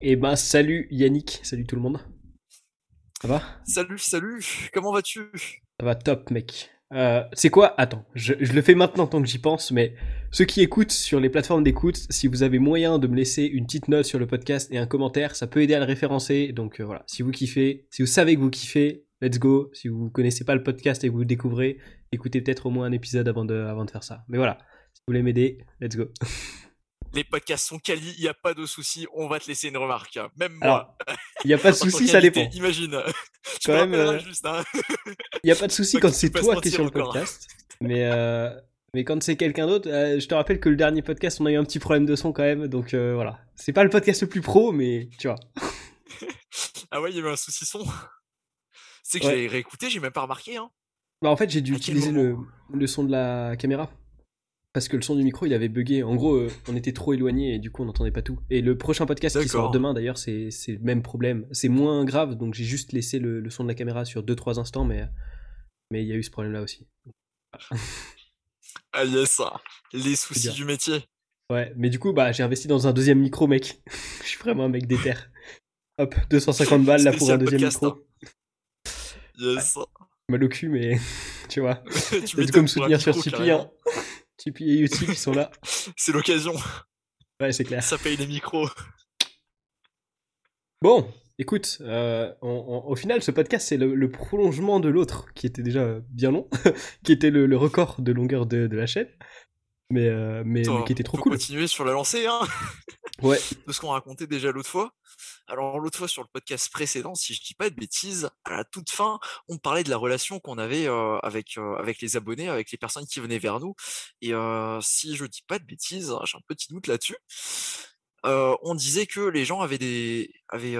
Eh ben, salut Yannick, salut tout le monde. Ça va? Salut, salut, comment vas-tu? Ça va top, mec. Euh, c'est quoi? Attends, je, je le fais maintenant tant que j'y pense, mais ceux qui écoutent sur les plateformes d'écoute, si vous avez moyen de me laisser une petite note sur le podcast et un commentaire, ça peut aider à le référencer. Donc euh, voilà, si vous kiffez, si vous savez que vous kiffez, let's go. Si vous connaissez pas le podcast et que vous le découvrez, écoutez peut-être au moins un épisode avant de, avant de faire ça. Mais voilà, si vous voulez m'aider, let's go. Les podcasts sont quali, il n'y a pas de souci, on va te laisser une remarque. hein. Même Alors, moi. Il y a pas de souci, ça dépend. Imagine. Quand même, euh, juste, hein. Il y a pas de souci quand c'est toi qui es sur le encore. podcast. Mais, euh, mais quand c'est quelqu'un d'autre, euh, je te rappelle que le dernier podcast, on a eu un petit problème de son quand même. Donc euh, voilà. C'est pas le podcast le plus pro, mais tu vois. Ah ouais, il y avait un souci son. C'est que Ouais. j'ai réécouté, j'ai même pas remarqué. Hein. Bah, en fait, j'ai dû utiliser le, le son de la caméra. Parce que le son du micro, il avait bugué. En gros, euh, on était trop éloigné et du coup, on n'entendait pas tout. Et le prochain podcast qui sort demain, d'ailleurs, c'est le même problème. C'est moins grave, donc j'ai juste laissé le, le son de la caméra sur 2-3 instants, mais mais il y a eu ce problème-là aussi. Ah yes, hein. les soucis du métier. Ouais, mais du coup, bah, j'ai investi dans un deuxième micro, mec. Je suis vraiment un mec déter. Hop, 250 balles là pour un deuxième podcast, micro. Yes. Mal au cul, mais tu vois. tu Let's go m'étonnes me pour un soutenir sur Tipeee. Hein. Tipeee et YouTube, ils sont là. C'est l'occasion, Ouais, c'est clair. ça paye les micros. Bon, écoute, euh, on- on- au final, ce podcast, c'est le, le prolongement de l'autre, qui était déjà bien long, qui était le, le record de longueur de, de la chaîne, mais, euh, mais, qui était on trop peut cool. continuer sur la lancée, hein Ouais, de ce qu'on racontait déjà l'autre fois. Alors l'autre fois sur le podcast précédent, si je dis pas de bêtises, à la toute fin, on parlait de la relation qu'on avait avec avec les abonnés, avec les personnes qui venaient vers nous. Et si je dis pas de bêtises, j'ai un petit doute là-dessus. On disait que les gens avaient des avaient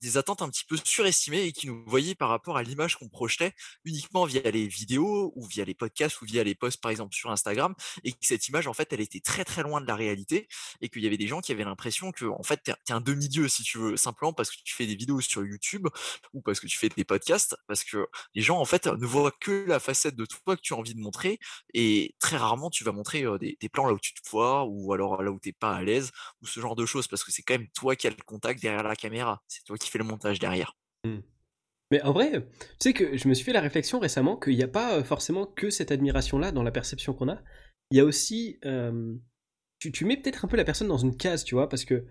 des attentes un petit peu surestimées et qui nous voyaient par rapport à l'image qu'on projetait uniquement via les vidéos ou via les podcasts ou via les posts par exemple sur Instagram et que cette image en fait elle était très très loin de la réalité et qu'il y avait des gens qui avaient l'impression que en fait t'es es un demi-dieu si tu veux simplement parce que tu fais des vidéos sur YouTube ou parce que tu fais des podcasts parce que les gens en fait ne voient que la facette de toi que tu as envie de montrer et très rarement tu vas montrer des, des plans là où tu te vois ou alors là où t'es pas à l'aise ou ce genre de choses parce que c'est quand même toi qui as le contact derrière la caméra c'est toi qui fais le montage derrière mais en vrai, tu sais que je me suis fait la réflexion récemment qu'il n'y a pas euh, forcément que cette admiration-là dans la perception qu'on a. Il y a aussi, euh, tu, tu mets peut-être un peu la personne dans une case, tu vois, parce que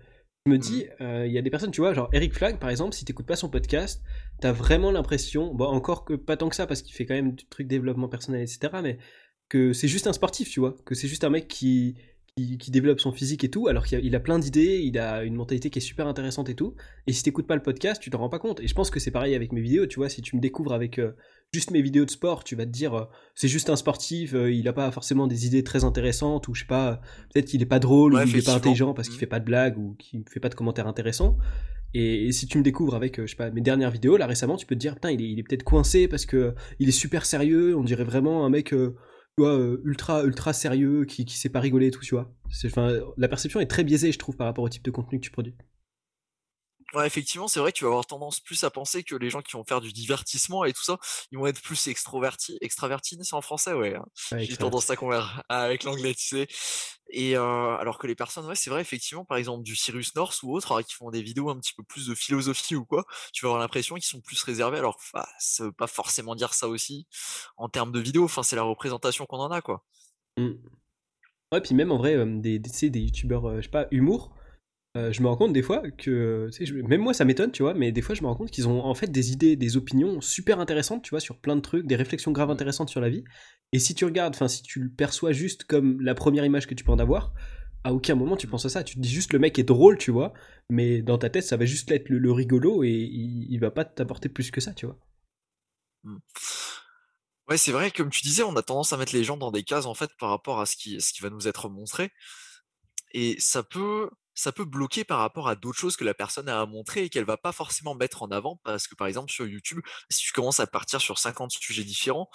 je me dis, euh, il y a des personnes, tu vois, genre Eric Flag, par exemple, si t'écoutes pas son podcast, t'as vraiment l'impression, bon, encore que pas tant que ça, parce qu'il fait quand même du truc développement personnel, etc., mais que c'est juste un sportif, tu vois, que c'est juste un mec qui, qui, qui développe son physique et tout, alors qu'il a, plein d'idées, il a une mentalité qui est super intéressante et tout, et si t'écoutes pas le podcast, tu t'en rends pas compte. Et je pense que c'est pareil avec mes vidéos, tu vois, si tu me découvres avec euh, juste mes vidéos de sport, tu vas te dire, euh, c'est juste un sportif, euh, il a pas forcément des idées très intéressantes, ou je sais pas, peut-être qu'il est pas drôle, Ouais, ou il est pas intelligent parce qu'il Mhm. fait pas de blagues, ou qu'il fait pas de commentaires intéressants. Et, et si tu me découvres avec, je sais pas, mes dernières vidéos, là récemment, tu peux te dire, putain, il est, il est peut-être coincé parce que il est super sérieux, on dirait vraiment un mec, tu vois, euh, ultra, ultra sérieux, qui, qui sait pas rigoler et tout, tu vois. La perception est très biaisée, je trouve, par rapport au type de contenu que tu produis. Ouais, effectivement, c'est vrai que tu vas avoir tendance plus à penser que les gens qui vont faire du divertissement et tout ça, ils vont être plus extrovertis. Extravertis, c'est en français, ouais. hein. Ouais, J'ai tendance à convaincre avec l'anglais, tu sais. Et euh, alors que les personnes, ouais, c'est vrai, effectivement, par exemple, du Cyrus North ou autres, hein, qui font des vidéos un petit peu plus de philosophie ou quoi, tu vas avoir l'impression qu'ils sont plus réservés. Alors, bah, ça veut pas forcément dire ça aussi en termes de vidéo. Enfin, c'est la représentation qu'on en a, quoi. Mm. Ouais, puis même en vrai, euh, des, des, des youtubeurs, euh, je sais pas, humour, euh, je me rends compte des fois que, je- même moi ça m'étonne, tu vois, mais des fois je me rends compte qu'ils ont en fait des idées, des opinions super intéressantes, tu vois, sur plein de trucs, des réflexions graves intéressantes sur la vie. Et si tu regardes, enfin, si tu le perçois juste comme la première image que tu peux en avoir, à aucun moment tu penses à ça. Tu te dis juste le mec est drôle, tu vois, mais dans ta tête ça va juste être le, le rigolo et il, il va pas t'apporter plus que ça, tu vois. Mm. Ouais, c'est vrai, comme tu disais, on a tendance à mettre les gens dans des cases en fait par rapport à ce qui, ce qui va nous être montré. Et ça peut, ça peut bloquer par rapport à d'autres choses que la personne a à montrer et qu'elle va pas forcément mettre en avant. Parce que par exemple, sur YouTube, si tu commences à partir sur 50 sujets différents,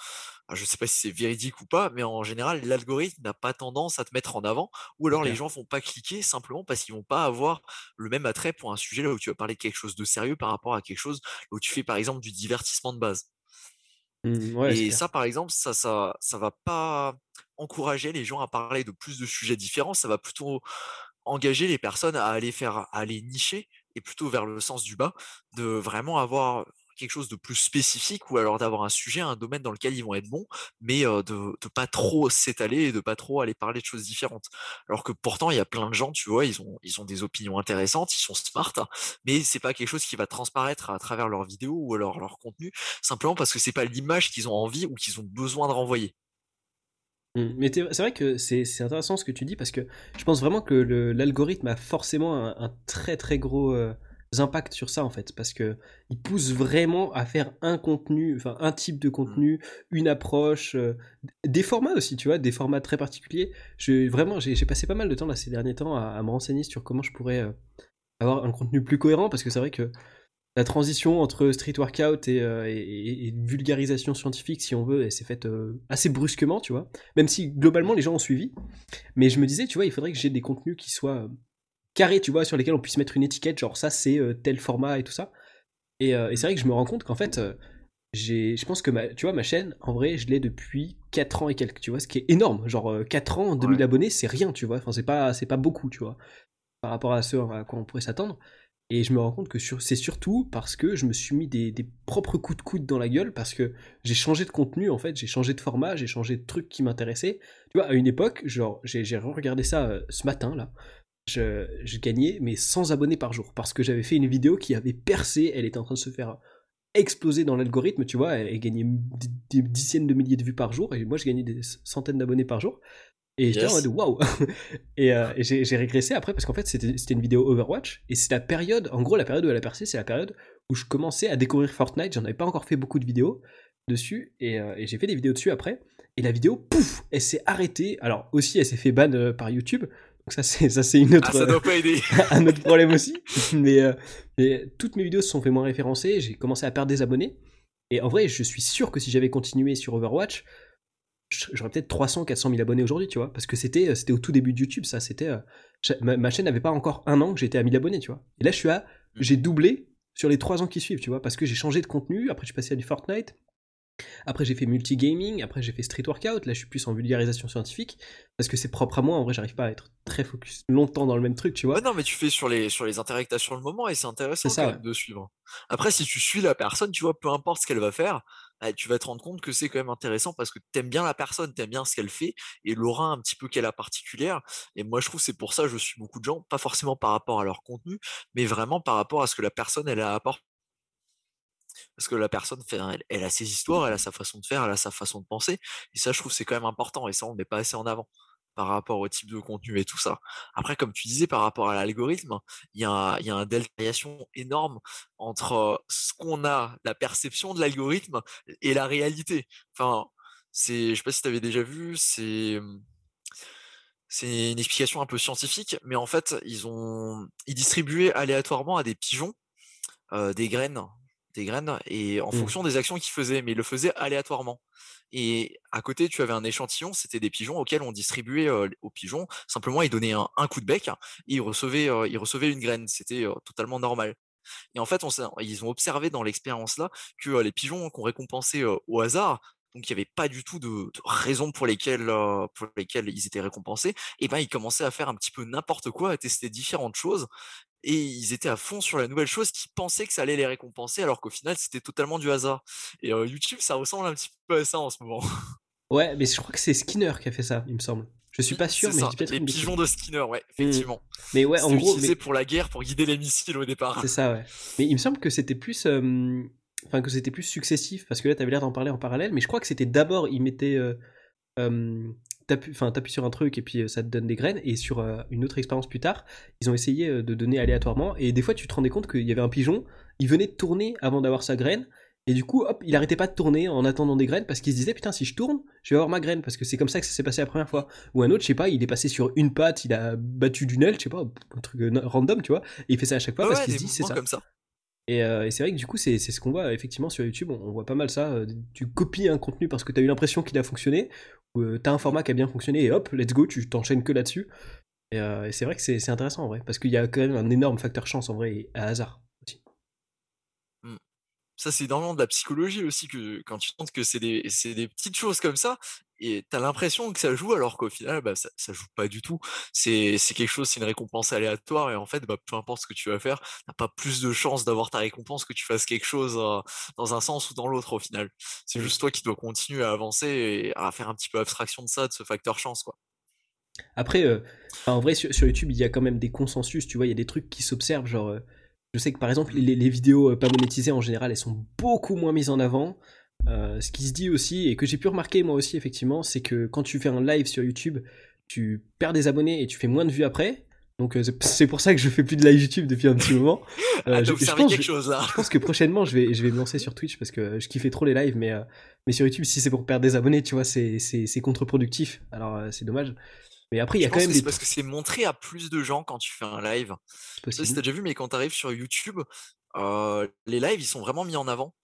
alors, je sais pas si c'est véridique ou pas, mais en général, l'algorithme n'a pas tendance à te mettre en avant. Ou alors les gens vont pas cliquer simplement parce qu'ils vont pas avoir le même attrait pour un sujet là où tu vas parler de quelque chose de sérieux par rapport à quelque chose là où tu fais par exemple du divertissement de base. Mm, ouais, c'est Et ça, par exemple, ça, ça, ça va pas encourager les gens à parler de plus de sujets différents. Ça va plutôt engager les personnes à aller faire, aller nicher et plutôt vers le sens du bas, de vraiment avoir quelque chose de plus spécifique ou alors d'avoir un sujet, un domaine dans lequel ils vont être bons, mais de de pas trop s'étaler et de pas trop aller parler de choses différentes. Alors que pourtant, il y a plein de gens, tu vois, ils ont ils ont des opinions intéressantes, ils sont smart, hein, mais c'est pas quelque chose qui va transparaître à travers leurs vidéos ou leur contenu, simplement parce que c'est pas l'image qu'ils ont envie ou qu'ils ont besoin de renvoyer. Mmh, mais c'est vrai que c'est intéressant ce que tu dis parce que je pense vraiment que l'algorithme a forcément un, très très gros impacts sur ça en fait parce que il pousse vraiment à faire un contenu enfin un type de contenu mmh. une approche euh, des formats aussi tu vois des formats très particuliers je vraiment j'ai passé pas mal de temps là ces derniers temps à, me renseigner sur comment je pourrais euh, avoir un contenu plus cohérent parce que c'est vrai que la transition entre street workout et, euh, et, vulgarisation scientifique, si on veut, elle s'est faite assez brusquement, tu vois. Même si globalement les gens ont suivi. Mais je me disais, tu vois, il faudrait que j'ai des contenus qui soient carré, tu vois, sur lesquels on puisse mettre une étiquette, genre ça c'est euh, tel format et tout ça. Et, euh, c'est vrai que je me rends compte qu'en fait, euh, j'ai, je pense que ma, tu vois, ma chaîne, en vrai, je l'ai depuis 4 ans et quelques, tu vois, ce qui est énorme. Genre 4 ans, 2000 abonnés, c'est rien, tu vois. Enfin, c'est pas, c'est pas beaucoup, tu vois, par rapport à ce à quoi on pourrait s'attendre. Et je me rends compte que c'est surtout parce que je me suis mis des, des, propres coups de coude dans la gueule, parce que j'ai changé de contenu, en fait, j'ai changé de format, j'ai changé de trucs qui m'intéressaient. Tu vois, à une époque, genre, j'ai regardé ça ce matin, là je, gagnais mais 100 abonnés par jour parce que j'avais fait une vidéo qui avait percé, elle était en train de se faire exploser dans l'algorithme, tu vois, elle, gagnait des, dizaines de milliers de vues par jour et moi je gagnais des centaines d'abonnés par jour. Et j'étais en mode waouh! et, euh, j'ai régressé après parce qu'en fait c'était une vidéo Overwatch et c'est la période, en gros la période où elle a percé, c'est la période où je commençais à découvrir Fortnite. J'en avais pas encore fait beaucoup de vidéos dessus et, euh, et j'ai fait des vidéos dessus après. Et la vidéo, pouf, elle s'est arrêtée. Alors aussi, elle s'est fait ban euh, par YouTube ça c'est ça c'est une autre ah, ça doit pas aider. un autre problème aussi. Mais, mais toutes mes vidéos se sont fait moins référencées, j'ai commencé à perdre des abonnés. Et en vrai, je suis sûr que si j'avais continué sur Overwatch, j'aurais peut-être 300 400 000 abonnés aujourd'hui, tu vois, parce que c'était c'était au tout début de YouTube, ça c'était euh, ma, chaîne n'avait pas encore un an que j'étais à 1000 abonnés, tu vois. Et là je suis à mm. j'ai doublé sur les 3 ans qui suivent, tu vois, parce que j'ai changé de contenu, après je suis passé à du Fortnite, après, j'ai fait multigaming, après, j'ai fait street workout. Là, je suis plus en vulgarisation scientifique parce que c'est propre à moi. En vrai, j'arrive pas à être très focus longtemps dans le même truc, tu vois. non, mais tu fais sur les, sur les interactations sur le moment et c'est intéressant ça, de suivre. Après, si tu suis la personne, tu vois, peu importe ce qu'elle va faire, bah, tu vas te rendre compte que c'est quand même intéressant parce que t'aimes bien la personne, t'aimes bien ce qu'elle fait et l'aura un petit peu qu'elle a particulière. Et moi, je trouve c'est pour ça que je suis beaucoup de gens, pas forcément par rapport à leur contenu, mais vraiment par rapport à ce que la personne elle a à apporter parce que la personne elle, a ses histoires, elle a sa façon de faire, elle a sa façon de penser, et ça, je trouve, c'est quand même important, et ça, on ne met pas assez en avant par rapport au type de contenu et tout ça. Après, comme tu disais, par rapport à l'algorithme, il y a, un, y a une énorme entre ce qu'on a, la perception de l'algorithme et la réalité. Enfin, c'est, je sais pas si tu avais déjà vu, c'est, c'est une explication un peu scientifique, mais en fait, ils ont, ils distribuaient aléatoirement à des pigeons des graines des graines et en mmh. fonction des actions qu'il faisait, mais il le faisait aléatoirement. Et à côté, tu avais un échantillon, c'était des pigeons auxquels on distribuait aux pigeons. Simplement, ils donnaient un, coup de bec et ils recevaient, une graine. C'était totalement normal. Et en fait, ils ont observé dans l'expérience-là que les pigeons qu'on récompensait au hasard, donc il n'y avait pas du tout de, raison pour lesquelles, pour lesquelles ils étaient récompensés, et ben ils commençaient à faire un petit peu n'importe quoi, à tester différentes choses, et ils étaient à fond sur la nouvelle chose qui pensaient que ça allait les récompenser alors qu'au final c'était totalement du hasard. Et YouTube ça ressemble un petit peu à ça en ce moment. Ouais, mais je crois que c'est Skinner qui a fait ça, il me semble. Je suis pas sûr, mais ça, Les pigeons de Skinner, ouais, mmh. effectivement. Mais ouais, en gros, utilisé pour la guerre, pour guider les missiles au départ. C'est ça, ouais. Mais il me semble que c'était plus, enfin que c'était plus successif parce que là t'avais l'air d'en parler en parallèle, mais je crois que c'était d'abord il mettait t'appuies sur un truc et puis euh, ça te donne des graines. Et sur euh, une autre expérience plus tard, ils ont essayé euh, de donner aléatoirement. Et des fois, tu te rendais compte qu'il y avait un pigeon, il venait de tourner avant d'avoir sa graine. Et du coup, hop, il arrêtait pas de tourner en attendant des graines parce qu'il se disait putain si je tourne, je vais avoir ma graine parce que c'est comme ça que ça s'est passé la première fois. Ou un autre, je sais pas, il est passé sur une patte, il a battu du aile, je sais pas, un truc random, tu vois. Et il fait ça à chaque fois parce qu'il se dit c'est ça. Comme ça. Et, c'est vrai que du coup, c'est ce qu'on voit effectivement sur YouTube. On, voit pas mal ça. tu copies un contenu parce que tu as eu l'impression qu'il a fonctionné, euh, t'as un format qui a bien fonctionné et hop, let's go, tu t'enchaînes que là-dessus. Et, euh, c'est vrai que c'est intéressant en vrai, parce qu'il y a quand même un énorme facteur chance en vrai et à hasard aussi. Mmh. Ça, c'est énormément de la psychologie aussi, que quand tu sens que c'est des, des, petites choses comme ça, et t'as l'impression que ça joue alors qu'au final bah, ça, ça joue pas du tout. C'est quelque chose, c'est une récompense aléatoire et en fait bah, peu importe ce que tu vas faire, t'as pas plus de chances d'avoir ta récompense que tu fasses quelque chose euh, dans un sens ou dans l'autre au final. C'est juste toi qui dois continuer à avancer et à faire un petit peu abstraction de ça, de ce facteur chance quoi. Après, euh, en vrai, sur, YouTube, il y a quand même des consensus, tu vois, il y a des trucs qui s'observent, genre, euh, je sais que par exemple, les, les, vidéos pas monétisées en général, elles sont beaucoup moins mises en avant. Euh, ce qui se dit aussi, et que j'ai pu remarquer moi aussi effectivement, c'est que quand tu fais un live sur YouTube, tu perds des abonnés et tu fais moins de vues après. Donc euh, c'est pour ça que je fais plus de live YouTube depuis un petit moment. Euh, je, pense, quelque chose, là. je pense que prochainement je vais je vais me lancer sur Twitch parce que je kiffais trop les lives, mais mais sur YouTube si c'est pour perdre des abonnés, tu vois, c'est c'est contre-productif. Alors c'est dommage. Mais après, il y a quand même. C'est parce que c'est montré à plus de gens quand tu fais un live. Je sais pas si t'as déjà vu, mais quand t'arrives sur YouTube, les lives ils sont vraiment mis en avant.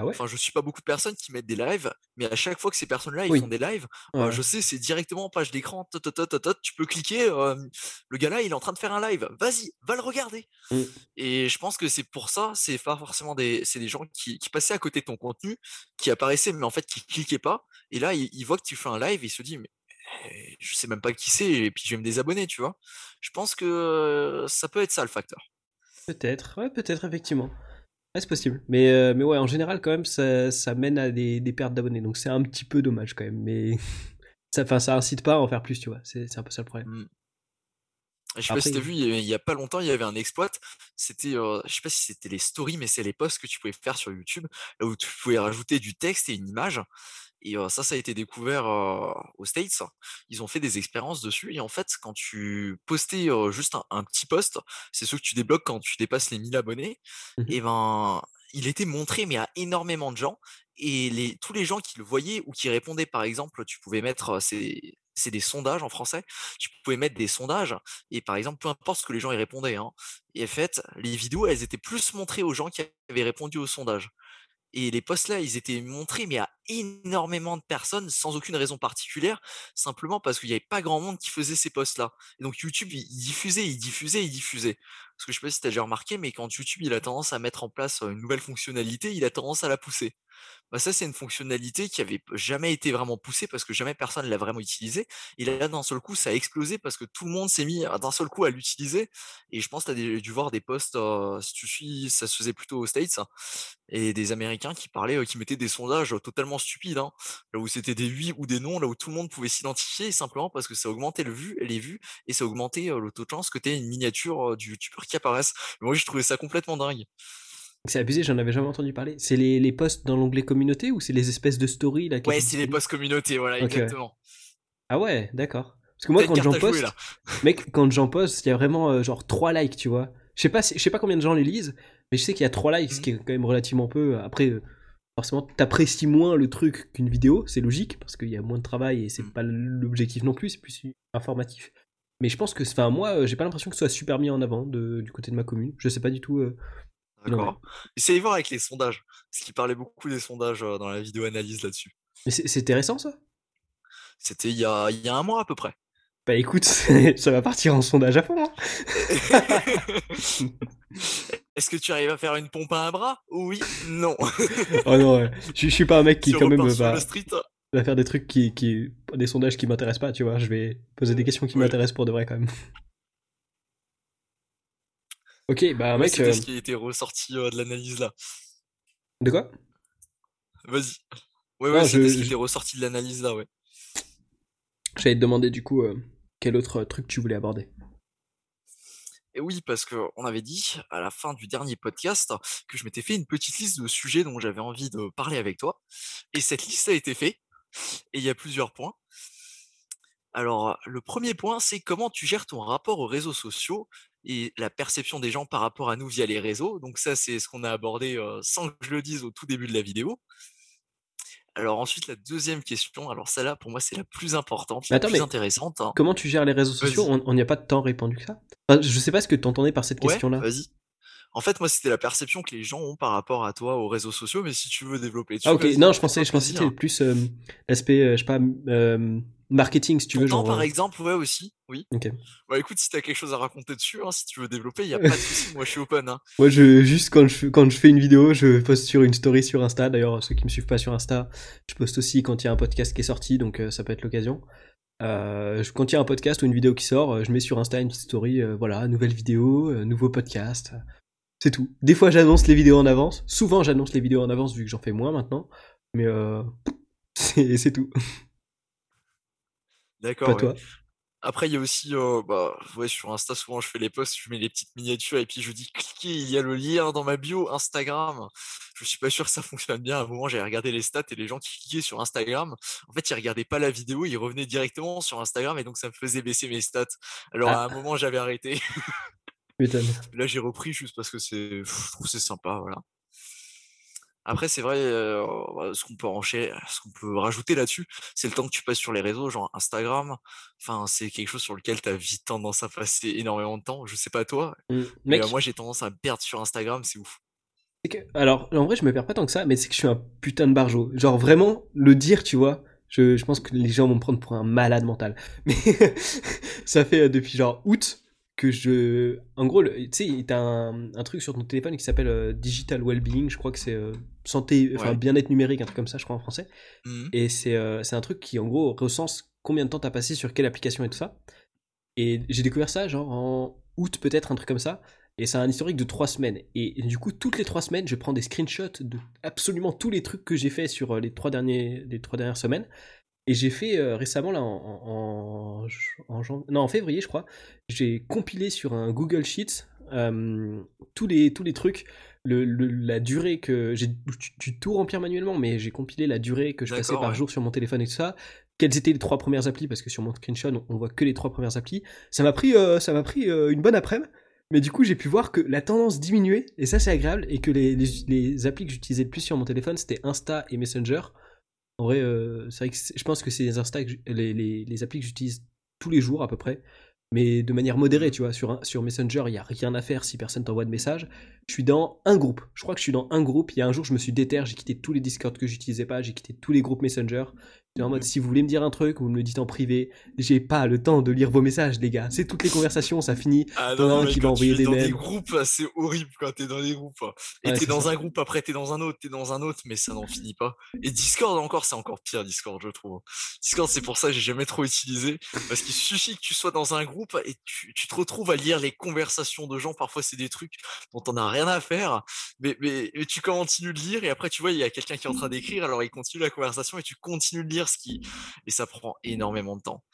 Ah enfin, je suis pas beaucoup de personnes qui mettent des lives, mais à chaque fois que ces personnes-là ils font des lives, je sais, c'est directement en page d'écran, tu peux cliquer, le gars là il est en train de faire un live, vas-y, va le regarder. Mmh. Et je pense que c'est pour ça, c'est pas forcément des, c'est des gens qui, passaient à côté de ton contenu, qui apparaissaient, mais en fait qui cliquaient pas, et là ils, voient que tu fais un live, et ils se disent, mais eh, je sais même pas qui c'est, et puis je vais me désabonner, tu vois. Je pense que ça peut être ça le facteur. Peut-être, ouais, peut-être effectivement. Ouais, c'est possible. Mais, euh, mais ouais, en général, quand même, ça, ça mène à des, des pertes d'abonnés. Donc c'est un petit peu dommage quand même. Mais ça, enfin, ça incite pas à en faire plus, tu vois. C'est un peu ça le problème. Mmh. Je sais pas si t'as vu, il y a pas longtemps, il y avait un exploit. C'était, euh, je sais pas si c'était les stories, mais c'est les posts que tu pouvais faire sur YouTube, là où tu pouvais rajouter du texte et une image. Et ça, ça a été découvert aux States. Ils ont fait des expériences dessus. Et en fait, quand tu postais juste un, petit post, c'est ce que tu débloques quand tu dépasses les 1000 abonnés, mmh et ben, il était montré, mais à énormément de gens. Et les, tous les gens qui le voyaient ou qui répondaient, par exemple, tu pouvais mettre, c'est, c'est des sondages en français, tu pouvais mettre des sondages, et par exemple, peu importe ce que les gens y répondaient, hein, et en fait, les vidéos, elles étaient plus montrées aux gens qui avaient répondu au sondage. Et les posts là, ils étaient montrés, mais à énormément de personnes, sans aucune raison particulière, simplement parce qu'il n'y avait pas grand monde qui faisait ces posts là. Et donc YouTube, il diffusait, il diffusait, il diffusait. Parce que je sais pas si tu as déjà remarqué, mais quand YouTube, il a tendance à mettre en place une nouvelle fonctionnalité, il a tendance à la pousser. Bah ça, c'est une fonctionnalité qui avait jamais été vraiment poussée parce que jamais personne l'a vraiment utilisée. Et là, d'un seul coup, ça a explosé parce que tout le monde s'est mis d'un seul coup à l'utiliser. Et je pense que tu as dû voir des posts, si tu suis, ça se faisait plutôt aux States, et des Américains qui parlaient, qui mettaient des sondages totalement stupides, hein, là où c'était des oui ou des non, là où tout le monde pouvait s'identifier simplement parce que ça augmentait le vu, les vues et ça augmentait le taux de chance que tu une miniature du youtubeur qui apparaisse. moi, je trouvais ça complètement dingue. C'est abusé, j'en avais jamais entendu parler. C'est les, les posts dans l'onglet communauté ou c'est les espèces de stories là Ouais, c'est les posts communauté, voilà, exactement. Ah ouais, d'accord. Parce que moi, quand j'en poste, mec, quand j'en poste, il y a vraiment euh, genre 3 likes, tu vois. Je sais pas, je sais pas combien de gens les lisent, mais je sais qu'il y a 3 likes, ce mmh. qui est quand même relativement peu. Après, euh, forcément, t'apprécies moins le truc qu'une vidéo, c'est logique, parce qu'il y a moins de travail et c'est mmh. pas l'objectif non plus, c'est plus informatif. Mais je pense que, enfin, moi, euh, j'ai pas l'impression que ce soit super mis en avant de, du côté de ma commune. Je sais pas du tout. D'accord. Essayez de voir avec les sondages. Parce qu'il parlait beaucoup des sondages dans la vidéo analyse là-dessus. Mais c'est intéressant ça? C'était il y a, y a un mois à peu près. Bah écoute, ça va partir en sondage à fond. Hein. Est-ce que tu arrives à faire une pompe à un bras? Oui, non. oh non, je, suis pas un mec qui quand même va, va, faire des trucs qui, qui des sondages qui m'intéressent pas, tu vois. Je vais poser des questions qui m'intéressent pour de vrai quand même. Ok, bah mec. C'est ce qui a été ressorti de l'analyse là. De quoi? Vas-y. Ouais, ouais, c'est ce qui était ressorti de l'analyse là, ouais. J'allais te demander du coup quel autre truc tu voulais aborder? Et oui, parce qu'on avait dit à la fin du dernier podcast que je m'étais fait une petite liste de sujets dont j'avais envie de parler avec toi. Et cette liste a été faite. Et il y a plusieurs points. Alors, le premier point, c'est comment tu gères ton rapport aux réseaux sociaux et la perception des gens par rapport à nous via les réseaux. Donc ça, c'est ce qu'on a abordé sans que je le dise au tout début de la vidéo. Alors ensuite, la deuxième question, alors celle-là, pour moi, c'est la plus importante, la plus intéressante. Hein. Comment tu gères les réseaux sociaux? On n'y a pas de temps répondu que ça? Je sais pas ce que tu entendais par cette question-là. Vas-y. En fait, moi, c'était la perception que les gens ont par rapport à toi aux réseaux sociaux, mais si tu veux développer Ah ok, non, je pensais, je pensais que c'était plus l'aspect, je sais pas, marketing, si tu Ton veux. temps, Genre, par exemple, ouais, aussi. Oui. ok. Bah écoute, si t'as quelque chose à raconter dessus, hein, si tu veux développer, il a pas de souci. Moi, je suis open. Hein. Moi, je, juste quand je, quand je fais une vidéo, je poste sur une story sur Insta. D'ailleurs, ceux qui me suivent pas sur Insta, je poste aussi quand il y a un podcast qui est sorti, donc ça peut être l'occasion. Euh, quand il y a un podcast ou une vidéo qui sort, je mets sur Insta une petite story, euh, voilà, nouvelle vidéo, euh, nouveau podcast. C'est tout. Des fois, j'annonce les vidéos en avance. Souvent, j'annonce les vidéos en avance vu que j'en fais moins maintenant. Mais euh, c'est tout. D'accord. Ouais. Après, il y a aussi, euh, bah, ouais, sur Insta, souvent, je fais les posts, je mets les petites miniatures et puis je dis cliquez, il y a le lien dans ma bio Instagram. Je suis pas sûr que ça fonctionne bien. À un moment, j'ai regardé les stats et les gens qui cliquaient sur Instagram, en fait, ils regardaient pas la vidéo, ils revenaient directement sur Instagram et donc ça me faisait baisser mes stats. Alors, à Ah, un moment, j'avais arrêté. Là, j'ai repris juste parce que c'est, pff, je trouve que c'est sympa, voilà. Après, c'est vrai, euh, ce qu'on peut enchaîner, ce qu'on peut rajouter là-dessus, c'est le temps que tu passes sur les réseaux, genre Instagram. Enfin, c'est quelque chose sur lequel tu as vite tendance à passer énormément de temps. Je sais pas toi, Mm. mais euh, moi j'ai tendance à me perdre sur Instagram, c'est ouf. que, alors, en vrai, je me perds pas tant que ça, mais c'est que je suis un putain de barjo. Genre, vraiment, le dire, tu vois, je, je pense que les gens vont me prendre pour un malade mental. Mais ça fait euh, depuis genre août que je. En gros, tu sais, t'as un, un truc sur ton téléphone qui s'appelle euh, Digital Wellbeing, je crois que c'est euh, santé, enfin Ouais. bien-être numérique, un truc comme ça, je crois en français. Mhm. Et c'est euh, un truc qui, en gros, recense combien de temps t'as passé sur quelle application et tout ça. Et j'ai découvert ça, genre en août, peut-être, un truc comme ça. Et c'est un historique de trois semaines. Et, du coup, toutes les trois semaines, je prends des screenshots de absolument tous les trucs que j'ai fait sur euh, les trois, derniers, les trois dernières semaines. Et j'ai fait euh, récemment, là, en, en, en jan- non, en février, je crois, j'ai compilé sur un Google Sheets euh, tous, les, tous les trucs, le, le- la durée que. J'ai dû- tout remplir manuellement, mais j'ai compilé la durée que je passais par ouais. jour sur mon téléphone et tout ça. Quelles étaient les trois premières applis? Parce que sur mon screenshot, on, on voit que les trois premières applis. Ça m'a pris, euh, ça m'a pris euh, une bonne après-midi. Mais du coup, j'ai pu voir que la tendance diminuait, et ça c'est agréable, et que les, les, les applis que j'utilisais le plus sur mon téléphone, c'était Insta et Messenger. En vrai, euh, c'est vrai que je pense que c'est les, applis que j'utilise tous les jours à peu près, mais de manière modérée, tu vois. Sur, Messenger, il n'y a rien à faire si personne t'envoie de message. Je suis dans un groupe. Je crois que je suis dans un groupe. Il y a un jour, je me suis déter, j'ai quitté tous les Discord que j'utilisais pas, j'ai quitté tous les groupes Messenger. En mode, si vous voulez me dire un truc, vous me le dites en privé. J'ai pas le temps de lire vos messages, les gars. C'est toutes les conversations, ça finit. Ah non, un mais qui va envoyer des es dans des groupes, ah, c'est horrible quand t'es dans des groupes. hein. Et Ouais, t'es dans ça. un groupe, après t'es dans un autre, t'es dans un autre, mais ça n'en finit pas. Et Discord encore, c'est encore pire, Discord, je trouve. Discord, c'est pour ça que j'ai jamais trop utilisé. Parce qu'il suffit que tu sois dans un groupe et tu, tu te retrouves à lire les conversations de gens. Parfois, c'est des trucs dont t'en as rien à faire. Mais, mais, mais tu continues de lire et après, tu vois, il y a quelqu'un qui est en train d'écrire, alors il continue la conversation et tu continues de lire ce qui. Et ça prend énormément de temps.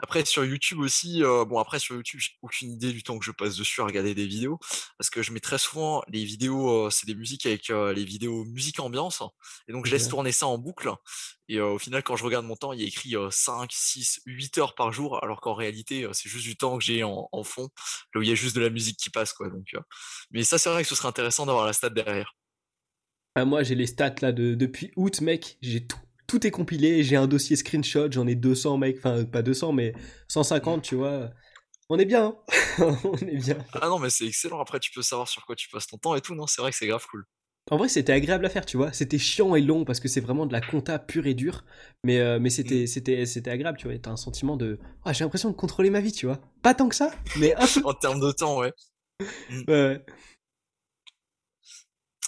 Après, sur YouTube aussi, euh, bon, après, sur YouTube, j'ai aucune idée du temps que je passe dessus à regarder des vidéos, parce que je mets très souvent les vidéos, euh, c'est des musiques avec euh, les vidéos musique ambiance, et donc je laisse tourner ça en boucle, et au final, quand je regarde mon temps, il y a écrit euh, 5, 6, 8 heures par jour, alors qu'en réalité, c'est juste du temps que j'ai en, en fond, là où il y a juste de la musique qui passe, quoi. Donc, Mais ça, c'est vrai que ce serait intéressant d'avoir la stat derrière. Ah, moi, j'ai les stats là de, depuis août, mec. J'ai tout. Tout est compilé. J'ai un dossier screenshot. J'en ai 200, mec. Enfin, pas 200, mais 150, tu vois. On est bien. hein. On est bien. Ah non, mais c'est excellent, après, tu peux savoir sur quoi tu passes ton temps et tout, non, c'est vrai que c'est grave cool. En vrai, c'était agréable à faire, tu vois. C'était chiant et long parce que c'est vraiment de la compta pure et dure. Mais, euh, mais c'était, c'était, c'était agréable, tu vois. T'as un sentiment de. Ah, j'ai l'impression de contrôler ma vie, tu vois. Pas tant que ça, mais un peu. En termes de temps, ouais. Ouais, ouais.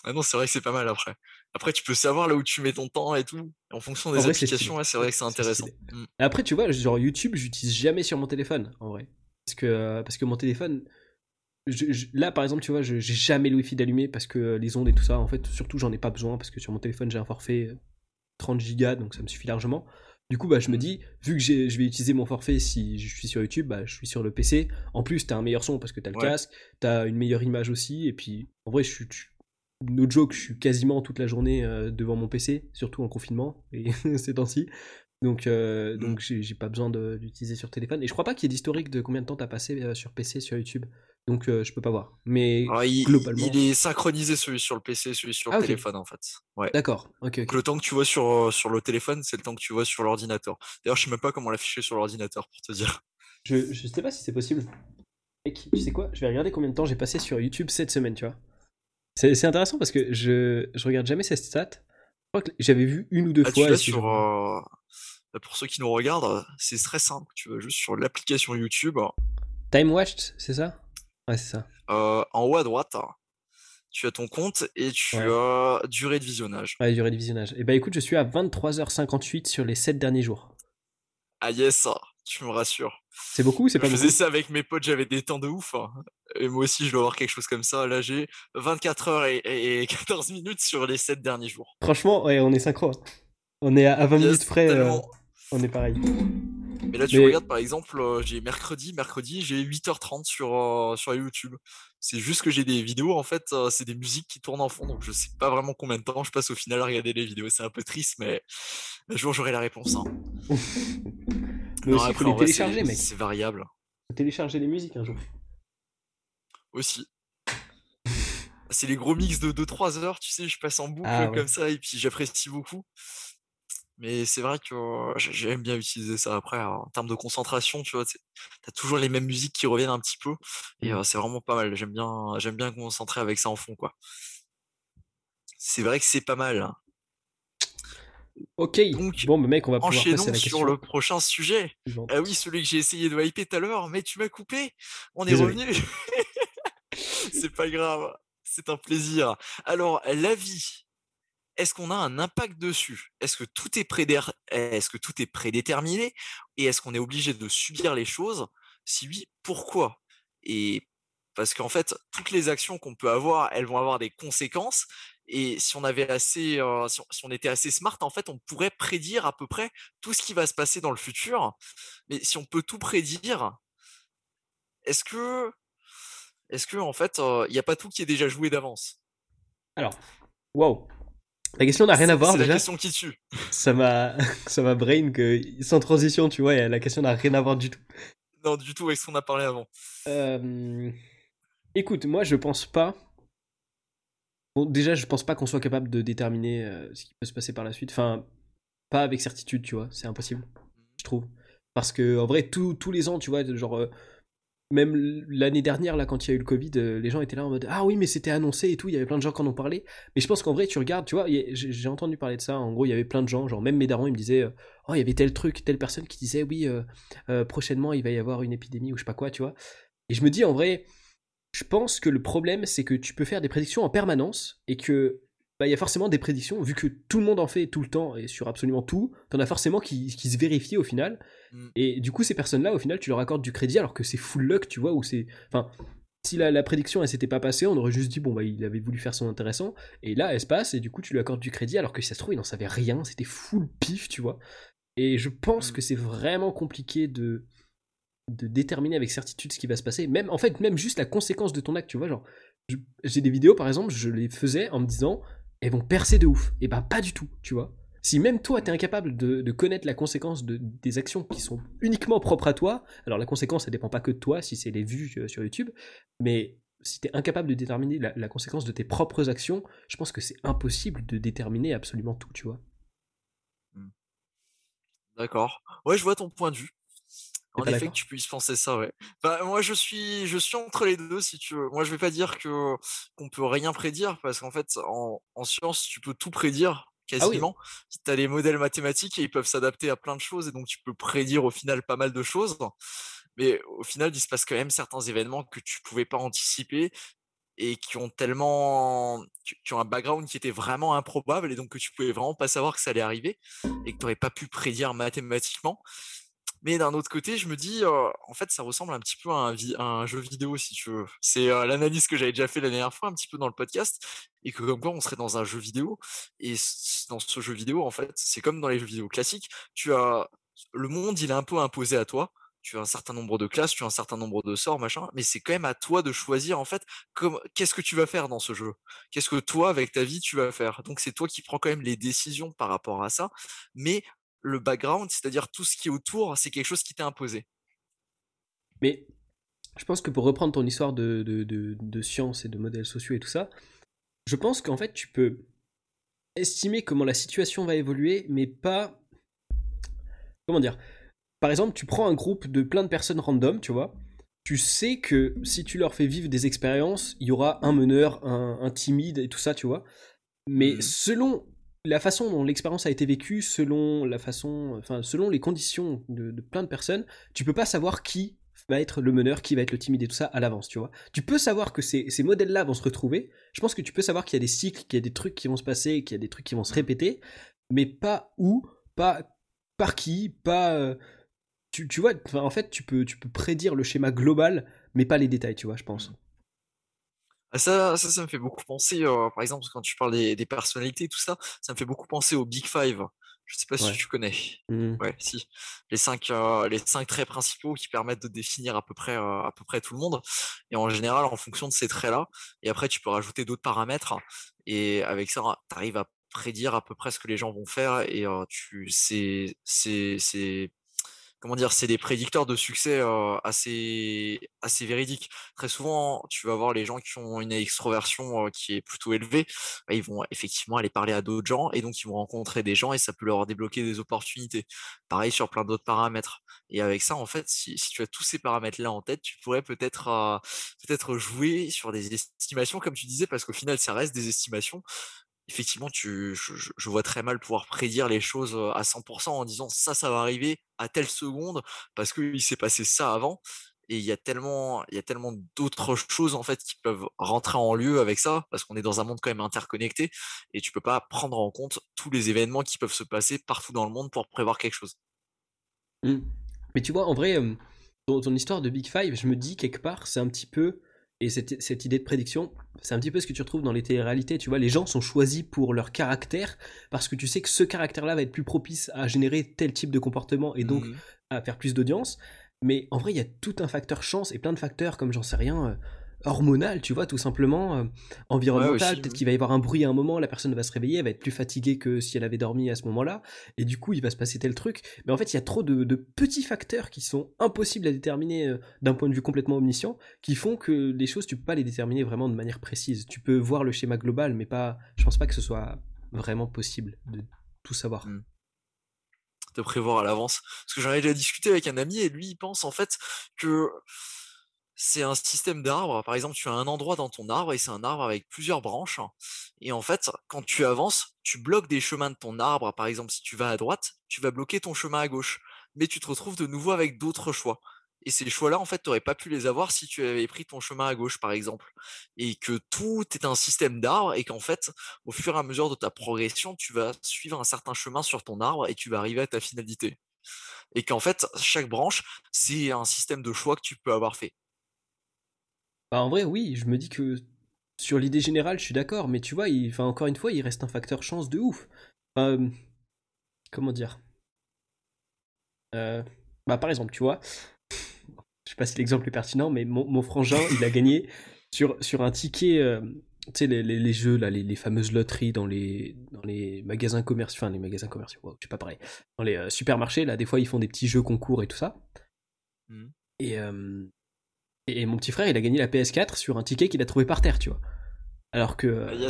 Ah non, c'est vrai que c'est pas mal après. Après, tu peux savoir là où tu mets ton temps et tout. En fonction des En vrai, c'est applications, ouais, c'est vrai que c'est intéressant. Mm. Après, tu vois, genre YouTube, j'utilise jamais sur mon téléphone, en vrai. Parce que, euh, parce que mon téléphone, je- je- là, par exemple, tu vois, j'ai jamais le Wi-Fi d'allumé parce que euh, les ondes et tout ça, en fait, surtout, j'en ai pas besoin parce que sur mon téléphone, j'ai un forfait euh, 30 gigas, donc ça me suffit largement. Du coup, bah, je me dis, vu que je vais utiliser mon forfait si je suis sur YouTube, bah, je suis sur le PC. En plus, t'as un meilleur son parce que t'as le Ouais. casque, t'as une meilleure image aussi, et puis, en vrai, je suis. No joke, je suis quasiment toute la journée euh, devant mon PC, surtout en confinement, et ces temps-ci. Donc, euh, Mm. donc j'ai pas besoin de- d'utiliser sur téléphone. Et je crois pas qu'il y ait d'historique de combien de temps t'as passé euh, sur PC, sur YouTube. Donc euh, je peux pas voir. Mais Alors, il, globalement. il est synchronisé celui sur le PC, celui sur le Ah, téléphone en fait. Ouais. D'accord, ok, Donc ok. le temps que tu vois sur, sur le téléphone, c'est le temps que tu vois sur l'ordinateur. D'ailleurs, je sais même pas comment l'afficher sur l'ordinateur pour te dire. Je, je sais pas si c'est possible. Mec, tu sais quoi? Je vais regarder combien de temps j'ai passé sur YouTube cette semaine, tu vois. C'est intéressant parce que je, je regarde jamais ces stats. Je crois que j'avais vu une ou deux Ah, fois. sur, euh, pour ceux qui nous regardent, c'est très simple. Tu vas juste sur l'application YouTube. Time Watched, c'est ça? Ouais, c'est ça. Euh, en haut à droite, tu as ton compte et tu as durée de visionnage. Ouais, durée de visionnage. Et eh bah ben, écoute, je suis à 23h58 sur les 7 derniers jours. Ah yes, tu me rassures. C'est beaucoup c'est pas Je faisais ça avec mes potes, j'avais des temps de ouf. Hein. Et moi aussi, je dois avoir quelque chose comme ça. Là, j'ai 24 heures et, 14 minutes sur les 7 derniers jours. Franchement, ouais, on est synchro. Hein. On est à 20 minutes près. Euh, on est pareil. Mais là, tu regardes par exemple, euh, j'ai mercredi, mercredi, j'ai 8h30 sur, euh, sur YouTube. C'est juste que j'ai des vidéos, en fait, c'est des musiques qui tournent en fond, donc je sais pas vraiment combien de temps je passe au final à regarder les vidéos. C'est un peu triste, mais un jour j'aurai la réponse. Hein. mais aussi, il faut les télécharger, mec. C'est variable. Faut télécharger les musiques un jour. Aussi. c'est les gros mix de 2-3 heures, tu sais, je passe en boucle ah comme ça, et puis j'apprécie beaucoup. Mais c'est vrai que j'aime bien utiliser ça après en termes de concentration, tu vois, tu as toujours les mêmes musiques qui reviennent un petit peu et mmh. c'est vraiment pas mal. J'aime bien j'aime bien concentrer avec ça en fond quoi. C'est vrai que c'est pas mal. Hein. Ok, Donc, bon, mais mec, on va pouvoir passer à la sur le prochain sujet. Ah oui, celui que j'ai essayé de hyper tout à l'heure, mais tu m'as coupé. On est revenu. c'est pas grave, c'est un plaisir. Alors, la vie, est-ce qu'on a un impact dessus? Est-ce que tout est est-ce que tout est prédéterminé? Et est-ce qu'on est obligé de subir les choses? Si oui, pourquoi? Et parce qu'en fait, toutes les actions qu'on peut avoir, elles vont avoir des conséquences. Et si on avait assez, euh, si, on, était assez smart, en fait, on pourrait prédire à peu près tout ce qui va se passer dans le futur. Mais si on peut tout prédire, est-ce que, est-ce que en fait, il n'y a pas tout qui est déjà joué d'avance? Alors, wow, la question n'a rien à voir C'est la question qui tue. Ça m'a, ça m'a brain que sans transition, tu vois, la question n'a rien à voir du tout. Non, du tout avec ce qu'on a parlé avant. Euh... Écoute, moi je pense pas. Bon, déjà, je pense pas qu'on soit capable de déterminer euh, ce qui peut se passer par la suite. Enfin, pas avec certitude, tu vois, c'est impossible, je trouve. Parce que en vrai, tous les ans, tu vois, genre euh, même l'année dernière, là, quand il y a eu le Covid, euh, les gens étaient là en mode Ah oui, mais c'était annoncé et tout, il y avait plein de gens qui en ont parlé. Mais je pense qu'en vrai, tu regardes, tu vois, j'ai entendu parler de ça. En gros, il y avait plein de gens, genre même mes darons, ils me disaient Oh, il y avait tel truc, telle personne qui disait Oui, prochainement, il va y avoir une épidémie ou je sais pas quoi, tu vois. Et je me dis, en vrai, je pense que le problème, c'est que tu peux faire des prédictions en permanence et que bah, il y a forcément des prédictions, vu que tout le monde en fait tout le temps et sur absolument tout, t'en as forcément qui, qui, se vérifient au final. Mm. Et du coup, ces personnes-là, au final, tu leur accordes du crédit alors que c'est full luck, tu vois, ou c'est. Enfin, si la, prédiction elle s'était pas passée, on aurait juste dit bon bah il avait voulu faire son intéressant et là elle se passe et du coup tu lui accordes du crédit alors que si ça se trouve il n'en savait rien, c'était full pif, tu vois. Et je pense mm. que c'est vraiment compliqué de de déterminer avec certitude ce qui va se passer, même en fait même juste la conséquence de ton acte, tu vois, genre j'ai des vidéos par exemple, je les faisais en me disant elles vont percer de ouf. Et bah pas du tout, tu vois. Si même toi, tu es incapable de, connaître la conséquence de, des actions qui sont uniquement propres à toi, alors la conséquence, ça dépend pas que de toi, si c'est les vues euh, sur YouTube, mais si tu es incapable de déterminer la, conséquence de tes propres actions, je pense que c'est impossible de déterminer absolument tout, tu vois. Hmm. D'accord. Ouais, je vois ton point de vue. En effet, que tu puisses penser ça, ouais. Bah, moi, je suis, je suis entre les deux, si tu veux. Moi, je vais pas dire que qu'on peut rien prédire, parce qu'en fait, en, en science, tu peux tout prédire ah quasiment. Tu as les modèles mathématiques et ils peuvent s'adapter à plein de choses, et donc tu peux prédire au final pas mal de choses. Mais au final, il se passe quand même certains événements que tu pouvais pas anticiper et qui ont tellement qui ont un background qui était vraiment improbable et donc que tu pouvais vraiment pas savoir que ça allait arriver et que tu n'aurais pas pu prédire mathématiquement mais d'un autre côté, je me dis, en fait, ça ressemble un petit peu à un, jeu vidéo, si tu veux. C'est l'analyse que j'avais déjà fait la dernière fois, un petit peu dans le podcast, et que comme quoi, on serait dans un jeu vidéo. Et dans ce jeu vidéo, en fait, c'est comme dans les jeux vidéo classiques. Tu as le monde, il est un peu imposé à toi. Tu as un certain nombre de classes, tu as un certain nombre de sorts, machin, mais c'est quand même à toi de choisir en fait qu'est-ce que tu vas faire dans ce jeu? Qu'est-ce que toi, avec ta vie, tu vas faire? Donc c'est toi qui prends quand même les décisions par rapport à ça, mais le background, c'est-à-dire tout ce qui est autour, c'est quelque chose qui t'est imposé. Mais je pense que pour reprendre ton histoire de, de, science et de modèles sociaux et tout ça, je pense qu'en fait tu peux estimer comment la situation va évoluer, mais pas... Comment dire Par exemple, tu prends un groupe de plein de personnes random, tu vois, tu sais que si tu leur fais vivre des expériences, il y aura un meneur, un, timide et tout ça, tu vois. Mais mmh selon la façon dont l'expérience a été vécue, selon la façon, enfin, selon les conditions de, plein de personnes, tu peux pas savoir qui va être le meneur, qui va être le timide et tout ça à l'avance, tu vois. Tu peux savoir que ces, ces modèles-là vont se retrouver. Je pense que tu peux savoir qu'il y a des cycles, qu'il y a des trucs qui vont se passer, qu'il y a des trucs qui vont se répéter, mais pas où, pas par qui, pas. euh, tu, tu vois, en fait, tu peux, tu peux prédire le schéma global, mais pas les détails, tu vois, je pense. Ah, ça, ça, ça me fait beaucoup penser, euh, par exemple, quand tu parles des, des personnalités, tout ça, ça me fait beaucoup penser au Big Five. Je sais pas si tu connais. Mhm. Ouais, si. Les cinq, euh, les cinq traits principaux qui permettent de définir à peu près, euh, à peu près tout le monde. Et en général, en fonction de ces traits-là, et après, tu peux rajouter d'autres paramètres. Et avec ça, tu arrives à prédire à peu près ce que les gens vont faire. Et euh, tu, c'est, c'est, comment dire, c'est des prédicteurs de succès assez, assez véridiques. Très souvent, tu vas voir les gens qui ont une extroversion qui est plutôt élevée, bah, ils vont effectivement aller parler à d'autres gens et donc ils vont rencontrer des gens et ça peut leur débloquer des opportunités. Pareil sur plein d'autres paramètres. Et avec ça, en fait, si, tu as tous ces paramètres-là en tête, tu pourrais peut-être peut-être jouer sur des estimations, comme tu disais, parce qu'au final, ça reste des estimations. Effectivement, tu, je, vois très mal pouvoir prédire les choses à 100% en disant ça, ça va arriver à telle seconde parce qu'il s'est passé ça avant. Et il y a tellement, il y a tellement d'autres choses en fait qui peuvent rentrer en lieu avec ça, parce qu'on est dans un monde quand même interconnecté, et tu peux pas prendre en compte tous les événements qui peuvent se passer partout dans le monde pour prévoir quelque chose. Mhm. Mais tu vois, en vrai, ton, ton histoire de Big Five, je me dis quelque part, c'est un petit peu. Et cette, cette idée de prédiction, c'est un petit peu ce que tu retrouves dans les télé-réalités. Tu vois, les gens sont choisis pour leur caractère parce que tu sais que ce caractère-là va être plus propice à générer tel type de comportement et donc Mhm. à faire plus d'audience. Mais en vrai, il y a tout un facteur chance et plein de facteurs, comme j'en sais rien, euh, hormonal, tu vois, tout simplement, euh, environnemental. Peut-être oui. qu'il va y avoir un bruit à un moment, la personne va se réveiller, elle va être plus fatiguée que si elle avait dormi à ce moment-là, et du coup, il va se passer tel truc. Mais en fait, il y a trop de, de petits facteurs qui sont impossibles à déterminer euh, d'un point de vue complètement omniscient, qui font que les choses, tu peux pas les déterminer vraiment de manière précise. Tu peux voir le schéma global, mais pas. Je pense pas que ce soit vraiment possible de tout savoir. Mm. de prévoir à l'avance. Parce que j'en ai déjà discuté avec un ami et lui, il pense en fait que c'est un système d'arbres. Par exemple, tu as un endroit dans ton arbre et c'est un arbre avec plusieurs branches. Et en fait, quand tu avances, tu bloques des chemins de ton arbre. Par exemple, si tu vas à droite, tu vas bloquer ton chemin à gauche. Mais tu te retrouves de nouveau avec d'autres choix. Et ces choix-là, en fait, tu n'aurais pas pu les avoir si tu avais pris ton chemin à gauche, par exemple. Et que tout est un système d'arbres et qu'en fait, au fur et à mesure de ta progression, tu vas suivre un certain chemin sur ton arbre et tu vas arriver à ta finalité. Et qu'en fait, chaque branche, c'est un système de choix que tu peux avoir fait. Bah, en vrai, oui, je me dis que sur l'idée générale, je suis d'accord, mais tu vois, il, enfin, encore une fois, il reste un facteur chance de ouf. Euh, comment dire? Euh, Bah, par exemple, tu vois, je sais pas si l'exemple est pertinent, mais mon, mon frangin, il a gagné sur, sur un ticket, euh, tu sais, les, les- les jeux, là, les, les fameuses loteries dans les, dans les magasins commerciaux, enfin, les magasins commerciaux, wow, je sais pas pareil, dans les supermarchés, là, des fois, ils font des petits jeux concours et tout ça. Mhm. Et, euh, et, et mon petit frère, il a gagné la PS4 sur un ticket qu'il a trouvé par terre, tu vois. Alors que,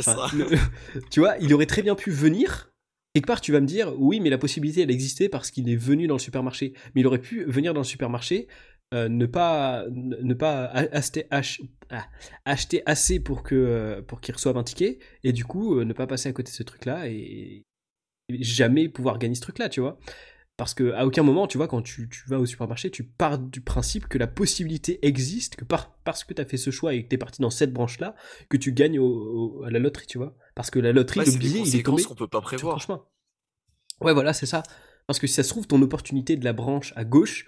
Ah, le- tu vois, il aurait très bien pu venir. Quelque part, tu vas me dire, oui, mais la possibilité, elle existait parce qu'il est venu dans le supermarché. Mais il aurait pu venir dans le supermarché, euh, ne pas, ne pas acheter, ach- ah, acheter assez pour que, pour qu'il reçoive un ticket, et du coup, euh, ne pas passer à côté de ce truc-là et, et jamais pouvoir gagner ce truc-là, tu vois. Parce que à aucun moment, tu vois, quand tu, tu vas au supermarché, tu pars du principe que la possibilité existe, que par, parce que tu as fait ce choix et que tu es parti dans cette branche-là, que tu gagnes au- au- à la loterie, tu vois. Parce que la loterie, Ouais, le billet, il est tombé qu'on peut pas sur ton prévoir. Ouais, voilà, c'est ça. Parce que si ça se trouve, ton opportunité de la branche à gauche,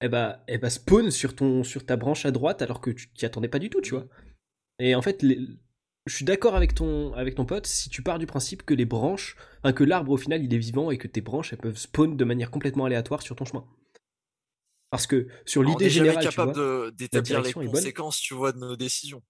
elle va, elle va spawn sur, ton, sur ta branche à droite alors que tu t'y attendais pas du tout, tu vois. Et en fait, les- je suis d'accord avec ton, avec ton pote si tu pars du principe que les branches, que l'arbre au final il est vivant et que tes branches elles peuvent spawn de manière complètement aléatoire sur ton chemin. Parce que sur On l'idée générale, tu capable vois, de- d'établir les conséquences, tu vois, de nos décisions.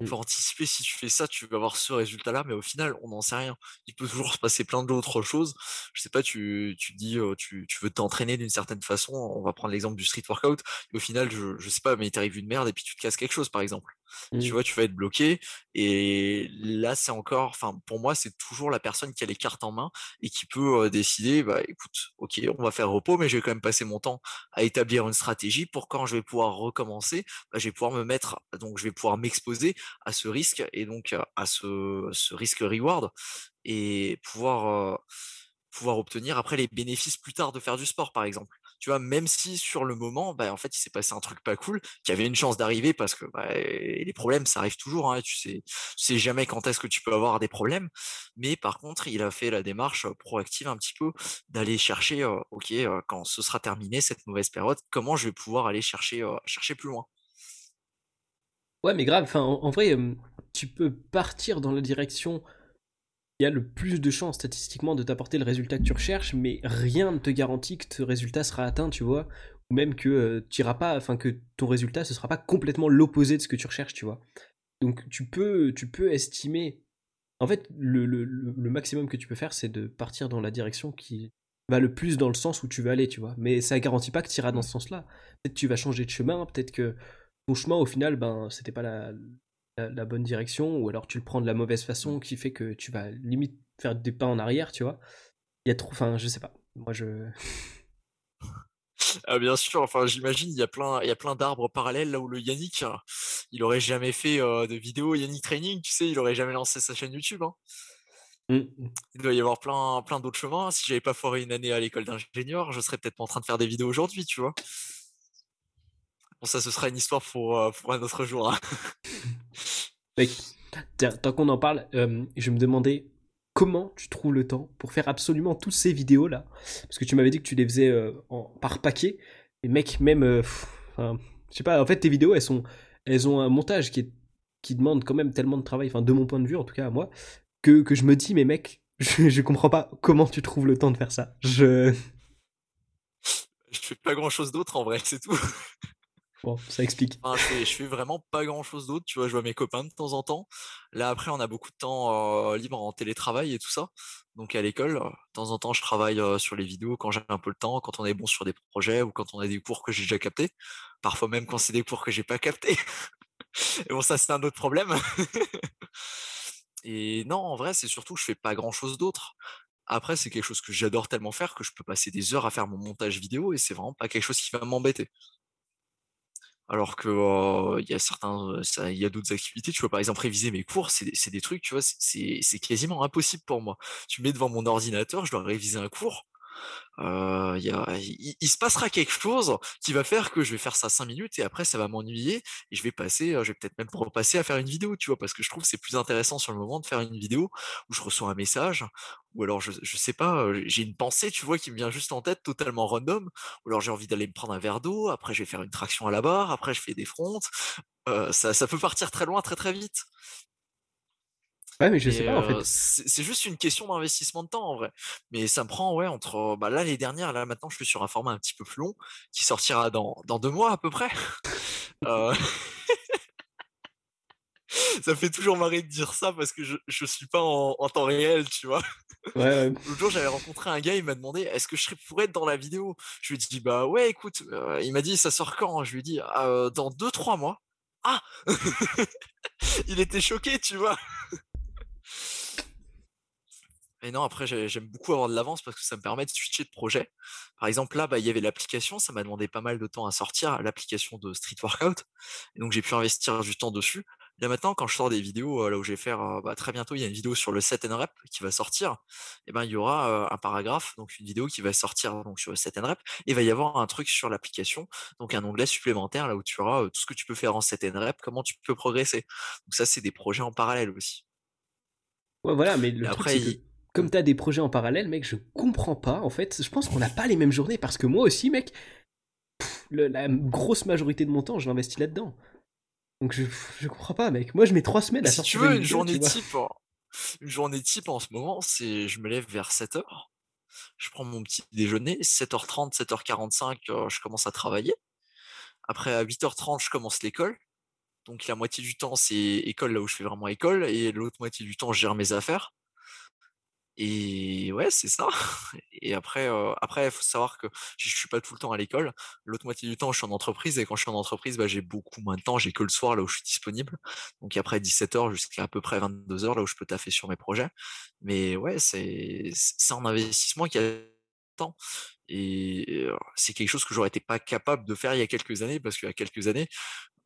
On Mm. peut anticiper si tu fais ça, tu vas avoir ce résultat-là, mais au final, on n'en sait rien. Il peut toujours se passer plein d'autres choses. Je sais pas, tu, tu dis, euh, tu, tu veux t'entraîner d'une certaine façon. On va prendre l'exemple du street workout. Et au final, je, je sais pas, mais il t'arrive une merde et puis tu te casses quelque chose, par exemple. Tu Mmh. vois, tu vas être bloqué. Et là, c'est encore, enfin, pour moi, c'est toujours la personne qui a les cartes en main et qui peut euh, décider, bah, écoute, ok, on va faire repos, mais je vais quand même passer mon temps à établir une stratégie pour quand je vais pouvoir recommencer, bah, je vais pouvoir me mettre, donc je vais pouvoir m'exposer à ce risque et donc à ce, ce risque reward et pouvoir, euh, pouvoir obtenir après les bénéfices plus tard de faire du sport, par exemple. Tu vois, même si sur le moment, bah, en fait, il s'est passé un truc pas cool, qui avait une chance d'arriver parce que bah, les problèmes, ça arrive toujours. Hein, tu sais, tu sais jamais quand est-ce que tu peux avoir des problèmes. Mais par contre, il a fait la démarche proactive un petit peu d'aller chercher, ok, quand ce sera terminé cette mauvaise période, comment je vais pouvoir aller chercher, chercher plus loin. Ouais, mais grave, enfin, en, vrai, tu peux partir dans la direction il y a le plus de chances statistiquement de t'apporter le résultat que tu recherches, mais rien ne te garantit que ce résultat sera atteint, tu vois, ou même que tu iras pas, enfin que ton résultat ce sera pas complètement l'opposé de ce que tu recherches, tu vois. Donc tu peux, tu peux estimer. En fait, le, maximum que tu peux faire, c'est de partir dans la direction qui va le plus dans le sens où tu veux aller, tu vois. Mais ça garantit pas que tu iras dans ce sens-là. Peut-être que tu vas changer de chemin, peut-être que ton chemin au final, ben c'était pas la, la, la, bonne direction, ou alors tu le prends de la mauvaise façon qui fait que tu vas limite faire des pas en arrière, tu vois. Il y a trop. Enfin, je sais pas. Moi, je. Ah, bien sûr, enfin j'imagine il y a plein, il y a plein d'arbres parallèles là où le Yannick, il aurait jamais fait euh, de vidéo Yannick Training, tu sais, il aurait jamais lancé sa chaîne YouTube. Hein. Mmh. Il doit y avoir plein, plein d'autres chemins. Si j'avais pas foiré une année à l'école d'ingénieur, je serais peut-être pas en train de faire des vidéos aujourd'hui, tu vois. Bon, ça, ce sera une histoire pour, euh, pour un autre jour. Hein. Mec, tant qu'on en parle, euh, je me demandais comment tu trouves le temps pour faire absolument toutes ces vidéos là Parce que tu m'avais dit que tu les faisais euh, en, par paquet. Et mec, même. Euh, enfin, je sais pas, en fait, tes vidéos, elles, sont, elles ont un montage qui, est, qui demande quand même tellement de travail, enfin, de mon point de vue en tout cas à moi, que, que je me dis, mais mec, je, je comprends pas comment tu trouves le temps de faire ça. Je. Je fais pas grand chose d'autre en vrai, c'est tout. Bon, ça explique. Je, fais, fais vraiment pas grand chose d'autre, tu vois, je vois mes copains de temps en temps. Là, après, on a beaucoup de temps euh, libre en télétravail et tout ça. Donc, à l'école, de temps en temps, je travaille euh, sur les vidéos quand j'ai un peu le temps, quand on est bon sur des projets ou quand on a des cours que j'ai déjà captés. Parfois même quand c'est des cours que j'ai pas captés. et bon, ça, c'est un autre problème. et non, en vrai, c'est surtout que je fais pas grand chose d'autre. Après, c'est quelque chose que j'adore tellement faire que je peux passer des heures à faire mon montage vidéo et c'est vraiment pas quelque chose qui va m'embêter. Alors que il y a certains, ça, il y a d'autres activités. Tu vois, par exemple, réviser mes cours, c'est des, des trucs, tu vois, c'est quasiment impossible pour moi. Tu me mets devant mon ordinateur, je dois réviser un cours. Il, se passera quelque chose qui va faire que je vais faire ça 5 minutes et après ça va m'ennuyer et je vais passer, je vais peut-être même repasser à faire une vidéo, tu vois, parce que je trouve c'est plus intéressant sur le moment de faire une vidéo où je reçois un message ou alors je, je sais pas, j'ai une pensée, tu vois, qui me vient juste en tête, totalement random, ou alors j'ai envie d'aller me prendre un verre d'eau, après je vais faire une traction à la barre, après je fais des frontes, ça, ça peut partir très loin, très très vite. Ouais, mais je et sais pas en fait. Euh, c'est juste une question d'investissement de temps en vrai. Mais ça me prend, ouais, entre. Bah, là, les dernières, là maintenant, je suis sur un format un petit peu plus long qui sortira dans, dans deux mois à peu près. euh... ça fait toujours marrer de dire ça parce que je, je suis pas en, en temps réel, tu vois. Ouais, ouais. L'autre jour, j'avais rencontré un gars, il m'a demandé est-ce que je pourrais être dans la vidéo? Je lui ai dit bah ouais, écoute, euh, il m'a dit ça sort quand? Je lui ai dit euh, dans deux trois mois. Ah Il était choqué, tu vois. Et non, après, j'aime beaucoup avoir de l'avance parce que ça me permet de switcher de projet. Par exemple, là, bah, il y avait l'application, ça m'a demandé pas mal de temps à sortir, l'application de Street Workout. Et donc, j'ai pu investir du temps dessus. Là, maintenant, quand je sors des vidéos, là où je vais faire, bah, très bientôt, il y a une vidéo sur le set and rep qui va sortir. Et ben, il y aura un paragraphe, donc une vidéo qui va sortir donc, sur le set and rep. Et il va y avoir un truc sur l'application, donc un onglet supplémentaire là où tu auras tout ce que tu peux faire en set and rep, comment tu peux progresser. Donc, ça, c'est des projets en parallèle aussi. Ouais, voilà, mais le truc, après, il comme t'as des projets en parallèle, mec, je comprends pas. En fait, je pense qu'on n'a pas les mêmes journées parce que moi aussi, mec, pff, le, la grosse majorité de mon temps, je l'investis là-dedans. Donc je, je comprends pas, mec. Moi, je mets trois semaines à si sortir. tu veux, une, vidéo, journée type, une journée type en ce moment, c'est je me lève vers 7h. Je prends mon petit déjeuner, 7h30, 7h45, euh, je commence à travailler. Après, à 8h30, je commence l'école. Donc la moitié du temps, c'est école, là où je fais vraiment école, et l'autre moitié du temps, je gère mes affaires. Et ouais, c'est ça. Et après, après, il faut savoir que je suis pas tout le temps à l'école. L'autre moitié du temps, je suis en entreprise. Et quand je suis en entreprise, bah, j'ai beaucoup moins de temps. J'ai que le soir là où je suis disponible. Donc après 17h jusqu'à à peu près 22h là où je peux taffer sur mes projets. Mais ouais, c'est c'est un investissement qui a temps. Et c'est quelque chose que j'aurais été pas capable de faire il y a quelques années parce qu'il y a quelques années,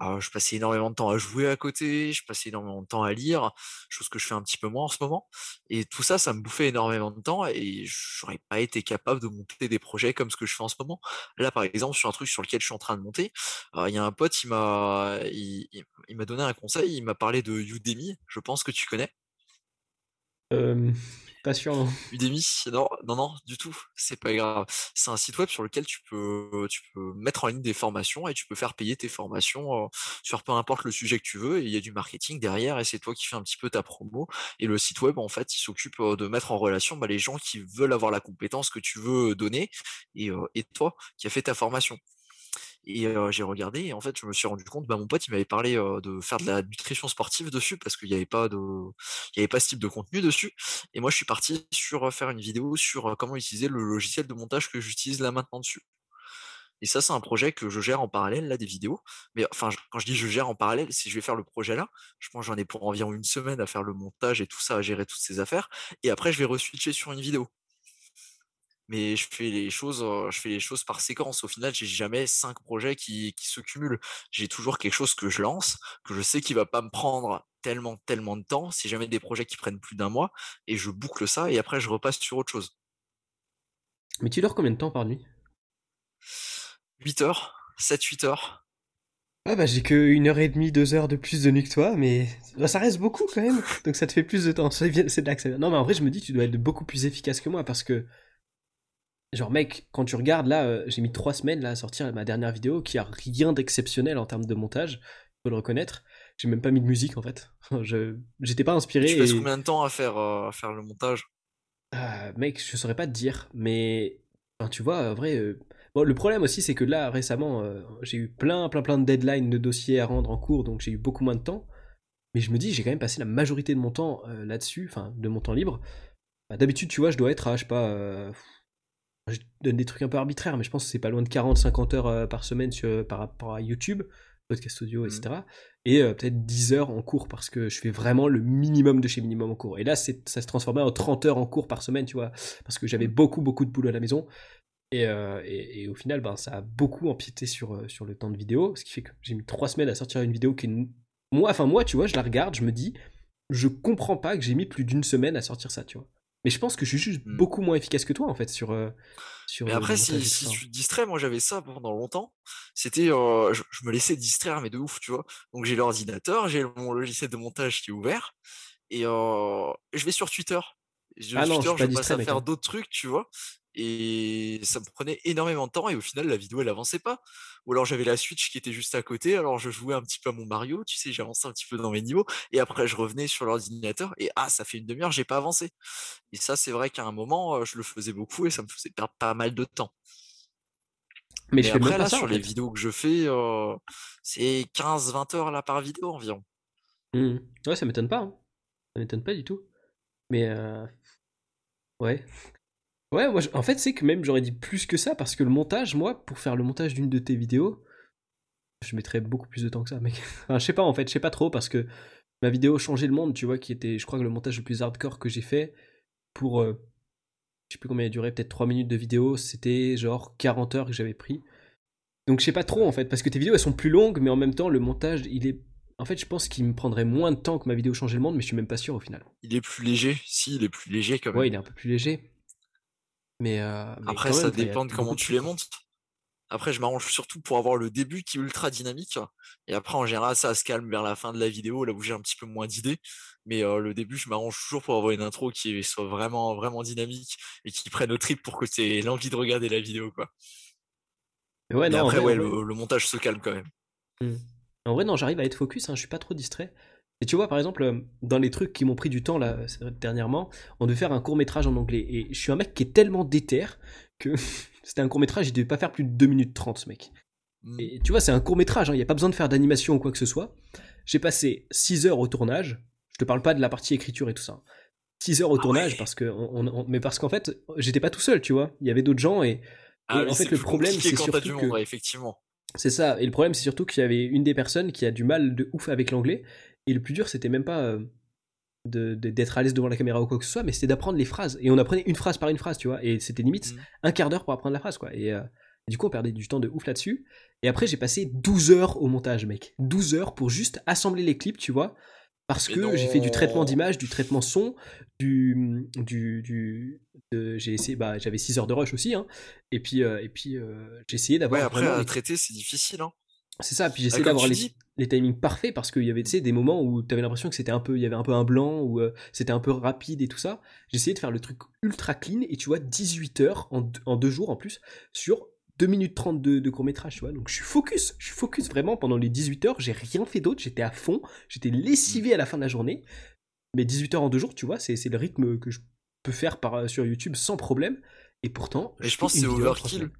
ah, je passais énormément de temps à jouer à côté, je passais énormément de temps à lire, chose que je fais un petit peu moins en ce moment. Et tout ça, ça me bouffait énormément de temps et j'aurais pas été capable de monter des projets comme ce que je fais en ce moment. Là, par exemple, sur un truc sur lequel je suis en train de monter, il y a un pote, il m'a, il, m'a donné un conseil, il m'a parlé de Udemy, je pense que tu connais. Pas sûr. Non. Udemy, non, non, du tout. C'est pas grave. C'est un site web sur lequel tu peux, tu peux mettre en ligne des formations et tu peux faire payer tes formations euh, sur peu importe le sujet que tu veux. Et il y a du marketing derrière et c'est toi qui fais un petit peu ta promo. Et le site web, en fait, il s'occupe euh, de mettre en relation bah, les gens qui veulent avoir la compétence que tu veux donner et, euh, et toi qui as fait ta formation. Et j'ai regardé et en fait, je me suis rendu compte, bah, mon pote, il m'avait parlé de faire de la nutrition sportive dessus parce qu'il n'y avait pas de, il y avait pas ce type de contenu dessus. Et moi, je suis parti sur faire une vidéo sur comment utiliser le logiciel de montage que j'utilise là maintenant dessus. Et ça, c'est un projet que je gère en parallèle, là, des vidéos. Mais enfin, quand je dis je gère en parallèle, si je vais faire le projet là, je pense j'en ai pour environ une semaine à faire le montage et tout ça, à gérer toutes ces affaires. Et après, je vais re-switcher sur une vidéo mais je fais les choses, je fais les choses par séquence. Au final, j'ai jamais cinq projets qui, qui se cumulent. J'ai toujours quelque chose que je lance, que je sais qui va pas me prendre tellement, tellement de temps. Si jamais des projets qui prennent plus d'un mois, et je boucle ça, et après je repasse sur autre chose. Mais tu dors combien de temps par nuit? 8 heures, 7-8 heures. Ah bah j'ai que une heure et demie, deux heures de plus de nuit que toi, mais bah, ça reste beaucoup quand même. Donc ça te fait plus de temps. C'est de là que ça vient. Non mais en vrai je me dis tu dois être beaucoup plus efficace que moi parce que Genre, mec, quand tu regardes, là, euh, j'ai mis trois semaines là, à sortir ma dernière vidéo qui a rien d'exceptionnel en termes de montage, faut le reconnaître. J'ai même pas mis de musique en fait. Je, j'étais pas inspiré. Tu passes combien de temps à faire, euh, à faire le montage? Euh, Mec, je saurais pas te dire, mais tu vois, en vrai. Bon, le problème aussi, c'est que là, récemment, j'ai eu plein, plein, plein de deadlines de dossiers à rendre en cours, donc j'ai eu beaucoup moins de temps. Mais je me dis, j'ai quand même passé la majorité de mon temps là-dessus, enfin, de mon temps libre. Bah, d'habitude, tu vois, je dois être à, je sais pas je donne des trucs un peu arbitraires, mais je pense que c'est pas loin de 40-50 heures euh, par semaine par rapport à YouTube, podcast audio, etc. Mmh. Et euh, peut-être 10 heures en cours parce que je fais vraiment le minimum de chez minimum en cours. Et là, ça se transformait en 30 heures en cours par semaine, tu vois, parce que j'avais mmh. beaucoup, beaucoup de boulot à la maison. Euh, et, et, au final, ben, ça a beaucoup empiété sur, sur le temps de vidéo, ce qui fait que j'ai mis 3 semaines à sortir une vidéo qui est... Moi, enfin moi, tu vois, je la regarde, je me dis, je comprends pas que j'ai mis plus d'une semaine à sortir ça, tu vois. Mais je pense que je suis juste mmh. beaucoup moins efficace que toi en fait sur. Euh, sur mais après, si, si tu te distrais, moi j'avais ça pendant longtemps. C'était, euh, je, me laissais distraire, mais de ouf, tu vois. Donc j'ai l'ordinateur, j'ai mon logiciel de montage qui est ouvert, et euh, je vais sur Twitter. Je, ah non, Twitter, je, je passe à faire d'autres trucs, tu vois et ça me prenait énormément de temps et au final la vidéo elle avançait pas. Ou alors j'avais la Switch qui était juste à côté alors je jouais un petit peu à mon Mario tu sais j'avançais un petit peu dans mes niveaux et après je revenais sur l'ordinateur et ah ça fait une demi-heure j'ai pas avancé. Et ça c'est vrai qu'à un moment je le faisais beaucoup et ça me faisait perdre pas mal de temps. Mais, je après là sur les vidéos que je fais c'est 15-20 heures là par vidéo environ. Mmh. ouais ça m'étonne pas hein. ça m'étonne pas du tout. Mais ouais Ouais, moi, en fait, c'est que même j'aurais dit plus que ça, parce que le montage, moi, pour faire le montage d'une de tes vidéos, je mettrais beaucoup plus de temps que ça, mec. Enfin, je sais pas, en fait, je sais pas trop, parce que ma vidéo Changer le monde, tu vois, qui était, je crois que le montage le plus hardcore que j'ai fait, pour, euh, je sais plus combien il a duré, peut-être 3 minutes de vidéo, c'était genre 40 heures que j'avais pris. Donc je sais pas trop, en fait, parce que tes vidéos, elles sont plus longues, mais en même temps, le montage, il est... En fait, je pense qu'il me prendrait moins de temps que ma vidéo Changer le monde, mais je suis même pas sûr au final. Il est plus léger, si, il est plus léger quand même. Ouais, il est un peu plus léger. Euh, mais, Après, ça dépend de comment tu les montes. Après, je m'arrange surtout pour avoir le début qui est ultra dynamique. Et après, en général, ça se calme vers la fin de la vidéo, là où j'ai un petit peu moins d'idées. Mais euh, le début, je m'arrange toujours pour avoir une intro qui soit vraiment, vraiment dynamique et qui prenne au trip pour que tu aies l'envie de regarder la vidéo. Quoi. Ouais, non, après, ouais, le, montage se calme quand même. Mmh. En vrai, non, j'arrive à être focus, hein, je suis pas trop distrait. Et tu vois, par exemple, euh, dans les trucs qui m'ont pris du temps là dernièrement, on devait faire un court métrage en anglais. Et je suis un mec qui est tellement déter que c'était un court métrage, il devait pas faire plus de 2 minutes 30, mec. Mm. Et tu vois, c'est un court métrage, hein, il n'y a pas besoin de faire d'animation ou quoi que ce soit. J'ai passé 6 heures au tournage. Je te parle pas de la partie écriture et tout ça. 6 heures au Ah tournage ouais. parce que on, on- mais parce qu'en fait j'étais pas tout seul tu vois il y avait d'autres gens et, Ah et en fait le problème c'est surtout du que monde, ouais, effectivement. c'est ça et le problème c'est surtout qu'il y avait une des personnes qui a du mal de ouf avec l'anglais et le plus dur c'était même pas euh, de- de- d'être à l'aise devant la caméra ou quoi que ce soit mais c'était d'apprendre les phrases. Et on apprenait une phrase par une phrase tu vois. Et c'était limite Mm. un quart d'heure pour apprendre la phrase quoi. Et, euh, et du coup on perdait du temps de ouf là-dessus. Et après j'ai passé 12 heures au montage mec. 12 heures pour juste assembler les clips tu vois. Parce Mais que j'ai fait du traitement d'image, du traitement son, du, du, du de- j'ai essayé, bah j'avais 6 heures de rush aussi, hein, et puis euh, et puis euh, j'ai essayé Ouais, d'avoir après, vraiment à les- traiter, c'est difficile. Hein. C'est ça, puis Ah, essayé comme d'avoir les, dis. les timings parfaits parce qu'il y avait des moments où tu avais l'impression que c'était un peu il y avait un peu un blanc ou euh, c'était un peu rapide et tout ça. Essayé de faire le truc ultra clean et tu vois 18 heures en, deux- en deux jours en plus sur 2 minutes 30 de, de court métrage, tu vois. Donc je suis focus, je suis focus vraiment pendant les 18 heures, j'ai rien fait d'autre, j'étais à fond, j'étais lessivé à la fin de la journée. Mais 18 heures en deux jours, tu vois, c'est le rythme que je peux faire par, sur YouTube sans problème. Et pourtant, Mais je pense c'est overkill.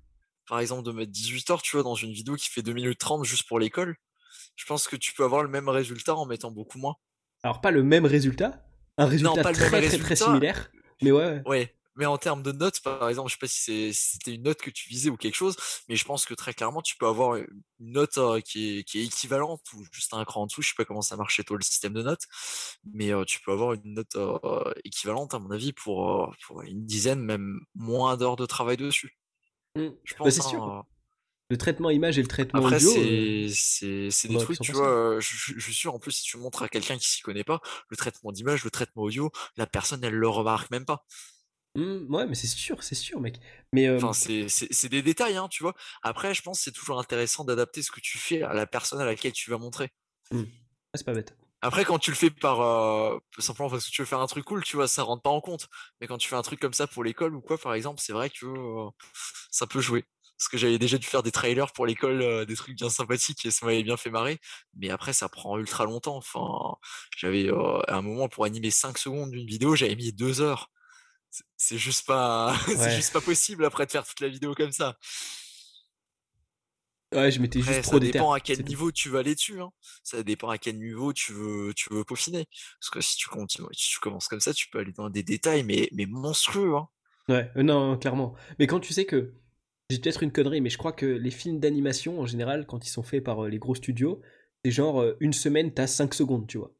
Par exemple, de mettre 18 heures, tu vois, dans une vidéo qui fait 2 minutes 30 juste pour l'école. Je pense que tu peux avoir le même résultat en mettant beaucoup moins. Alors pas le même résultat, un résultat pas le très même très très résultat. similaire, mais ouais, ouais. Ouais, mais en termes de notes, par exemple, je sais pas si c'était une note que tu visais ou quelque chose, mais je pense que très clairement, tu peux avoir une note euh, qui, est, qui est équivalente ou juste un cran en dessous. Je sais pas comment ça marche chez toi le système de notes, mais euh, tu peux avoir une note euh, équivalente, à mon avis, pour, pour une dizaine, même moins d'heures de travail dessus. Mm. Je Bah, pense. c'est hein, sûr. euh, Le traitement image et le traitement Après, audio. c'est euh, des aurait trucs, tu vois, je, suis sûr, en plus, si tu montres à quelqu'un qui s'y connaît pas, le traitement d'image, le traitement audio, la personne, elle le remarque même pas. mm, ouais, mais c'est sûr, c'est sûr, mec. Mais euh, Enfin, c'est des détails, hein, tu vois. Après, je pense que c'est toujours intéressant d'adapter ce que tu fais à la personne à laquelle tu vas montrer. ah, c'est pas bête. Après, quand tu le fais par euh, simplement parce que tu veux faire un truc cool, tu vois, ça rentre pas en compte. Mais quand tu fais un truc comme ça pour l'école ou quoi, par exemple, c'est vrai que euh, ça peut jouer. Parce que j'avais déjà dû faire des trailers pour l'école, euh, des trucs bien sympathiques et ça m'avait bien fait marrer. Mais après, ça prend ultra longtemps. Enfin, j'avais à un moment pour animer 5 secondes d'une vidéo, j'avais mis 2 heures. C'est- juste pas, c'est juste pas possible après de faire toute la vidéo comme ça. Ouais, je m'étais juste ça trop déter. dépend à quel niveau tu vas aller dessus. Hein. Ça dépend à quel niveau tu veux, tu veux peaufiner. Parce que si tu, continues, si tu commences comme ça, tu peux aller dans des détails, mais, mais monstrueux. Hein. Ouais, euh, non, clairement. Mais quand tu sais que. J'ai peut-être une connerie, mais je crois que les films d'animation, en général, quand ils sont faits par euh, les gros studios, c'est genre euh, une semaine, t'as 5 secondes, tu vois.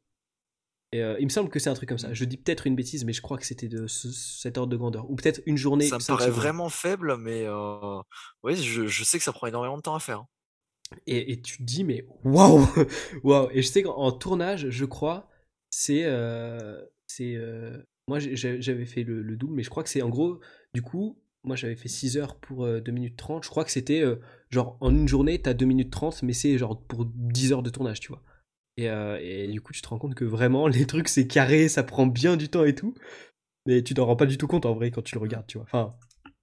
Et euh, il me semble que c'est un truc comme ça. Je dis peut-être une bêtise, mais je crois que c'était de ce- cet ordre de grandeur. Ou peut-être une journée. Ça me paraît secondes. vraiment faible, mais euh, ouais, je, je sais que ça prend énormément de temps à faire. hein. Et, et tu te dis, mais waouh Waouh Et je sais qu'en en tournage, je crois, c'est. euh, c'est moi, j'avais fait le, le double, mais je crois que c'est en gros, du coup, moi j'avais fait 6 heures pour euh, 2 minutes 30. Je crois que c'était genre en une journée, t'as 2 minutes 30, mais c'est genre pour 10 heures de tournage, tu vois. Et, euh, et du coup, tu te rends compte que vraiment, les trucs, c'est carré, ça prend bien du temps et tout. Mais tu t'en rends pas du tout compte en vrai quand tu le regardes, tu vois. Enfin,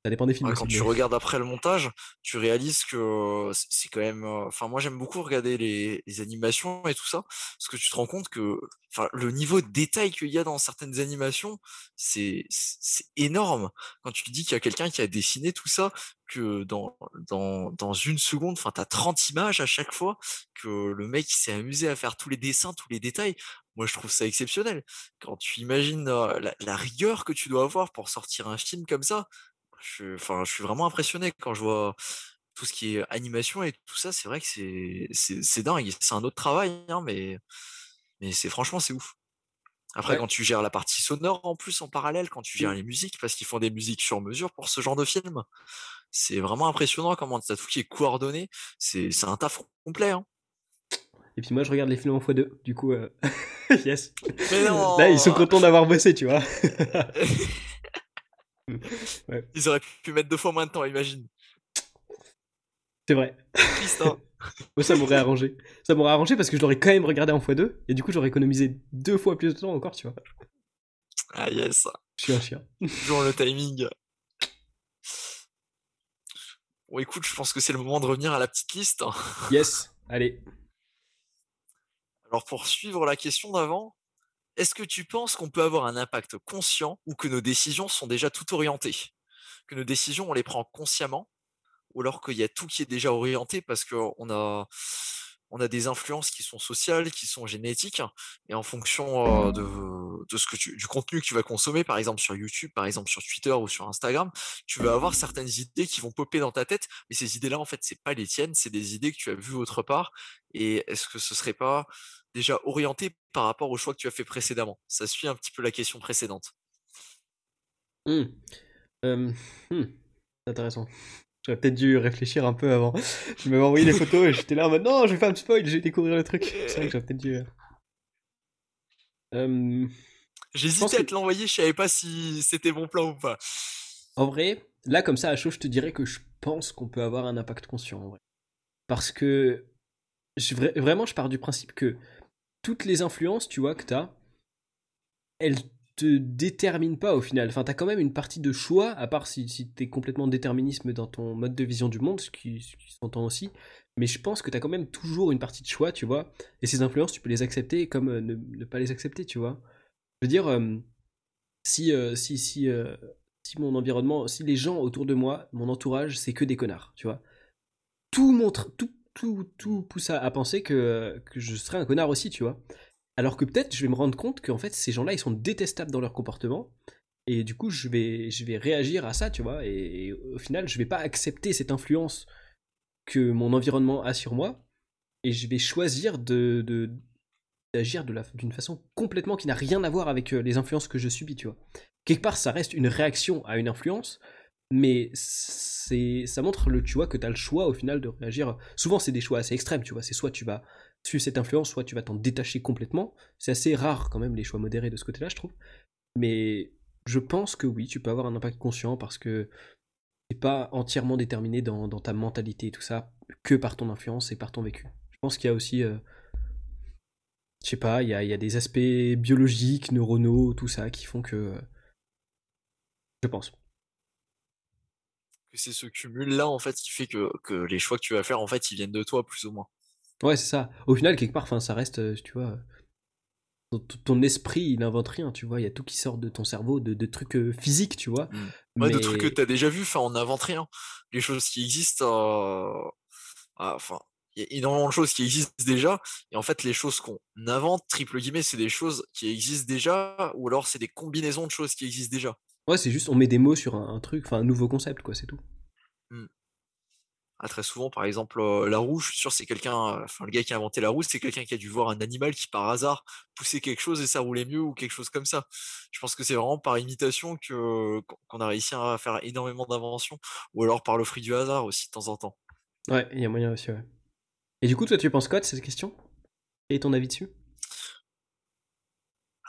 ça dépend des films. Ouais, aussi, quand mais- tu regardes après le montage, tu réalises que c'est- c'est quand même. euh, Enfin, moi j'aime beaucoup regarder les, les animations et tout ça, parce que tu te rends compte que, enfin, le niveau de détail qu'il y a dans certaines animations, c'est c'est énorme. Quand tu dis qu'il y a quelqu'un qui a dessiné tout ça, que dans dans dans une seconde, enfin, t'as 30 images à chaque fois, que le mec s'est amusé à faire tous les dessins, tous les détails. Moi, je trouve ça exceptionnel. Quand tu imagines euh, la, la rigueur que tu dois avoir pour sortir un film comme ça, je, enfin, je suis vraiment impressionné quand je vois tout ce qui est animation et tout ça. C'est vrai que c'est, c'est, c'est dingue. C'est un autre travail, hein, mais, mais c'est franchement, c'est ouf. Après, Ouais. quand tu gères la partie sonore en plus en parallèle, quand tu gères Mm. les musiques, parce qu'ils font des musiques sur mesure pour ce genre de film, c'est vraiment impressionnant comment t'as tout qui est coordonné. C'est, c'est un taf complet. Hein. Et puis moi, je regarde les films en x2, du coup, euh, yes. Mais non Là, ils sont contents d'avoir bossé, tu vois. Ils auraient pu mettre deux fois moins de temps, imagine. C'est vrai. Triste, hein. Ça m'aurait arrangé. Ça m'aurait arrangé parce que je l'aurais quand même regardé en x2, et du coup, j'aurais économisé deux fois plus de temps encore, tu vois. Ah yes, Je suis un chien. toujours le timing. Bon, écoute, je pense que c'est le moment de revenir à la petite liste. Yes, allez. Alors, pour suivre la question d'avant, est-ce que tu penses qu'on peut avoir un impact conscient ou que nos décisions sont déjà tout orientées? Que nos décisions, on les prend consciemment ou alors qu'il y a tout qui est déjà orienté parce qu'on a, on a des influences qui sont sociales, qui sont génétiques, et en fonction de, ce que du contenu que tu vas consommer, par exemple sur YouTube, par exemple sur Twitter ou sur Instagram, tu vas avoir certaines idées qui vont popper dans ta tête, mais ces idées-là, en fait, c'est pas les tiennes, c'est des idées que tu as vues autre part. Et est-ce que ce serait pas déjà orienté par rapport au choix que tu as fait précédemment? Ça suit un petit peu la question précédente. Mmh. Mmh. Intéressant. J'aurais peut-être dû réfléchir un peu avant. Tu m'avais envoyé les photos et j'étais là en mode non, je vais faire un spoil, je vais découvrir le truc. C'est vrai que j'aurais peut-être dû. Euh... euh J'hésitais à te l'envoyer, je savais pas si c'était bon plan ou pas. En vrai, là comme ça à chaud, je te dirais que je pense qu'on peut avoir un impact conscient en vrai. Parce que je, vraiment, je pars du principe que toutes les influences, tu vois, que tu as, elles te déterminent pas au final. Enfin, tu as quand même une partie de choix, à part si, si tu es complètement déterminisme dans ton mode de vision du monde, ce qui, s'entend aussi. Mais je pense que tu as quand même toujours une partie de choix, tu vois. Et ces influences, tu peux les accepter comme euh, ne, pas les accepter, tu vois. Je veux dire, euh, si, euh, si, si, si mon environnement, si les gens autour de moi, mon entourage, c'est que des connards, tu vois. Tout montre, tout tout, tout pousse à, penser que, que, je serais un connard aussi, tu vois. Alors que peut-être je vais me rendre compte qu'en fait ces gens-là ils sont détestables dans leur comportement et du coup je vais, je vais réagir à ça, tu vois. Et, au final je vais pas accepter cette influence que mon environnement a sur moi et je vais choisir de, d'agir de d'une façon complètement qui n'a rien à voir avec euh, les influences que je subis, tu vois. Quelque part, ça reste une réaction à une influence, mais ça montre le tu vois que tu as le choix au final de réagir souvent c'est des choix assez extrêmes tu vois c'est soit tu vas suivre cette influence soit tu vas t'en détacher complètement. C'est assez rare quand même les choix modérés de ce côté-là je trouve. Mais je pense que oui tu peux avoir un impact conscient parce que t'es pas entièrement déterminé dans, ta mentalité et tout ça que par ton influence et par ton vécu. Je pense qu'il y a aussi euh, je sais pas il y a, des aspects biologiques neuronaux tout ça qui font que je pense. Que c'est ce cumul-là, en fait, qui fait que, les choix que tu vas faire, en fait, ils viennent de toi, plus ou moins. Ouais, c'est ça. Au final, quelque part, ça reste, euh, tu vois, ton, esprit, il invente rien, tu vois. Il y a tout qui sort de ton cerveau, de, de trucs euh, physiques, tu vois. Mmh. Ouais, de trucs que tu as déjà vu, enfin, on n'invente rien. Les choses qui existent, euh, ah, enfin, il y a énormément de choses qui existent déjà, et en fait, les choses qu'on invente, triple guillemets, c'est des choses qui existent déjà, ou alors c'est des combinaisons de choses qui existent déjà. Ouais, c'est juste on met des mots sur un, truc, enfin un nouveau concept, quoi, c'est tout. Mmh. Ah, très souvent, par exemple, euh, la roue, je suis sûr, c'est quelqu'un, enfin, le gars qui a inventé la roue, c'est quelqu'un qui a dû voir un animal qui, par hasard, poussait quelque chose et ça roulait mieux ou quelque chose comme ça. Je pense que c'est vraiment par imitation que qu'on a réussi à faire énormément d'inventions, ou alors par le fruit du hasard aussi, de temps en temps. Ouais, il y a moyen aussi, ouais. Et du coup, toi, tu penses quoi de cette question? Et ton avis dessus?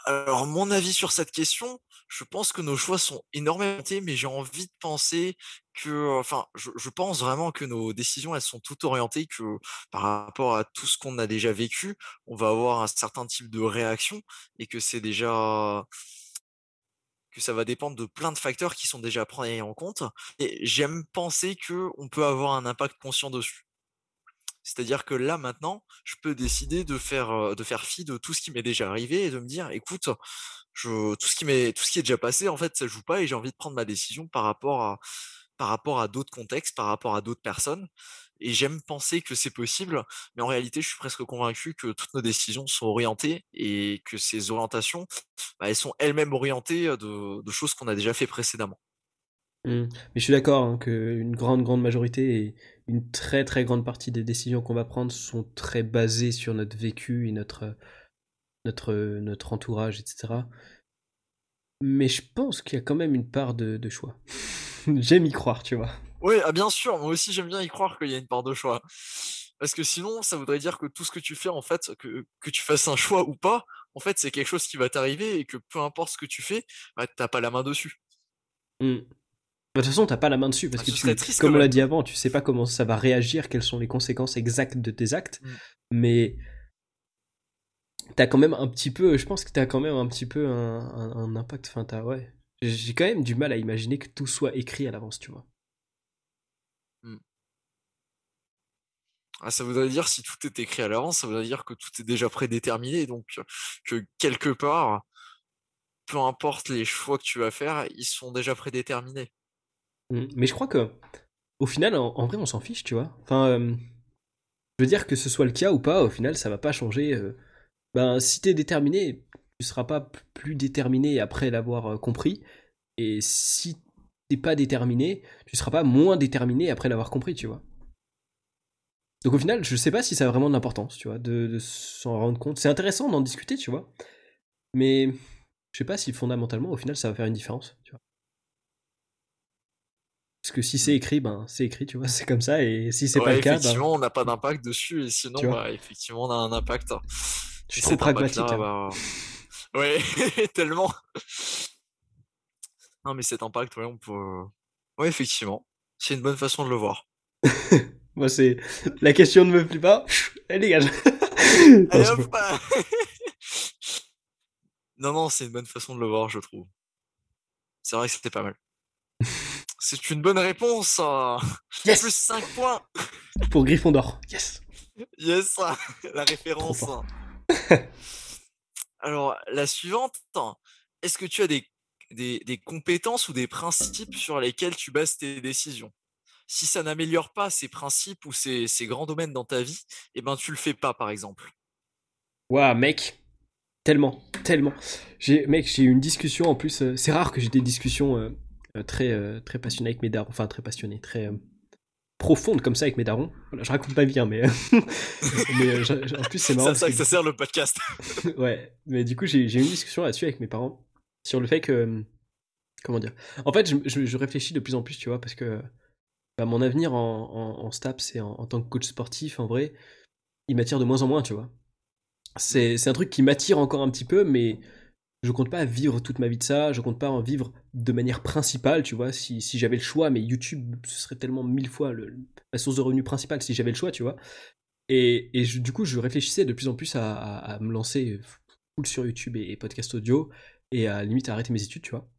Alors, mon avis sur cette question, je pense que nos choix sont énormément mais j'ai envie de penser que, enfin, je, pense vraiment que nos décisions, elles sont toutes orientées, que par rapport à tout ce qu'on a déjà vécu, on va avoir un certain type de réaction et que c'est déjà que ça va dépendre de plein de facteurs qui sont déjà pris en compte. Et j'aime penser que on peut avoir un impact conscient dessus. C'est-à-dire que là maintenant, je peux décider de faire de faire fi de tout ce qui m'est déjà arrivé et de me dire, écoute, je, tout ce qui m'est, tout ce qui est déjà passé, en fait, ça joue pas et j'ai envie de prendre ma décision par rapport à, par rapport à d'autres contextes, par rapport à d'autres personnes. Et j'aime penser que c'est possible, mais en réalité, je suis presque convaincu que toutes nos décisions sont orientées et que ces orientations, bah, elles sont elles-mêmes orientées de, choses qu'on a déjà fait précédemment. Mmh. Mais je suis d'accord hein, qu'une grande, grande majorité et une très, très grande partie des décisions qu'on va prendre sont très basées sur notre vécu et notre, notre, notre entourage, etc. Mais je pense qu'il y a quand même une part de, choix. j'aime y croire, tu vois. Oui, ah bien sûr, moi aussi j'aime bien y croire qu'il y a une part de choix. Parce que sinon, ça voudrait dire que tout ce que tu fais, en fait, que, que tu fasses un choix ou pas, en fait, c'est quelque chose qui va t'arriver et que peu importe ce que tu fais, bah, t'as pas la main dessus. Mmh. De toute façon, t'as pas la main dessus parce ah, que tu, comme on l'a dit avant, tu sais pas comment ça va réagir, quelles sont les conséquences exactes de tes actes. Mmh. Mais t'as quand même un petit peu, je pense que t'as quand même un petit peu un, impact. Enfin, t'as, ouais. J'ai quand même du mal à imaginer que tout soit écrit à l'avance, tu vois. Hmm. Ah, ça voudrait dire si tout est écrit à l'avance, ça voudrait dire que tout est déjà prédéterminé, donc que quelque part, peu importe les choix que tu vas faire, ils sont déjà prédéterminés. Hmm. Mais je crois que, au final, en, vrai, on s'en fiche, tu vois. Enfin, euh, Je veux dire que ce soit le cas ou pas, au final, ça va pas changer. euh, Ben, si t'es déterminé, seras pas plus déterminé après l'avoir euh, compris. Et si t'es pas déterminé, tu seras pas moins déterminé après l'avoir compris, tu vois. Donc au final, je sais pas si ça a vraiment de l'importance, tu vois, de, de s'en rendre compte. C'est intéressant d'en discuter, tu vois. Mais je sais pas si fondamentalement, au final, ça va faire une différence, tu vois. Parce que si c'est écrit, ben c'est écrit, tu vois, c'est comme ça. Et si c'est pas le cas, ben, effectivement, on n'a pas d'impact dessus, et sinon, bah, effectivement, on a un impact. je suis trop pragmatique. hein. bah, Ouais, tellement. Non, mais cet impact, ouais, on peut. Ouais, effectivement. C'est une bonne façon de le voir. Moi, c'est la question ne me plaît pas. Elle dégage. Non, Allez hop pas- Non, non, c'est une bonne façon de le voir, je trouve. C'est vrai que c'était pas mal. C'est une bonne réponse. euh. Yes Plus 5 points. Pour Gryffondor. Yes. Yes, la référence. Alors, la suivante. Est-ce que tu as des, compétences ou des principes sur lesquels tu bases tes décisions? Si ça n'améliore pas ces principes ou ces, grands domaines dans ta vie, eh ben tu le fais pas, par exemple. Waouh, mec. Tellement, tellement. Mec, j'ai eu une discussion en plus. euh, c'est rare que j'ai des discussions euh, euh, très, très passionnées avec mes darons. Enfin, très passionnées, très profondes comme ça avec mes darons. Voilà, je raconte ma vie, hein, mais. mais euh, je- je- en plus, c'est C'est marrant. parce ça que que- ça sert le podcast. ouais, mais du coup, j'ai eu une discussion là-dessus avec mes parents sur le fait que. euh, Comment dire En fait, je, réfléchis de plus en plus, tu vois, parce que bah, mon avenir en, en, en STAPS et en, en tant que coach sportif, en vrai, il m'attire de moins en moins, tu vois. C'est c'est un truc qui m'attire encore un petit peu, mais je compte pas vivre toute ma vie de ça, je compte pas en vivre de manière principale, tu vois, si, si j'avais le choix, mais YouTube, ce serait tellement mille fois la source de revenus principale si j'avais le choix, tu vois. Et, et du coup, je réfléchissais de plus en plus à, me lancer full sur YouTube et, podcast audio, et à limite à arrêter mes études, tu vois.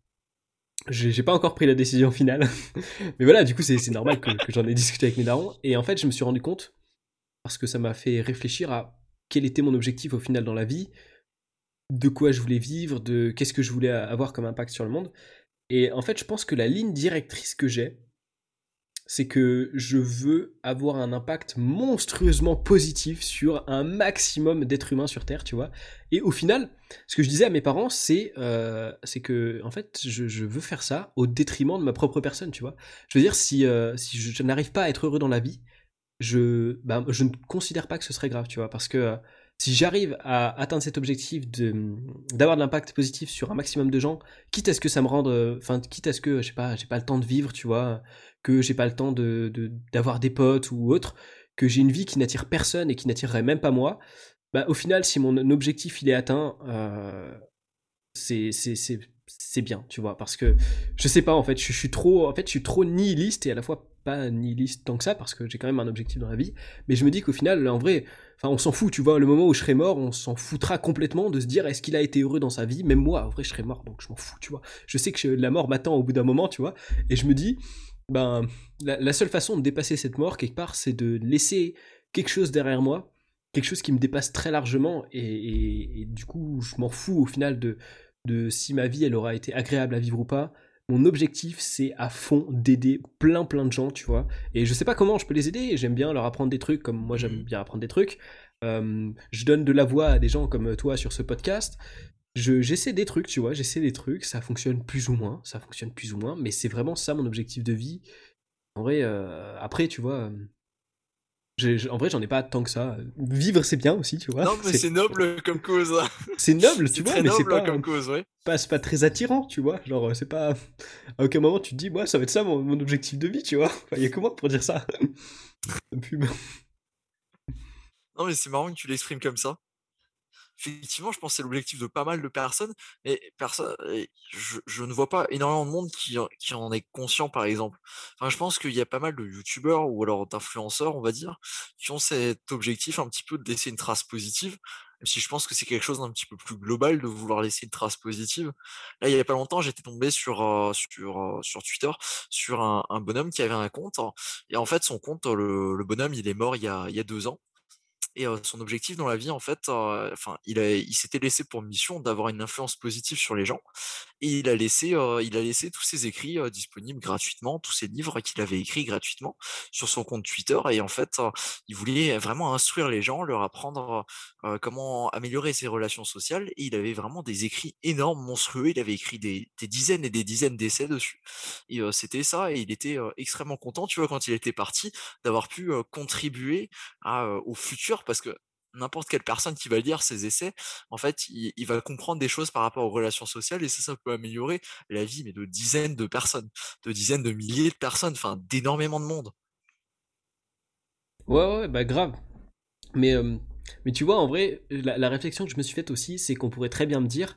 J'ai pas encore pris la décision finale. Mais voilà, du coup, c'est normal que, que j'en ai discuté avec mes darons. Et en fait, je me suis rendu compte, parce que ça m'a fait réfléchir à quel était mon objectif au final dans la vie, de quoi je voulais vivre, de qu'est-ce que je voulais avoir comme impact sur le monde. Et en fait, je pense que la ligne directrice que j'ai, c'est que je veux avoir un impact monstrueusement positif sur un maximum d'êtres humains sur Terre, tu vois. Et au final, ce que je disais à mes parents, c'est euh, que, en fait, je, veux faire ça au détriment de ma propre personne, tu vois. Je veux dire, si, euh, si je, n'arrive pas à être heureux dans la vie, je, bah, je ne considère pas que ce serait grave, tu vois, parce que euh, si j'arrive à atteindre cet objectif d'avoir de l'impact positif sur un maximum de gens, quitte à ce que ça me rende, euh, enfin, quitte à ce que, je sais pas, j'ai pas le temps de vivre, tu vois, que j'ai pas le temps d'avoir des potes ou autre, que j'ai une vie qui n'attire personne et qui n'attirerait même pas moi, bah, au final, si mon objectif il est atteint, euh, c'est c'est bien, tu vois, parce que je sais pas en fait, je suis trop en fait, je suis trop nihiliste et à la fois pas nihiliste tant que ça parce que j'ai quand même un objectif dans la vie, mais je me dis qu'au final, en vrai, enfin, on s'en fout, tu vois, le moment où je serai mort, on s'en foutra complètement de se dire est-ce qu'il a été heureux dans sa vie, même moi, en vrai, je serais mort, donc je m'en fous, tu vois. Je sais que la mort m'attend au bout d'un moment, tu vois, et je me dis, ben, la, la seule façon de dépasser cette mort quelque part, c'est de laisser quelque chose derrière moi, quelque chose qui me dépasse très largement, et, et- et du coup, je m'en fous au final de de si ma vie elle aura été agréable à vivre ou pas. Mon objectif, c'est à fond d'aider plein plein de gens, tu vois. Et je sais pas comment je peux les aider. J'aime bien leur apprendre des trucs, comme moi j'aime bien apprendre des trucs. Euh, je donne de la voix à des gens comme toi sur ce podcast. Je- J'essaie des trucs, tu vois. J'essaie des trucs. Ça fonctionne plus ou moins. Ça fonctionne plus ou moins. Mais c'est vraiment ça mon objectif de vie. En vrai, euh, après, tu vois. J'ai- en vrai, j'en ai pas tant que ça. Vivre, c'est bien aussi, tu vois. Non, mais c'est noble comme cause. c'est noble, tu C'est vois, très mais c'est pas, comme cause, ouais. pas, c'est pas très attirant, tu vois. Genre, c'est pas. À aucun moment tu te dis, moi, ça va être ça mon, mon objectif de vie, tu vois. Enfin, il y a que moi pour dire ça. Non, mais c'est marrant que tu l'exprimes comme ça. Effectivement, je pense que c'est l'objectif de pas mal de personnes, mais personne, je, ne vois pas énormément de monde qui, qui en est conscient, par exemple. Enfin, je pense qu'il y a pas mal de youtubeurs ou alors d'influenceurs, on va dire, qui ont cet objectif un petit peu de laisser une trace positive, même si je pense que c'est quelque chose d'un petit peu plus global de vouloir laisser une trace positive. Là, il y a pas longtemps, j'étais tombé sur, euh, sur, euh, sur Twitter sur un, un bonhomme qui avait un compte, et en fait, son compte, le, le bonhomme, il est mort il y a, il y a deux ans. Et son objectif dans la vie, en fait, il, il s'était laissé pour mission d'avoir une influence positive sur les gens. Et il a laissé, tous ses écrits disponibles gratuitement, tous ses livres qu'il avait écrits gratuitement sur son compte Twitter. Et en fait, il voulait vraiment instruire les gens, leur apprendre comment améliorer ses relations sociales. Et il avait vraiment des écrits énormes, monstrueux. Il avait écrit des, dizaines et des dizaines d'essais dessus. Et c'était ça. Et il était extrêmement content, tu vois, quand il était parti, d'avoir pu contribuer au futur, parce que n'importe quelle personne qui va lire ces essais, en fait, il, va comprendre des choses par rapport aux relations sociales et ça, ça peut améliorer la vie, mais de dizaines de personnes, de dizaines de milliers de personnes, enfin, d'énormément de monde. Ouais, ouais, bah grave. Mais, euh, mais tu vois, en vrai, la, réflexion que je me suis faite aussi, c'est qu'on pourrait très bien me dire,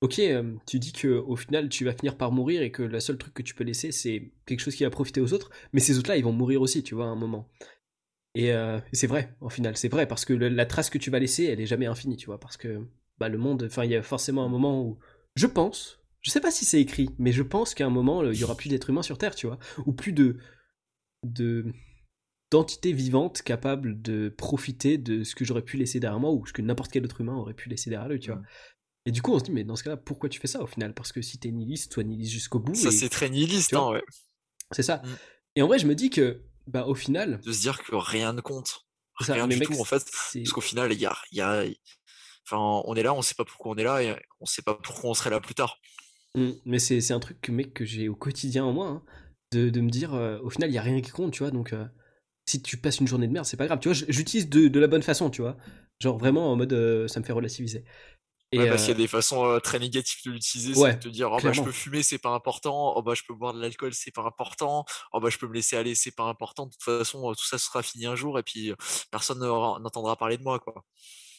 ok, euh, tu dis que au final, tu vas finir par mourir et que le seul truc que tu peux laisser, c'est quelque chose qui va profiter aux autres, mais ces autres-là, ils vont mourir aussi, tu vois, à un moment. Euh, et, c'est vrai, au final, c'est vrai, parce que la trace que tu vas laisser, elle est jamais infinie, tu vois, parce que bah, le monde, enfin, il y a forcément un moment où, je pense, je sais pas si c'est écrit, mais je pense qu'à un moment, il y aura plus d'êtres humains sur Terre, tu vois, ou plus de, de d'entités vivantes capables de profiter de ce que j'aurais pu laisser derrière moi ou ce que n'importe quel autre humain aurait pu laisser derrière lui, tu vois. Et du coup, on se dit, mais dans ce cas-là, pourquoi tu fais ça au final? Parce que si t'es nihiliste, sois nihiliste jusqu'au bout. Ça, c'est très nihiliste, hein, ouais. C'est ça. Mm. Et en vrai, je me dis que bah au final. De se dire que rien ne compte. Rien du tout en fait. Parce qu'au final, il y a, y a, Enfin, on est là, on sait pas pourquoi on est là et on sait pas pourquoi on serait là plus tard. Mmh, mais c'est un truc que, mec, que j'ai au quotidien en moi, hein, de, de, me dire, euh, au final, il y a rien qui compte, tu vois, donc euh, si tu passes une journée de merde, c'est pas grave, tu vois, j'utilise de, de, la bonne façon, tu vois, genre vraiment en mode, euh, ça me fait relativiser. Et ouais, parce qu'il y a des façons très négatives de l'utiliser, c'est de te dire oh bah je peux fumer, c'est pas important, oh bah je peux boire de l'alcool, c'est pas important, oh bah je peux me laisser aller, c'est pas important. De toute façon, tout ça sera fini un jour et puis personne n'entendra parler de moi quoi.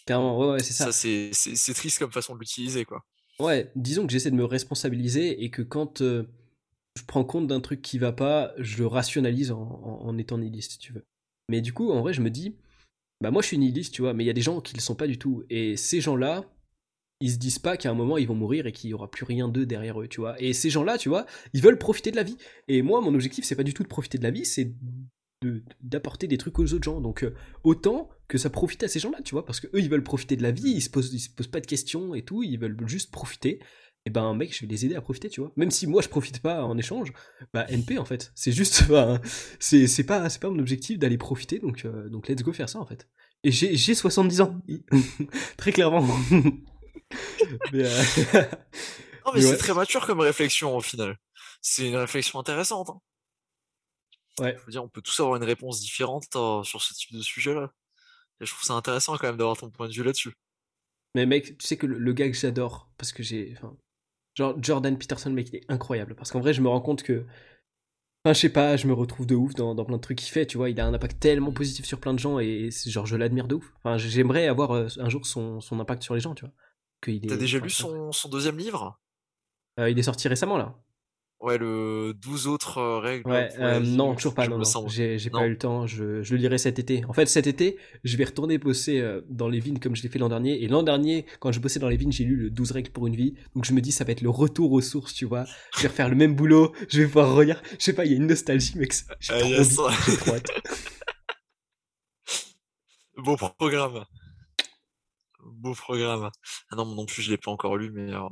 Clairement, ouais, ouais c'est ça. Ça c'est triste comme façon de l'utiliser quoi. Ouais, disons que j'essaie de me responsabiliser et que quand je prends compte d'un truc qui va pas, je le rationalise en, en, étant nihiliste, si tu veux. Mais du coup, en vrai, je me dis, bah moi je suis nihiliste, tu vois, mais il y a des gens qui le sont pas du tout. Et ces gens-là, ils se disent pas qu'à un moment ils vont mourir et qu'il y aura plus rien d'eux derrière eux, tu vois. Et ces gens-là, tu vois, ils veulent profiter de la vie. Et moi, mon objectif, c'est pas du tout de profiter de la vie, c'est d'apporter des trucs aux autres gens. Donc euh, autant que ça profite à ces gens-là, tu vois, parce que eux ils veulent profiter de la vie, ils se posent, ils se posent pas de questions et tout, ils veulent juste profiter. Et ben mec, je vais les aider à profiter, tu vois. Même si moi je profite pas en échange, bah NP en fait. C'est juste, bah, c'est pas, c'est pas mon objectif d'aller profiter, donc euh, donc let's go faire ça en fait. Et j'ai 70 ans, très clairement. mais, euh, non, mais, c'est très mature comme réflexion au final. C'est une réflexion intéressante. Hein. Ouais. Je veux dire, on peut tous avoir une réponse différente euh, sur ce type de sujet-là. Et je trouve ça intéressant quand même d'avoir ton point de vue là-dessus. Mais mec, tu sais que le, gars que j'adore, parce que j'ai. Genre, Jordan Peterson, mec, il est incroyable. Parce qu'en vrai, je me rends compte que. Enfin, je sais pas, je me retrouve de ouf dans, dans plein de trucs qu'il fait, tu vois. Il a un impact tellement positif sur plein de gens et, genre, je l'admire de ouf. Enfin, j'aimerais avoir euh, un jour son, son impact sur les gens, tu vois. T'as déjà lu son, deuxième livre? Euh, Il est sorti récemment là. Ouais, le 12 autres euh, règles. Ouais, euh, non, toujours pas. Non, J'ai pas eu le temps. Je, je, le lirai cet été. En fait, cet été, je vais retourner bosser dans les vignes comme je l'ai fait l'an dernier. Et l'an dernier, quand je bossais dans les vignes, j'ai lu le 12 règles pour une vie. Donc je me dis, ça va être le retour aux sources, tu vois. Je vais refaire le même boulot. Je vais pouvoir relire. Je sais pas, il y a une nostalgie, mec. J'ai trop, trop hâte. bon programme beau programme. Ah non, non plus, je l'ai pas encore lu, mais euh,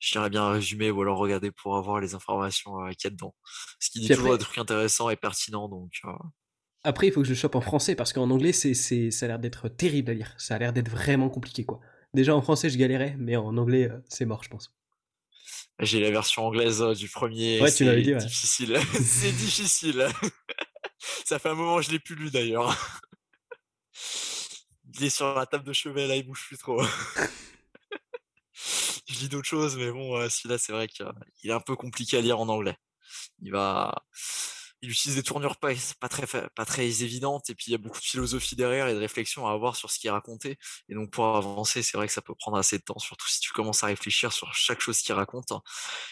je dirais bien résumer ou alors regarder pour avoir les informations euh, qu'il y a dedans. Ce qui dit toujours des trucs intéressants et pertinents, donc. Euh. Après, il faut que je chope en français parce qu'en anglais, c'est, c'est, ça a l'air d'être terrible à lire. Ça a l'air d'être vraiment compliqué, quoi. Déjà en français, je galérais, mais en anglais, c'est mort, je pense. J'ai la version anglaise du premier. Ouais, tu l'avais dit, difficile. c'est difficile. ça fait un moment que je l'ai plus lu d'ailleurs. il est sur la table de chevet, là, il bouge plus trop. je lis d'autres choses, mais bon, celui-là, c'est vrai qu'il est un peu compliqué à lire en anglais. Il va, il utilise des tournures pas, pas, très, pas très évidentes, et puis il y a beaucoup de philosophie derrière et de réflexion à avoir sur ce qui est raconté. Et donc pour avancer, c'est vrai que ça peut prendre assez de temps, surtout si tu commences à réfléchir sur chaque chose qu'il raconte.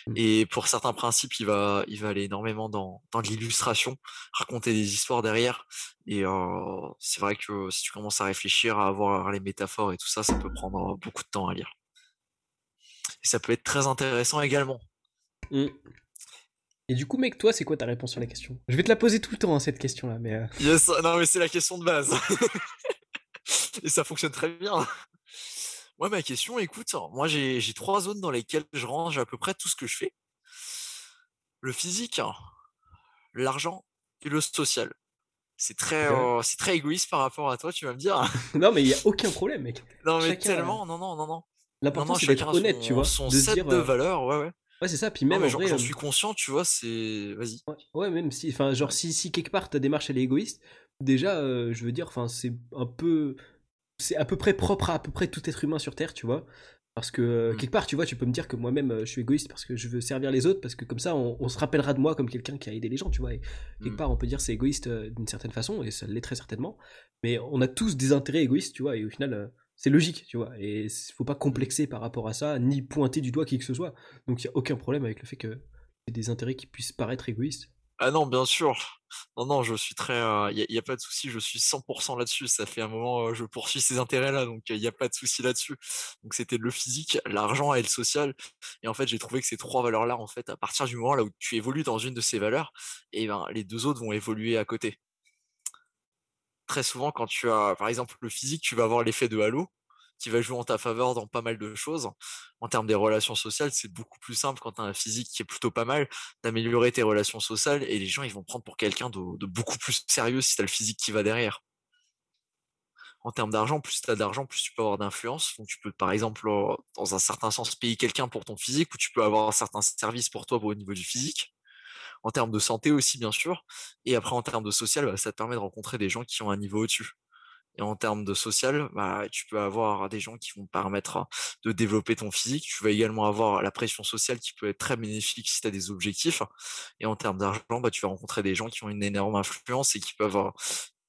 Mmh. Et pour certains principes, il va, il va aller énormément dans, dans l'illustration, raconter des histoires derrière. Et euh, c'est vrai que si tu commences à réfléchir, à avoir les métaphores et tout ça, ça peut prendre beaucoup de temps à lire. Et ça peut être très intéressant également. Mmh. Et du coup, mec, toi, c'est quoi ta réponse sur la question? Je vais te la poser tout le temps, hein, cette question-là. Mais euh. yes, non, mais c'est la question de base. Et ça fonctionne très bien. Moi, ma question, écoute, moi j'ai j'ai trois zones dans lesquelles je range à peu près tout ce que je fais. Le physique, l'argent et le social. C'est très, euh, c'est très égoïste par rapport à toi, tu vas me dire. Non, mais il y a aucun problème, mec. Non, mais Chacun tellement, non, non, non, non. Non, L'important, non, c'est d'être honnête, tu vois. son De se set dire. de euh, valeurs, ouais, ouais. Ouais, c'est ça. Puis même j'en euh, suis conscient, tu vois, c'est. Vas-y. Ouais, ouais, même si, enfin, genre, si, si quelque part ta démarche elle est égoïste, déjà, euh, je veux dire, enfin, c'est un peu, c'est à peu près propre à à peu près tout être humain sur Terre, tu vois. Parce que euh, Mm. quelque part, tu vois, tu peux me dire que moi-même, je suis égoïste parce que je veux servir les autres, parce que comme ça, on, on se rappellera de moi comme quelqu'un qui a aidé les gens, tu vois. Et quelque Mm. part, on peut dire c'est égoïste d'une certaine façon, et ça l'est très certainement. Mais on a tous des intérêts égoïstes, tu vois, et au final, c'est logique, tu vois. Et il faut pas complexer par rapport à ça, ni pointer du doigt qui que ce soit. Donc il y a aucun problème avec le fait que ait des intérêts qui puissent paraître égoïstes. Ah non, bien sûr. Non, non, je suis très. Il n'y a, pas de souci, je suis 100% là-dessus. Ça fait un moment, euh, je poursuis ces intérêts-là, donc il n'y a pas de souci là-dessus. Donc c'était le physique, l'argent et le social. Et en fait, j'ai trouvé que ces trois valeurs-là, en fait, à partir du moment là où tu évolues dans une de ces valeurs, et ben les deux autres vont évoluer à côté. Très souvent, quand tu as, par exemple, le physique, tu vas avoir l'effet de halo qui va jouer en ta faveur dans pas mal de choses. En termes des relations sociales, c'est beaucoup plus simple quand tu as un physique qui est plutôt pas mal d'améliorer tes relations sociales et les gens ils vont prendre pour quelqu'un de, de beaucoup plus sérieux si tu as le physique qui va derrière. En termes d'argent, plus tu as d'argent, plus tu peux avoir d'influence. Donc tu peux par exemple, euh, dans un certain sens, payer quelqu'un pour ton physique ou tu peux avoir un certain service pour toi au niveau du physique. En termes de santé aussi, bien sûr. Et après, en termes de social, bah, ça te permet de rencontrer des gens qui ont un niveau au-dessus. Et en termes de social, bah, tu peux avoir des gens qui vont te permettre de développer ton physique. Tu vas également avoir la pression sociale qui peut être très bénéfique si tu as des objectifs. Et en termes d'argent, bah, tu vas rencontrer des gens qui ont une énorme influence et qui peuvent, euh,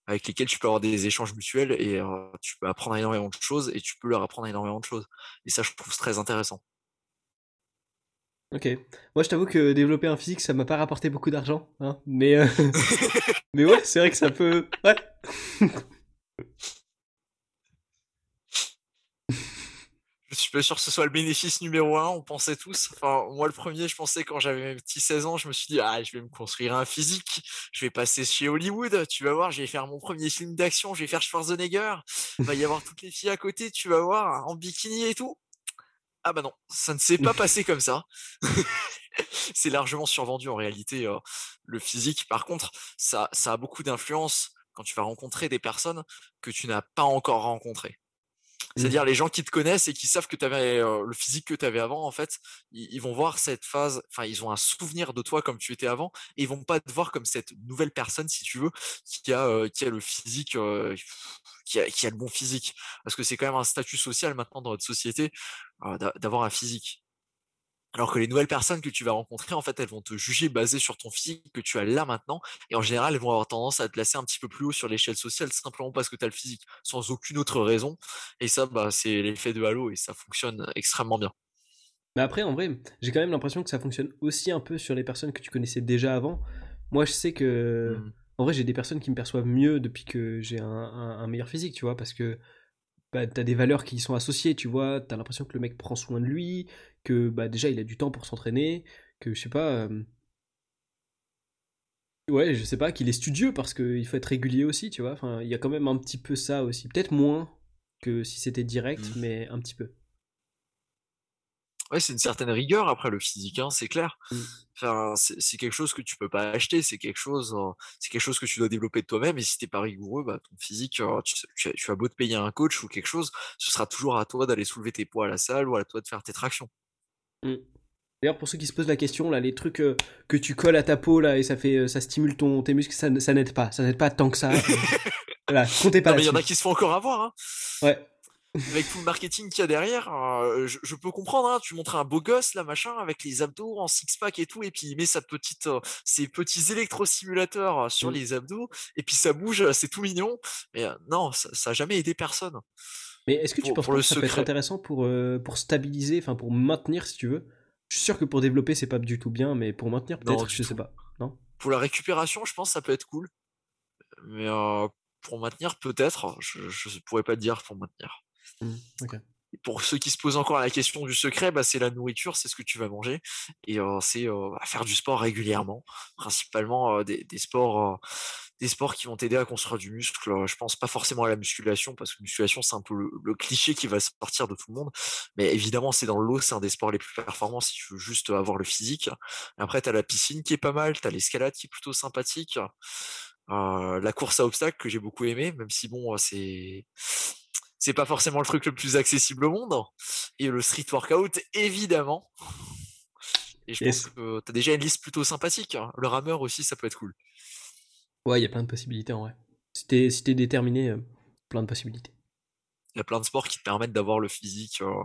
avec lesquels tu peux avoir des échanges mutuels et euh, tu peux apprendre énormément de choses et tu peux leur apprendre énormément de choses. Et ça, je trouve très intéressant. Ok. Moi, je t'avoue que développer un physique, ça m'a pas rapporté beaucoup d'argent, hein. Mais, euh, mais ouais, c'est vrai que ça peut. Ouais. Je suis pas sûr que ce soit le bénéfice numéro un, on pensait tous. Enfin, moi, le premier, je pensais quand j'avais mes petits 16 ans, je me suis dit, ah, je vais me construire un physique, je vais passer chez Hollywood, tu vas voir, je vais faire mon premier film d'action, je vais faire Schwarzenegger, va y avoir toutes les filles à côté, tu vas voir, en bikini et tout. Ah bah non, ça ne s'est pas passé comme ça. C'est largement survendu en réalité, euh, le physique. Par contre, ça, ça a beaucoup d'influence quand tu vas rencontrer des personnes que tu n'as pas encore rencontrées. C'est-à-dire les gens qui te connaissent et qui savent que tu avais euh, le physique que tu avais avant, en fait, ils, ils vont voir cette phase, enfin, ils ont un souvenir de toi comme tu étais avant, et ils vont pas te voir comme cette nouvelle personne, si tu veux, qui a, euh, qui a le physique, euh, qui, a, qui a le bon physique. Parce que c'est quand même un statut social maintenant dans notre société euh, d'a- d'avoir un physique. Alors que les nouvelles personnes que tu vas rencontrer, en fait, elles vont te juger basé sur ton physique que tu as là maintenant. Et en général, elles vont avoir tendance à te placer un petit peu plus haut sur l'échelle sociale, simplement parce que tu as le physique, sans aucune autre raison. Et ça, bah, c'est l'effet de halo et ça fonctionne extrêmement bien. Mais après, en vrai, j'ai quand même l'impression que ça fonctionne aussi un peu sur les personnes que tu connaissais déjà avant. Moi, je sais que. Mm. En vrai, j'ai des personnes qui me perçoivent mieux depuis que j'ai un, un- un meilleur physique, tu vois, parce que bah, t'as des valeurs qui y sont associées, tu vois, t'as l'impression que le mec prend soin de lui, que bah, déjà il a du temps pour s'entraîner, que je sais pas. euh, Ouais, je sais pas, qu'il est studieux parce qu'il faut être régulier aussi, tu vois. Enfin, il y a quand même un petit peu ça aussi. Peut-être moins que si c'était direct, Mm. mais un petit peu. Ouais, c'est une certaine rigueur après le physique, hein, c'est clair. Mm. Enfin, c'est quelque chose que tu peux pas acheter, c'est quelque chose, euh, c'est quelque chose que tu dois développer de toi-même. Et si t'es pas rigoureux, bah, ton physique, euh, tu, tu, tu as beau te payer un coach ou quelque chose, ce sera toujours à toi d'aller soulever tes poids à la salle ou à toi de faire tes tractions. Mm. D'ailleurs, pour ceux qui se posent la question, là, les trucs euh, que tu colles à ta peau là et ça fait, euh, ça stimule ton tes muscles, ça, n'aide pas, ça n'aide pas tant que ça. voilà, comptez pas il y en a qui se font encore avoir, hein. Ouais. Avec tout le marketing qu'il y a derrière, euh, je, je peux comprendre, hein, tu montres un beau gosse, là, machin, avec les abdos en six-pack et tout, et puis il met sa petite, euh, ses petits électrosimulateurs euh, sur Mm. les abdos, et puis ça bouge, c'est tout mignon. Mais euh, non, ça, ça a jamais aidé personne. Mais est-ce que tu Pour, penses pour pas le que ça peut être secret. intéressant pour pour stabiliser, enfin pour maintenir si tu veux? Je suis sûr que pour développer c'est pas du tout bien, mais pour maintenir peut-être, je sais tout. pas. Non? Pour la récupération, je pense que ça peut être cool. Mais pour maintenir, peut-être, je, je pourrais pas te dire pour maintenir. Mm. Ok. pour ceux qui se posent encore la question du secret, bah, c'est la nourriture, c'est ce que tu vas manger. Et c'est faire du sport régulièrement, principalement des, sports des sports qui vont t'aider à construire du muscle. Je pense pas forcément à la musculation, parce que musculation, c'est un peu le, cliché qui va sortir de tout le monde. Mais évidemment, c'est dans l'eau, c'est un des sports les plus performants si tu veux juste avoir le physique. après, tu as la piscine qui est pas mal, tu as l'escalade qui est plutôt sympathique. la course à obstacles que j'ai beaucoup aimé, même si bon, c'est c'est pas forcément le truc le plus accessible au monde. Et le street workout, évidemment. Et je pense que tu as déjà une liste plutôt sympathique. Hein. Le rameur aussi, ça peut être cool. Ouais, il y a plein de possibilités en vrai. Si t'es si déterminé, euh, plein de possibilités. Il y a plein de sports qui te permettent d'avoir le physique euh,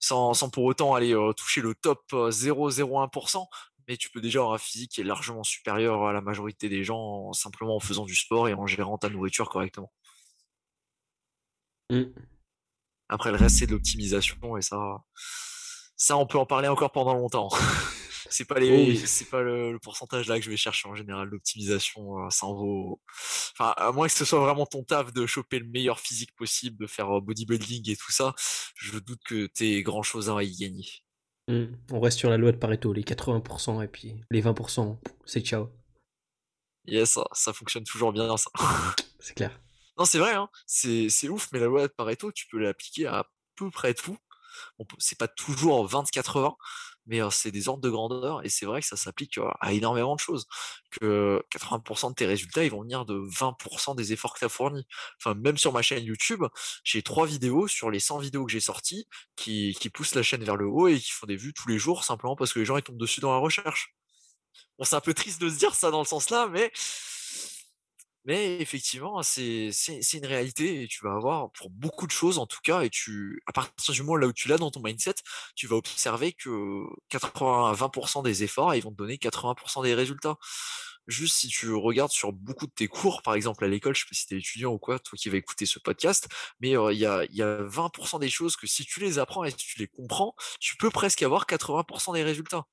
sans, sans, pour autant aller euh, toucher le top 0,01%. Mais tu peux déjà avoir un physique qui est largement supérieur à la majorité des gens simplement en faisant du sport et en gérant ta nourriture correctement. Mmh. Après, le reste, c'est de l'optimisation et ça, ça, on peut en parler encore pendant longtemps. c'est pas les, c'est pas le, pourcentage là que je vais chercher en général. L'optimisation, euh, ça en vaut. Enfin, à moins que ce soit vraiment ton taf de choper le meilleur physique possible, de faire euh, bodybuilding et tout ça, je doute que t'aies grand chose à y gagner. Mmh. On reste sur la loi de Pareto, les 80% et puis les 20%, c'est ciao. Yes, ça, ça fonctionne toujours bien ça. c'est clair. Non, c'est vrai, hein. c'est ouf, mais la loi de Pareto, tu peux l'appliquer à peu près tout. c'est pas toujours 20-80, mais c'est des ordres de grandeur, et c'est vrai que ça s'applique à énormément de choses. Que 80% de tes résultats, ils vont venir de 20% des efforts que tu as fournis. Enfin, même sur ma chaîne YouTube, j'ai trois vidéos sur les 100 vidéos que j'ai sorties qui, qui poussent la chaîne vers le haut et qui font des vues tous les jours, simplement parce que les gens ils tombent dessus dans la recherche. Bon, c'est un peu triste de se dire ça dans le sens là, mais mais effectivement, c'est une réalité et tu vas avoir pour beaucoup de choses en tout cas, et tu, à partir du moment là où tu l'as dans ton mindset, tu vas observer que 80% des efforts, ils vont te donner 80% des résultats. Juste si tu regardes sur beaucoup de tes cours, par exemple à l'école, je sais pas si tu es étudiant ou quoi, toi qui vas écouter ce podcast, mais il y a 20% des choses que si tu les apprends et si tu les comprends, tu peux presque avoir 80% des résultats.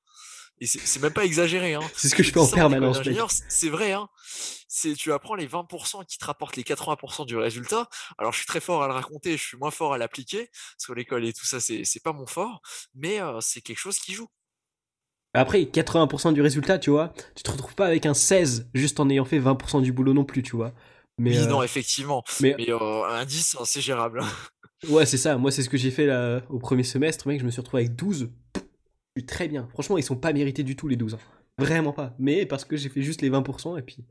Et c'est même pas exagéré. Hein. C'est ce que je fais en permanence. C'est vrai. Hein. Tu apprends les 20% qui te rapportent les 80% du résultat. Alors je suis très fort à le raconter, je suis moins fort à l'appliquer. Parce que l'école et tout ça, c'est pas mon fort. Mais euh, c'est quelque chose qui joue. Après, 80% du résultat, tu vois, tu te retrouves pas avec un 16 juste en ayant fait 20% du boulot non plus, tu vois. Mais, oui, non, euh, effectivement. Mais, euh, un 10, c'est gérable. ouais, c'est ça. Moi, c'est ce que j'ai fait là, au premier semestre, mec. Je me suis retrouvé avec 12 très bien. Franchement, ils sont pas mérités du tout les 12 ans. Vraiment pas. Mais parce que j'ai fait juste les 20% et puis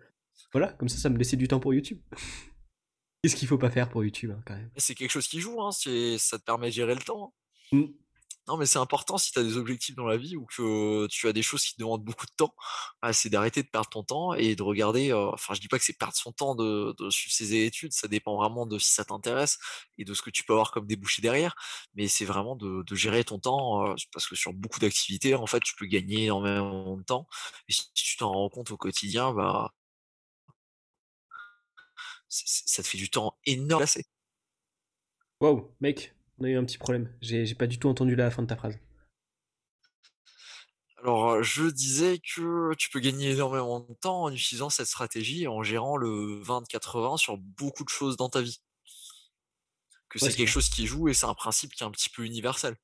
voilà, comme ça, ça me laissait du temps pour YouTube. Qu'est-ce qu'il faut pas faire pour YouTube hein, quand même C'est quelque chose qui joue, hein. ça te permet de gérer le temps. Hein. Non, mais c'est important si tu as des objectifs dans la vie ou que tu as des choses qui te demandent beaucoup de temps, bah, c'est d'arrêter de perdre ton temps et de regarder. Euh, enfin, je dis pas que c'est perdre son temps de, suivre ses études, ça dépend vraiment de si ça t'intéresse et de ce que tu peux avoir comme débouché derrière, mais c'est vraiment de, gérer ton temps euh, parce que sur beaucoup d'activités, en fait, tu peux gagner énormément de temps et si tu t'en rends compte au quotidien, bah ça te fait du temps énorme. Wow, mec, on a eu un petit problème. J'ai pas du tout entendu la fin de ta phrase. Alors, je disais que tu peux gagner énormément de temps en utilisant cette stratégie, en gérant le 20-80 sur beaucoup de choses dans ta vie. Que c'est quelque chose qui joue et c'est un principe qui est un petit peu universel.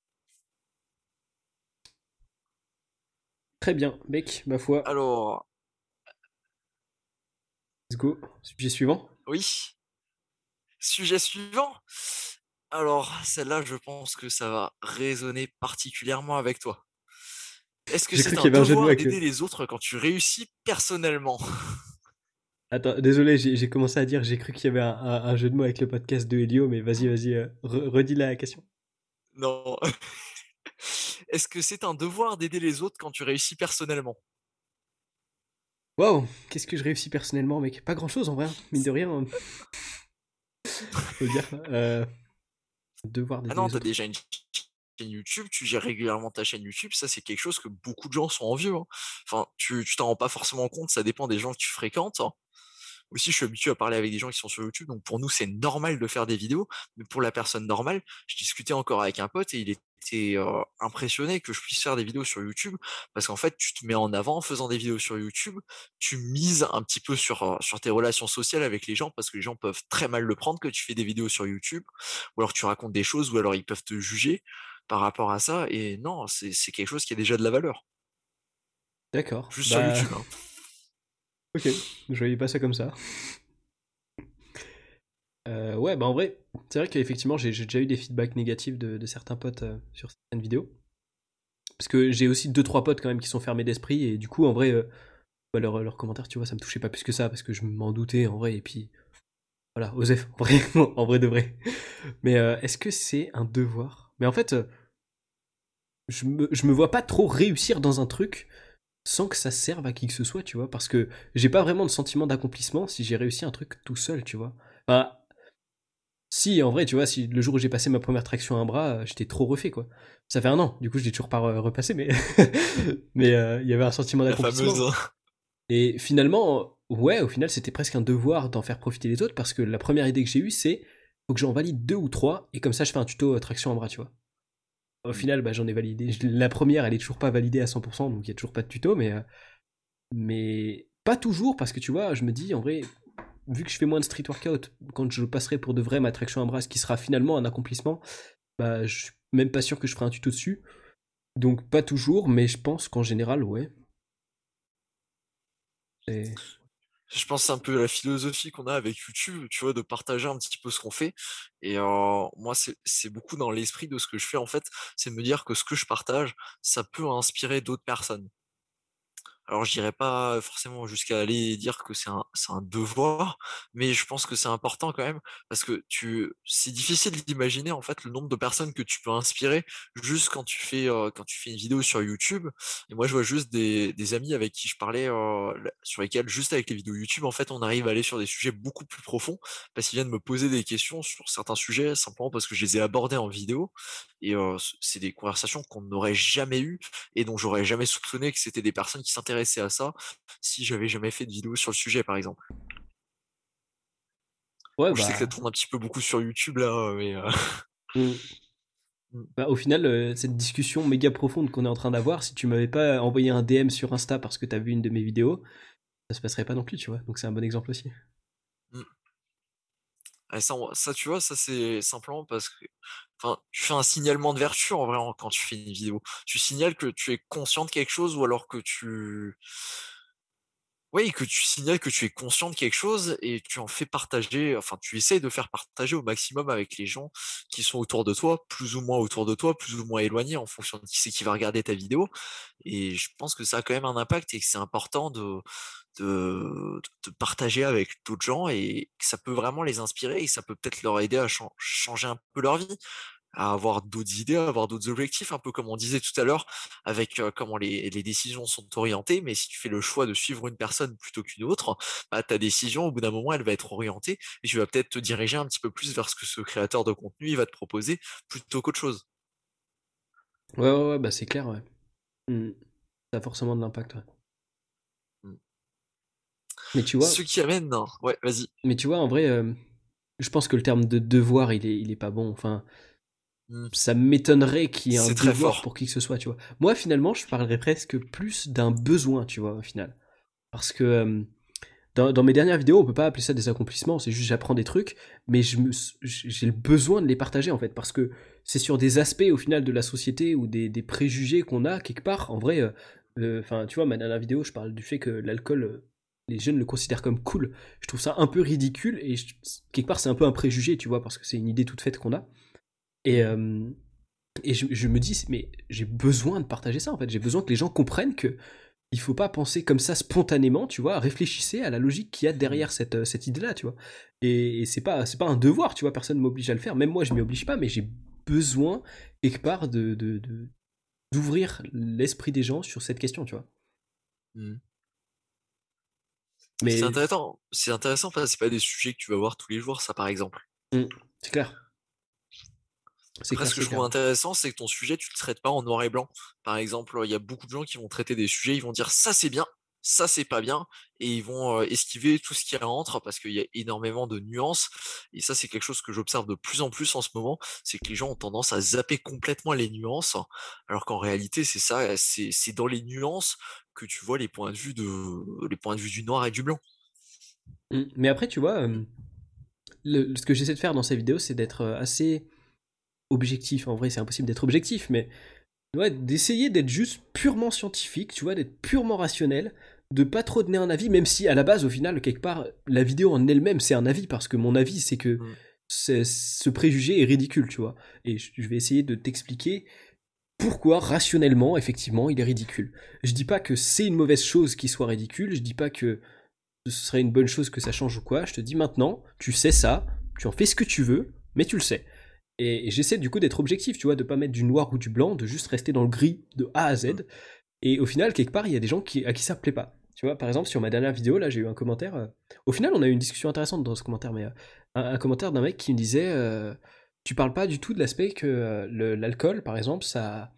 Très bien, mec, ma foi. Alors. Let's go. Sujet suivant Oui. Sujet suivant alors, celle-là, je pense que ça va résonner particulièrement avec toi. Est-ce que c'est un devoir d'aider les autres quand tu réussis personnellement? Attends, désolé, j'ai commencé à dire, j'ai cru qu'il y avait un, jeu de mots avec le podcast de Helio, mais vas-y, vas-y, euh, redis la question. Non. Est-ce que c'est un devoir d'aider les autres quand tu réussis personnellement? Waouh, qu'est-ce que je réussis personnellement, mec? Pas grand-chose en vrai, hein. mine de rien. Faut dire. Euh... Devoir ah non, t'as déjà une chaîne YouTube, tu gères régulièrement ta chaîne YouTube, ça c'est quelque chose que beaucoup de gens sont envieux. Hein. Enfin, tu t'en rends pas forcément compte, ça dépend des gens que tu fréquentes. Hein. Aussi, je suis habitué à parler avec des gens qui sont sur YouTube, donc pour nous c'est normal de faire des vidéos, mais pour la personne normale, je discutais encore avec un pote et il était été impressionné que je puisse faire des vidéos sur YouTube parce qu'en fait, tu te mets en avant en faisant des vidéos sur YouTube, tu mises un petit peu sur, sur tes relations sociales avec les gens parce que les gens peuvent très mal le prendre que tu fais des vidéos sur YouTube ou alors tu racontes des choses ou alors ils peuvent te juger par rapport à ça et non, c'est quelque chose qui a déjà de la valeur. D'accord. Juste sur Bah, YouTube. hein. Ok, je voyais pas ça comme ça. Euh, ouais, bah en vrai, c'est vrai qu'effectivement, j'ai déjà eu des feedbacks négatifs de, certains potes euh, sur certaines vidéos. Parce que j'ai aussi deux trois potes quand même qui sont fermés d'esprit et du coup, en vrai, euh, bah, leurs commentaires, tu vois, ça me touchait pas plus que ça parce que je m'en doutais en vrai et puis voilà, Osef, en vrai, en vrai de vrai. Mais euh, est-ce que c'est un devoir? Mais en fait, je me, je me vois pas trop réussir dans un truc sans que ça serve à qui que ce soit, tu vois, parce que j'ai pas vraiment de sentiment d'accomplissement si j'ai réussi un truc tout seul, tu vois. Si, en vrai, tu vois, si le jour où j'ai passé ma première traction à un bras, euh, j'étais trop refait, quoi. Ça fait un an, du coup, je l'ai toujours pas re- repassé, mais mais euh, il y avait un sentiment d'accomplissement. hein. Et finalement, ouais, au final, c'était presque un devoir d'en faire profiter les autres parce que la première idée que j'ai eue, c'est faut que j'en valide deux ou trois et comme ça, je fais un tuto euh, traction à bras, tu vois. Au final, bah, j'en ai validé. La première, elle est toujours pas validée à 100%, donc il y a toujours pas de tuto, mais mais pas toujours parce que tu vois, je me dis en vrai, vu que je fais moins de street workout, quand je passerai pour de vrai ma traction à bras, qui sera finalement un accomplissement, bah je suis même pas sûr que je ferai un tuto dessus. Donc pas toujours, mais je pense qu'en général, ouais. Je pense c'est un peu la philosophie qu'on a avec YouTube, tu vois, de partager un petit peu ce qu'on fait. Et euh, moi, c'est beaucoup dans l'esprit de ce que je fais, en fait, c'est de me dire que ce que je partage, ça peut inspirer d'autres personnes. Alors, je dirais pas forcément jusqu'à aller dire que c'est un, un devoir, mais je pense que c'est important quand même, parce que tu, c'est difficile d'imaginer en fait le nombre de personnes que tu peux inspirer juste quand tu fais, quand tu fais une vidéo sur YouTube. Et moi, je vois juste des, des amis avec qui je parlais, sur lesquels juste avec les vidéos YouTube, en fait, on arrive à aller sur des sujets beaucoup plus profonds, parce qu'ils viennent me poser des questions sur certains sujets simplement parce que je les ai abordés en vidéo. Et c'est des conversations qu'on n'aurait jamais eues et dont j'aurais jamais soupçonné que c'était des personnes qui s'intéressaient à ça si j'avais jamais fait de vidéo sur le sujet, par exemple. Ouais, Bon, je sais que ça bah, tourne un petit peu beaucoup sur YouTube là, mais euh, mm. Mm. Bah, au final, euh, cette discussion méga profonde qu'on est en train d'avoir, si tu m'avais pas envoyé un DM sur Insta parce que t'as vu une de mes vidéos, ça se passerait pas non plus, tu vois. Donc c'est un bon exemple aussi. Ah, ça, tu vois, ça c'est simplement parce que enfin, tu fais un signalement de vertu en vrai quand tu fais une vidéo. Tu signales que tu es conscient de quelque chose ou alors que tu Oui, que tu signales que tu es conscient de quelque chose et tu en fais partager, enfin tu essaies de faire partager au maximum avec les gens qui sont autour de toi, plus ou moins autour de toi, plus ou moins éloignés en fonction de qui c'est qui va regarder ta vidéo. Et je pense que ça a quand même un impact et que c'est important de, de, de partager avec d'autres gens et que ça peut vraiment les inspirer et ça peut peut-être leur aider à chan- changer un peu leur vie à avoir d'autres idées, à avoir d'autres objectifs, un peu comme on disait tout à l'heure, avec euh, comment les, les décisions sont orientées, mais si tu fais le choix de suivre une personne plutôt qu'une autre, bah, ta décision, au bout d'un moment, elle va être orientée, et tu vas peut-être te diriger un petit peu plus vers ce que ce créateur de contenu il va te proposer, plutôt qu'autre chose. Ouais, ouais, ouais, bah c'est clair, ouais. Mm. Ça a forcément de l'impact, ouais. Mm. Mais tu vois, Ce qui amène... non, Ouais, vas-y. mais tu vois, en vrai, euh, je pense que le terme de devoir, il est, il est pas bon. Enfin. Ça m'étonnerait qu'il y ait un devoir fort. pour qui que ce soit, tu vois. Moi, finalement, je parlerais presque plus d'un besoin, tu vois, au final. Parce que euh, dans, dans mes dernières vidéos, on peut pas appeler ça des accomplissements, c'est juste j'apprends des trucs, mais j'ai le besoin de les partager en fait, parce que c'est sur des aspects au final de la société ou des, des préjugés qu'on a quelque part. En vrai, euh, euh, enfin, tu vois, ma dernière vidéo, je parle du fait que l'alcool, euh, les jeunes le considèrent comme cool. Je trouve ça un peu ridicule et je- quelque part c'est un peu un préjugé, tu vois, parce que c'est une idée toute faite qu'on a. Et, euh, et je, je me dis, mais j'ai besoin de partager ça en fait. J'ai besoin que les gens comprennent que il faut pas penser comme ça spontanément, tu vois. Réfléchissez à la logique qu'il y a derrière cette, euh, cette idée-là, tu vois. Et, et c'est pas c'est pas un devoir, tu vois. Personne m'oblige à le faire. Même moi, je m'y oblige pas, mais j'ai besoin quelque part de de- de- d'ouvrir l'esprit des gens sur cette question, tu vois. Mm. Mais C'est intéressant. C'est intéressant que c'est pas des sujets que tu vas voir tous les jours, ça par exemple. Mm, c'est clair. Après, ce que je trouve clair. intéressant, c'est que ton sujet, tu le traites pas en noir et blanc. Par exemple, il y a beaucoup de gens qui vont traiter des sujets, ils vont dire ça c'est bien, ça c'est pas bien et ils vont esquiver tout ce qui rentre parce qu'il y a énormément de nuances et ça c'est quelque chose que j'observe de plus en plus en ce moment, c'est que les gens ont tendance à zapper complètement les nuances alors qu'en réalité c'est ça, c'est dans les nuances que tu vois les points de vue de les points de vue du noir et du blanc. Mmh. Mais après tu vois ce que j'essaie de faire dans ces vidéos c'est d'être assez objectif. En vrai c'est impossible d'être objectif mais ouais, d'essayer d'être juste purement scientifique, tu vois, d'être purement rationnel, de pas trop donner un avis, même si à la base, au final, quelque part, la vidéo en elle-même, c'est un avis, parce que mon avis, c'est que mm. ce préjugé est ridicule, tu vois. Et je vais essayer de t'expliquer pourquoi, rationnellement, effectivement, il est ridicule. Je dis pas que c'est une mauvaise chose qu'il soit ridicule, je dis pas que ce serait une bonne chose que ça change ou quoi, je te dis maintenant, tu sais ça, tu en fais ce que tu veux, mais tu le sais. Et, j'essaie du coup d'être objectif, tu vois, de pas mettre du noir ou du blanc, de juste rester dans le gris de A à Z. Et au final, quelque part, il y a des gens qui, à qui ça plaît pas. Tu vois, par exemple, sur ma dernière vidéo, là, j'ai eu un commentaire. Euh, au final, on a eu une discussion intéressante dans ce commentaire, mais euh, un, commentaire d'un mec qui me disait euh, Tu parles pas du tout de l'aspect que l'alcool, par exemple, ça.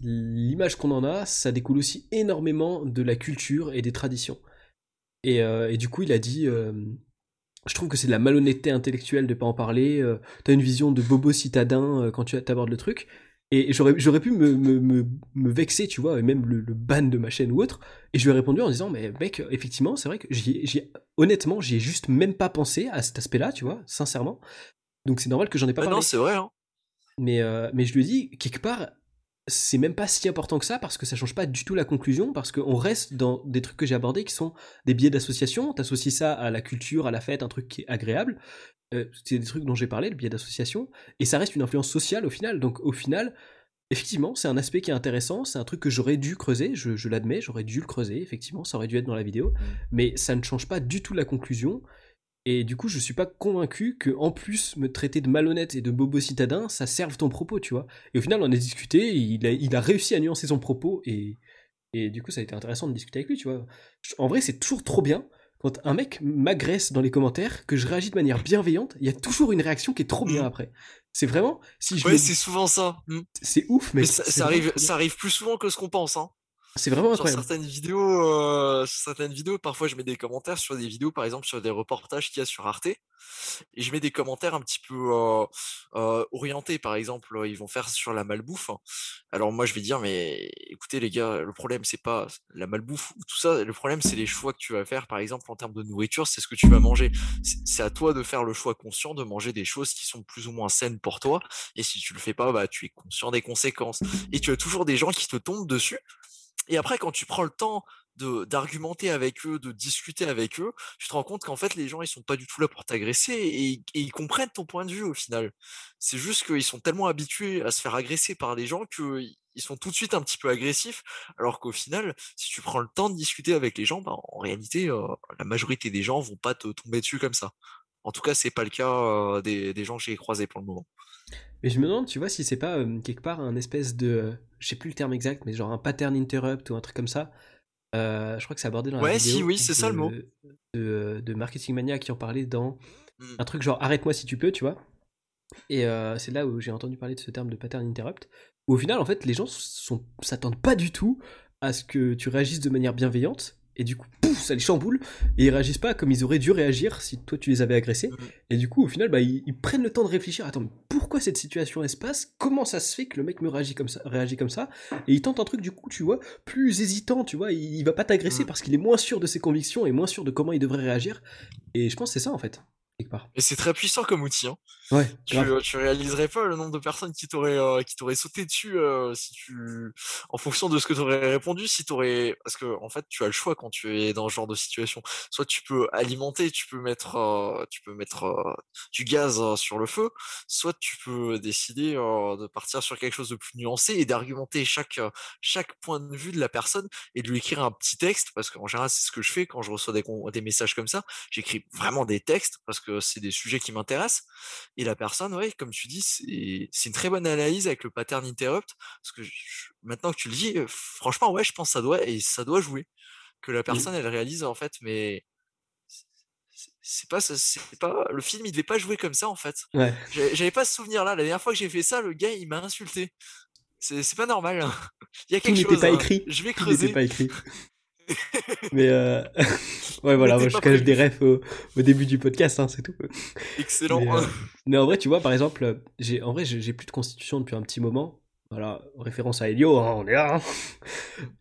L'image qu'on en a, ça découle aussi énormément de la culture et des traditions. Et, et du coup, il a dit je trouve que c'est de la malhonnêteté intellectuelle de pas en parler. Euh, T'as une vision de bobo citadin euh, quand tu abordes le truc. Et j'aurais, j'aurais pu me, me, me, vexer, tu vois, et même le, ban de ma chaîne ou autre. Et je lui ai répondu en disant, mais mec, effectivement, c'est vrai que j'y, honnêtement, j'y ai juste même pas pensé à cet aspect-là, tu vois, sincèrement. Donc c'est normal que j'en ai pas parlé. Non, c'est vrai. Hein. Mais, euh, mais je lui ai dit, quelque part, c'est même pas si important que ça parce que ça change pas du tout la conclusion parce qu'on reste dans des trucs que j'ai abordés qui sont des biais d'association. T'associes ça à la culture, à la fête, un truc qui est agréable. Euh, c'est des trucs dont j'ai parlé, le biais d'association, et ça reste une influence sociale au final. Donc au final, effectivement, c'est un aspect qui est intéressant, c'est un truc que j'aurais dû creuser, je, je l'admets, j'aurais dû le creuser, effectivement, ça aurait dû être dans la vidéo, mmh. mais ça ne change pas du tout la conclusion. Et du coup, je suis pas convaincu que, en plus, me traiter de malhonnête et de bobo citadin, ça serve ton propos, tu vois. Et au final, on a discuté, il a, il a réussi à nuancer son propos, et, et du coup, ça a été intéressant de discuter avec lui, tu vois. En vrai, c'est toujours trop bien quand un mec m'agresse dans les commentaires, que je réagis de manière bienveillante, il y a toujours une réaction qui est trop bien mmh. après. C'est vraiment, si je Ouais, c'est souvent ça. Mmh. C'est ouf, mais, ça, arrive, ça arrive plus souvent que ce qu'on pense, hein. C'est vraiment incroyable. Sur certaines vidéos, euh, certaines vidéos, parfois je mets des commentaires sur des vidéos, par exemple sur des reportages qu'il y a sur Arte, et je mets des commentaires un petit peu euh, euh, orientés. Par exemple, ils vont faire sur la malbouffe. Alors moi je vais dire, mais écoutez les gars, le problème c'est pas la malbouffe ou tout ça. Le problème c'est les choix que tu vas faire, par exemple en termes de nourriture, c'est ce que tu vas manger. C'est à toi de faire le choix conscient de manger des choses qui sont plus ou moins saines pour toi. Et si tu le fais pas, bah tu es conscient des conséquences. Et tu as toujours des gens qui te tombent dessus et après, quand tu prends le temps d'argumenter avec eux, de discuter avec eux, tu te rends compte qu'en fait les gens ils sont pas du tout là pour t'agresser et, ils comprennent ton point de vue au final. C'est juste qu'ils sont tellement habitués à se faire agresser par des gens qu'ils sont tout de suite un petit peu agressifs, alors qu'au final, si tu prends le temps de discuter avec les gens, bah, en réalité, euh, la majorité des gens vont pas te tomber dessus comme ça. En tout cas, c'est pas le cas euh, des, des gens que j'ai croisés pour le moment. Mais je me demande, tu vois, si c'est pas euh, quelque part un espèce de. Je sais plus le terme exact, mais genre un pattern interrupt ou un truc comme ça. Euh, je crois que c'est abordé dans la vidéo. Ouais, si, oui, c'est ça le mot. De, de, Marketing Mania qui en parlait dans mmh. un truc genre arrête-moi si tu peux, tu vois. Et euh, c'est là où j'ai entendu parler de ce terme de pattern interrupt. Où au final, en fait, les gens s'attendent pas du tout à ce que tu réagisses de manière bienveillante et du coup, pouf, ça les chamboule, et ils réagissent pas comme ils auraient dû réagir si toi tu les avais agressés. Et du coup, au final, bah, ils, prennent le temps de réfléchir. Attends, pourquoi cette situation elle se passe? Comment ça se fait que le mec me réagit comme ça, réagit comme ça? Et il tente un truc du coup, tu vois, plus hésitant, tu vois. Il, va pas t'agresser parce qu'il est moins sûr de ses convictions et moins sûr de comment il devrait réagir. Et je pense que c'est ça en fait. Et c'est très puissant comme outil. Hein. Ouais, tu, euh, tu, réaliserais pas le nombre de personnes qui t'auraient euh, qui t'auraient sauté dessus euh, si tu en fonction de ce que tu aurais répondu si t'aurais parce que en fait tu as le choix quand tu es dans ce genre de situation. Soit tu peux alimenter tu peux mettre tu peux mettre du gaz sur le feu. Soit tu peux décider de partir sur quelque chose de plus nuancé et d'argumenter chaque chaque point de vue de la personne et de lui écrire un petit texte. Parce qu'en général c'est ce que je fais quand je reçois des, des messages comme ça. J'écris vraiment des textes parce que c'est des sujets qui m'intéressent et la personne, ouais, comme tu dis, c'est une très bonne analyse avec le pattern interrupt. Parce que maintenant que tu le dis, franchement, ouais, je pense que ça doit, et ça doit jouer. Que la personne, elle réalise, en fait, mais c'est pas c'est pas le film il devait pas jouer comme ça en fait. Ouais. j'avais pas ce souvenir là la dernière fois que j'ai fait ça le gars il m'a insulté. C'est pas normal il y a quelque chose pas écrit. Je vais creuser. pas écrit Mais euh... ouais, voilà, moi je cache des refs au, début du podcast, hein, c'est tout. Excellent. Mais, euh, mais, en vrai, tu vois, par exemple, j'ai en vrai, j'ai plus de constitution depuis un petit moment. Voilà, référence à Elio, hein, on est là. Hein.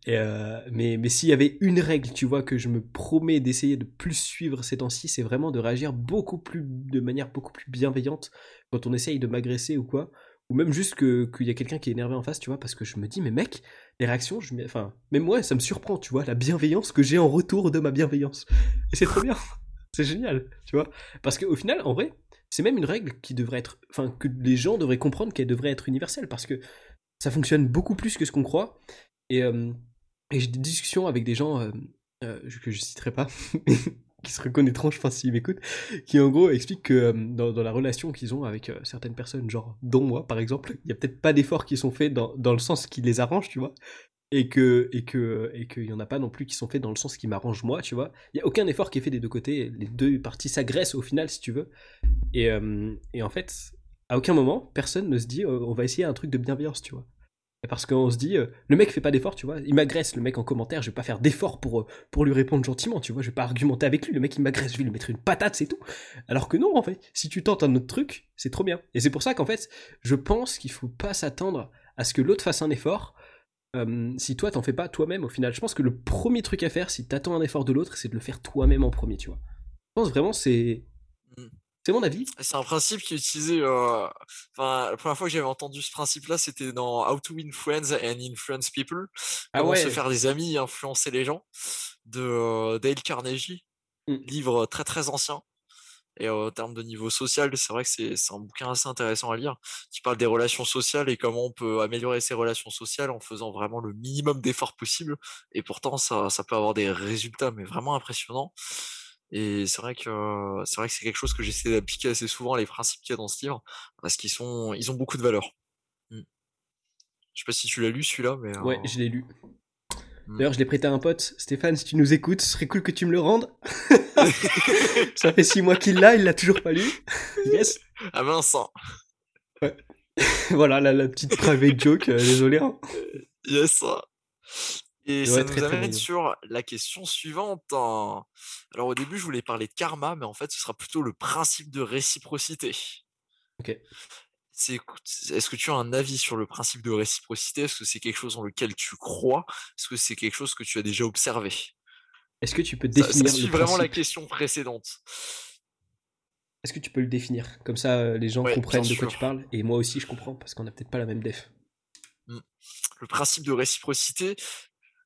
Et euh, mais mais s'il y avait une règle, tu vois, que je me promets d'essayer de plus suivre ces temps-ci, c'est vraiment de réagir beaucoup plus, de manière beaucoup plus bienveillante quand on essaye de m'agresser ou quoi. Ou même juste qu'il y a quelqu'un qui est énervé en face, tu vois, parce que je me dis, mais mec, les réactions, je, enfin, même moi, ça me surprend, tu vois, la bienveillance que j'ai en retour de ma bienveillance. Et c'est trop bien. C'est génial, tu vois. Parce qu'au final, en vrai, c'est même une règle qui devrait être, enfin, que les gens devraient comprendre qu'elle devrait être universelle. Parce que ça fonctionne beaucoup plus que ce qu'on croit. Et, euh, j'ai des discussions avec des gens euh, euh, que je citerai pas, qui se reconnaîtront, je pense, s'ils m'écoutent, qui en gros expliquent que dans, la relation qu'ils ont avec certaines personnes, genre dont moi par exemple, il y a peut-être pas d'efforts qui sont faits dans, dans, le sens qui les arrange, tu vois, et que et que et qu'il y en a pas non plus qui sont faits dans le sens qui m'arrange moi, tu vois. Il y a aucun effort qui est fait des deux côtés, les deux parties s'agressent au final, si tu veux. Et, et en fait, à aucun moment, personne ne se dit on va essayer un truc de bienveillance, tu vois. Parce qu'on se dit, euh, le mec fait pas d'effort, tu vois. Il m'agresse, le mec en commentaire, je vais pas faire d'effort pour, euh, pour lui répondre gentiment, tu vois. Je vais pas argumenter avec lui. Le mec il m'agresse, je vais lui mettre une patate, c'est tout. Alors que non, en fait, si tu tentes un autre truc, c'est trop bien. Et c'est pour ça qu'en fait, je pense qu'il faut pas s'attendre à ce que l'autre fasse un effort. Euh, si toi t'en fais pas toi-même au final, je pense que le premier truc à faire si t'attends un effort de l'autre, c'est de le faire toi-même en premier, tu vois. Je pense vraiment c'est. C'est mon avis. C'est un principe qui est utilisé. Euh... Enfin, la première fois que j'avais entendu ce principe-là, c'était dans How to Win Friends and Influence People. Ah Comment se faire des amis et influencer les gens de euh, Dale Carnegie. Mmh. Livre très très ancien. Et en termes de niveau social, c'est vrai que c'est un bouquin assez intéressant à lire, qui parle des relations sociales et comment on peut améliorer ces relations sociales en faisant vraiment le minimum d'efforts possible. Et pourtant, ça, ça peut avoir des résultats, mais vraiment impressionnants. Et c'est vrai que c'est vrai que c'est quelque chose que j'essaie d'appliquer assez souvent les principes qu'il y a dans ce livre parce qu'ils sont ils ont beaucoup de valeur. Mmh. Je sais pas si tu l'as lu celui-là, mais ouais, je l'ai lu. Mmh. D'ailleurs, je l'ai prêté à un pote. Stéphane, si tu nous écoutes, ce serait cool que tu me le rendes. Ça fait six mois qu'il l'a, il l'a toujours pas lu. yes. Ah mince. Hein. Ouais. voilà la, petite private joke. Euh, désolé. Hein. Yes. Et ça nous amène sur la question suivante. Hein. Alors au début, je voulais parler de karma, mais en fait, ce sera plutôt le principe de réciprocité. Ok. Est-ce que tu as un avis sur le principe de réciprocité? Est-ce que c'est quelque chose en lequel tu crois? Est-ce que c'est quelque chose que tu as déjà observé? Est-ce que tu peux définir ça, vraiment la question précédente. Est-ce que tu peux le définir? Comme ça, euh, les gens comprennent de quoi tu parles. Et moi aussi, je comprends, parce qu'on n'a peut-être pas la même def. Mmh. Le principe de réciprocité,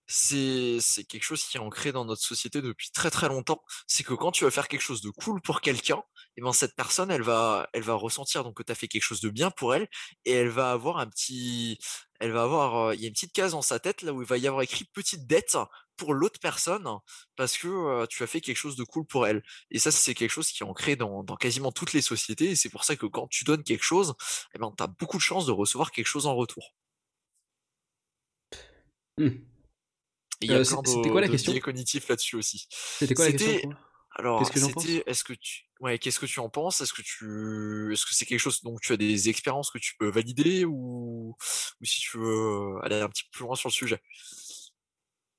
c'est quelque chose qui est ancré dans notre société depuis très très longtemps. C'est que quand tu vas faire quelque chose de cool pour quelqu'un, et eh ben cette personne, elle va, elle va ressentir donc que tu as fait quelque chose de bien pour elle, et elle va avoir un petit, elle va avoir, il y a une petite case dans sa tête là où il va y avoir écrit petite dette pour l'autre personne parce que tu as fait quelque chose de cool pour elle. Et ça, c'est quelque chose qui est ancré dans, dans quasiment toutes les sociétés, et c'est pour ça que quand tu donnes quelque chose, eh ben, tu as beaucoup de chances de recevoir quelque chose en retour. Mmh. Euh, c'était quoi la question cognitif là-dessus aussi. C'était quoi la question alors, c'était, est-ce que tu, ouais, qu'est-ce que tu en penses? Est-ce que tu, est-ce que c'est quelque chose donc tu as des expériences que tu peux valider ou, ou si tu veux aller un petit peu plus loin sur le sujet?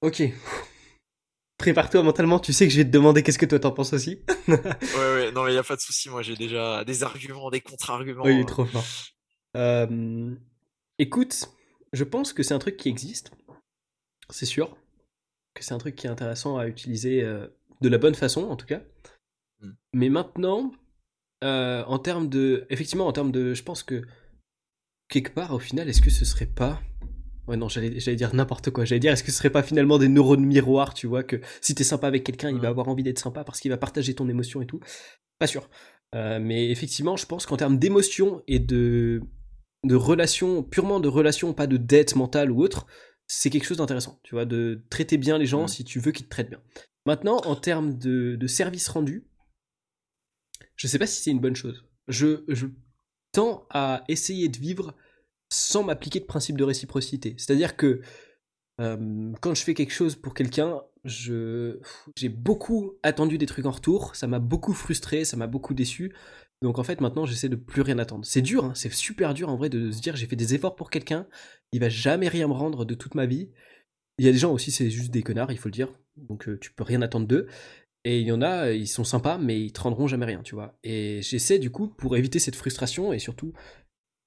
Ok. Prépare-toi mentalement, tu sais que je vais te demander qu'est-ce que toi t'en penses aussi. ouais, ouais, non, mais y a pas de souci, moi j'ai déjà des arguments, des contre-arguments. Oui, trop fort. Euh, écoute, je pense que c'est un truc qui existe, c'est sûr c'est un truc qui est intéressant à utiliser euh, de la bonne façon, en tout cas. Mm. Mais maintenant, euh, en termes de. Effectivement, en termes de. Je pense que. Quelque part, au final, est-ce que ce serait pas. Ouais, non, j'allais dire n'importe quoi. J'allais dire, est-ce que ce serait pas finalement des neurones miroirs, tu vois, que si t'es sympa avec quelqu'un, il va mm. avoir envie d'être sympa parce qu'il va partager ton émotion et tout. Pas sûr. Euh, mais effectivement, je pense qu'en termes d'émotion et de, de relation, purement de relation, pas de dette mentale ou autre, c'est quelque chose d'intéressant, tu vois, de traiter bien les gens mm. si tu veux qu'ils te traitent bien. Maintenant, en termes de, de service rendu, je sais pas si c'est une bonne chose. Je, je tends à essayer de vivre sans m'appliquer de principe de réciprocité. C'est-à-dire que euh, quand je fais quelque chose pour quelqu'un, je j'ai beaucoup attendu des trucs en retour, ça m'a beaucoup frustré, ça m'a beaucoup déçu. Donc en fait maintenant j'essaie de plus rien attendre. C'est dur, hein, c'est super dur en vrai de se dire j'ai fait des efforts pour quelqu'un, il va jamais rien me rendre de toute ma vie. il y a des gens aussi, c'est juste des connards, il faut le dire. Donc tu peux rien attendre d'eux. Et il y en a, ils sont sympas, mais ils te rendront jamais rien, tu vois. Et j'essaie du coup, pour éviter cette frustration et surtout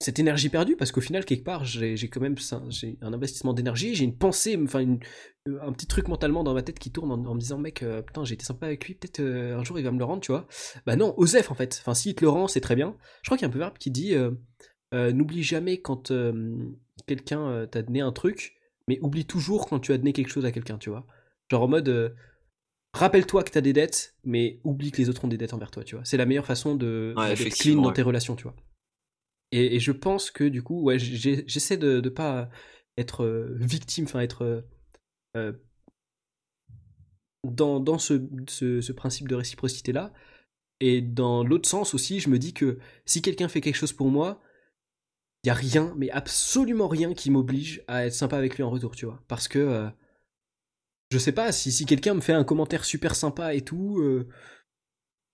cette énergie perdue, parce qu'au final, quelque part, j'ai quand même j'ai un investissement d'énergie, j'ai une pensée, enfin un petit truc mentalement dans ma tête qui tourne en, me disant, mec, euh, putain, j'ai été sympa avec lui, peut-être euh, un jour il va me le rendre, tu vois. Bah non, Osef en fait. Enfin, s'il te le rend, c'est très bien. Je crois qu'il y a un peu verbe qui dit, euh, n'oublie jamais quand quelqu'un t'a donné un truc, mais oublie toujours quand tu as donné quelque chose à quelqu'un, tu vois. Genre en mode rappelle-toi que tu as des dettes, mais oublie que les autres ont des dettes envers toi, tu vois. C'est la meilleure façon de d'être clean dans tes relations, tu vois. Et, je pense que du coup, ouais, j'essaie de ne pas être euh, victime, enfin être euh, euh, dans, dans ce, ce, principe de réciprocité là. Et dans l'autre sens aussi, je me dis que si quelqu'un fait quelque chose pour moi, il y a rien, mais absolument rien qui m'oblige à être sympa avec lui en retour, tu vois. Parce que je sais pas, si, si quelqu'un me fait un commentaire super sympa et tout, euh,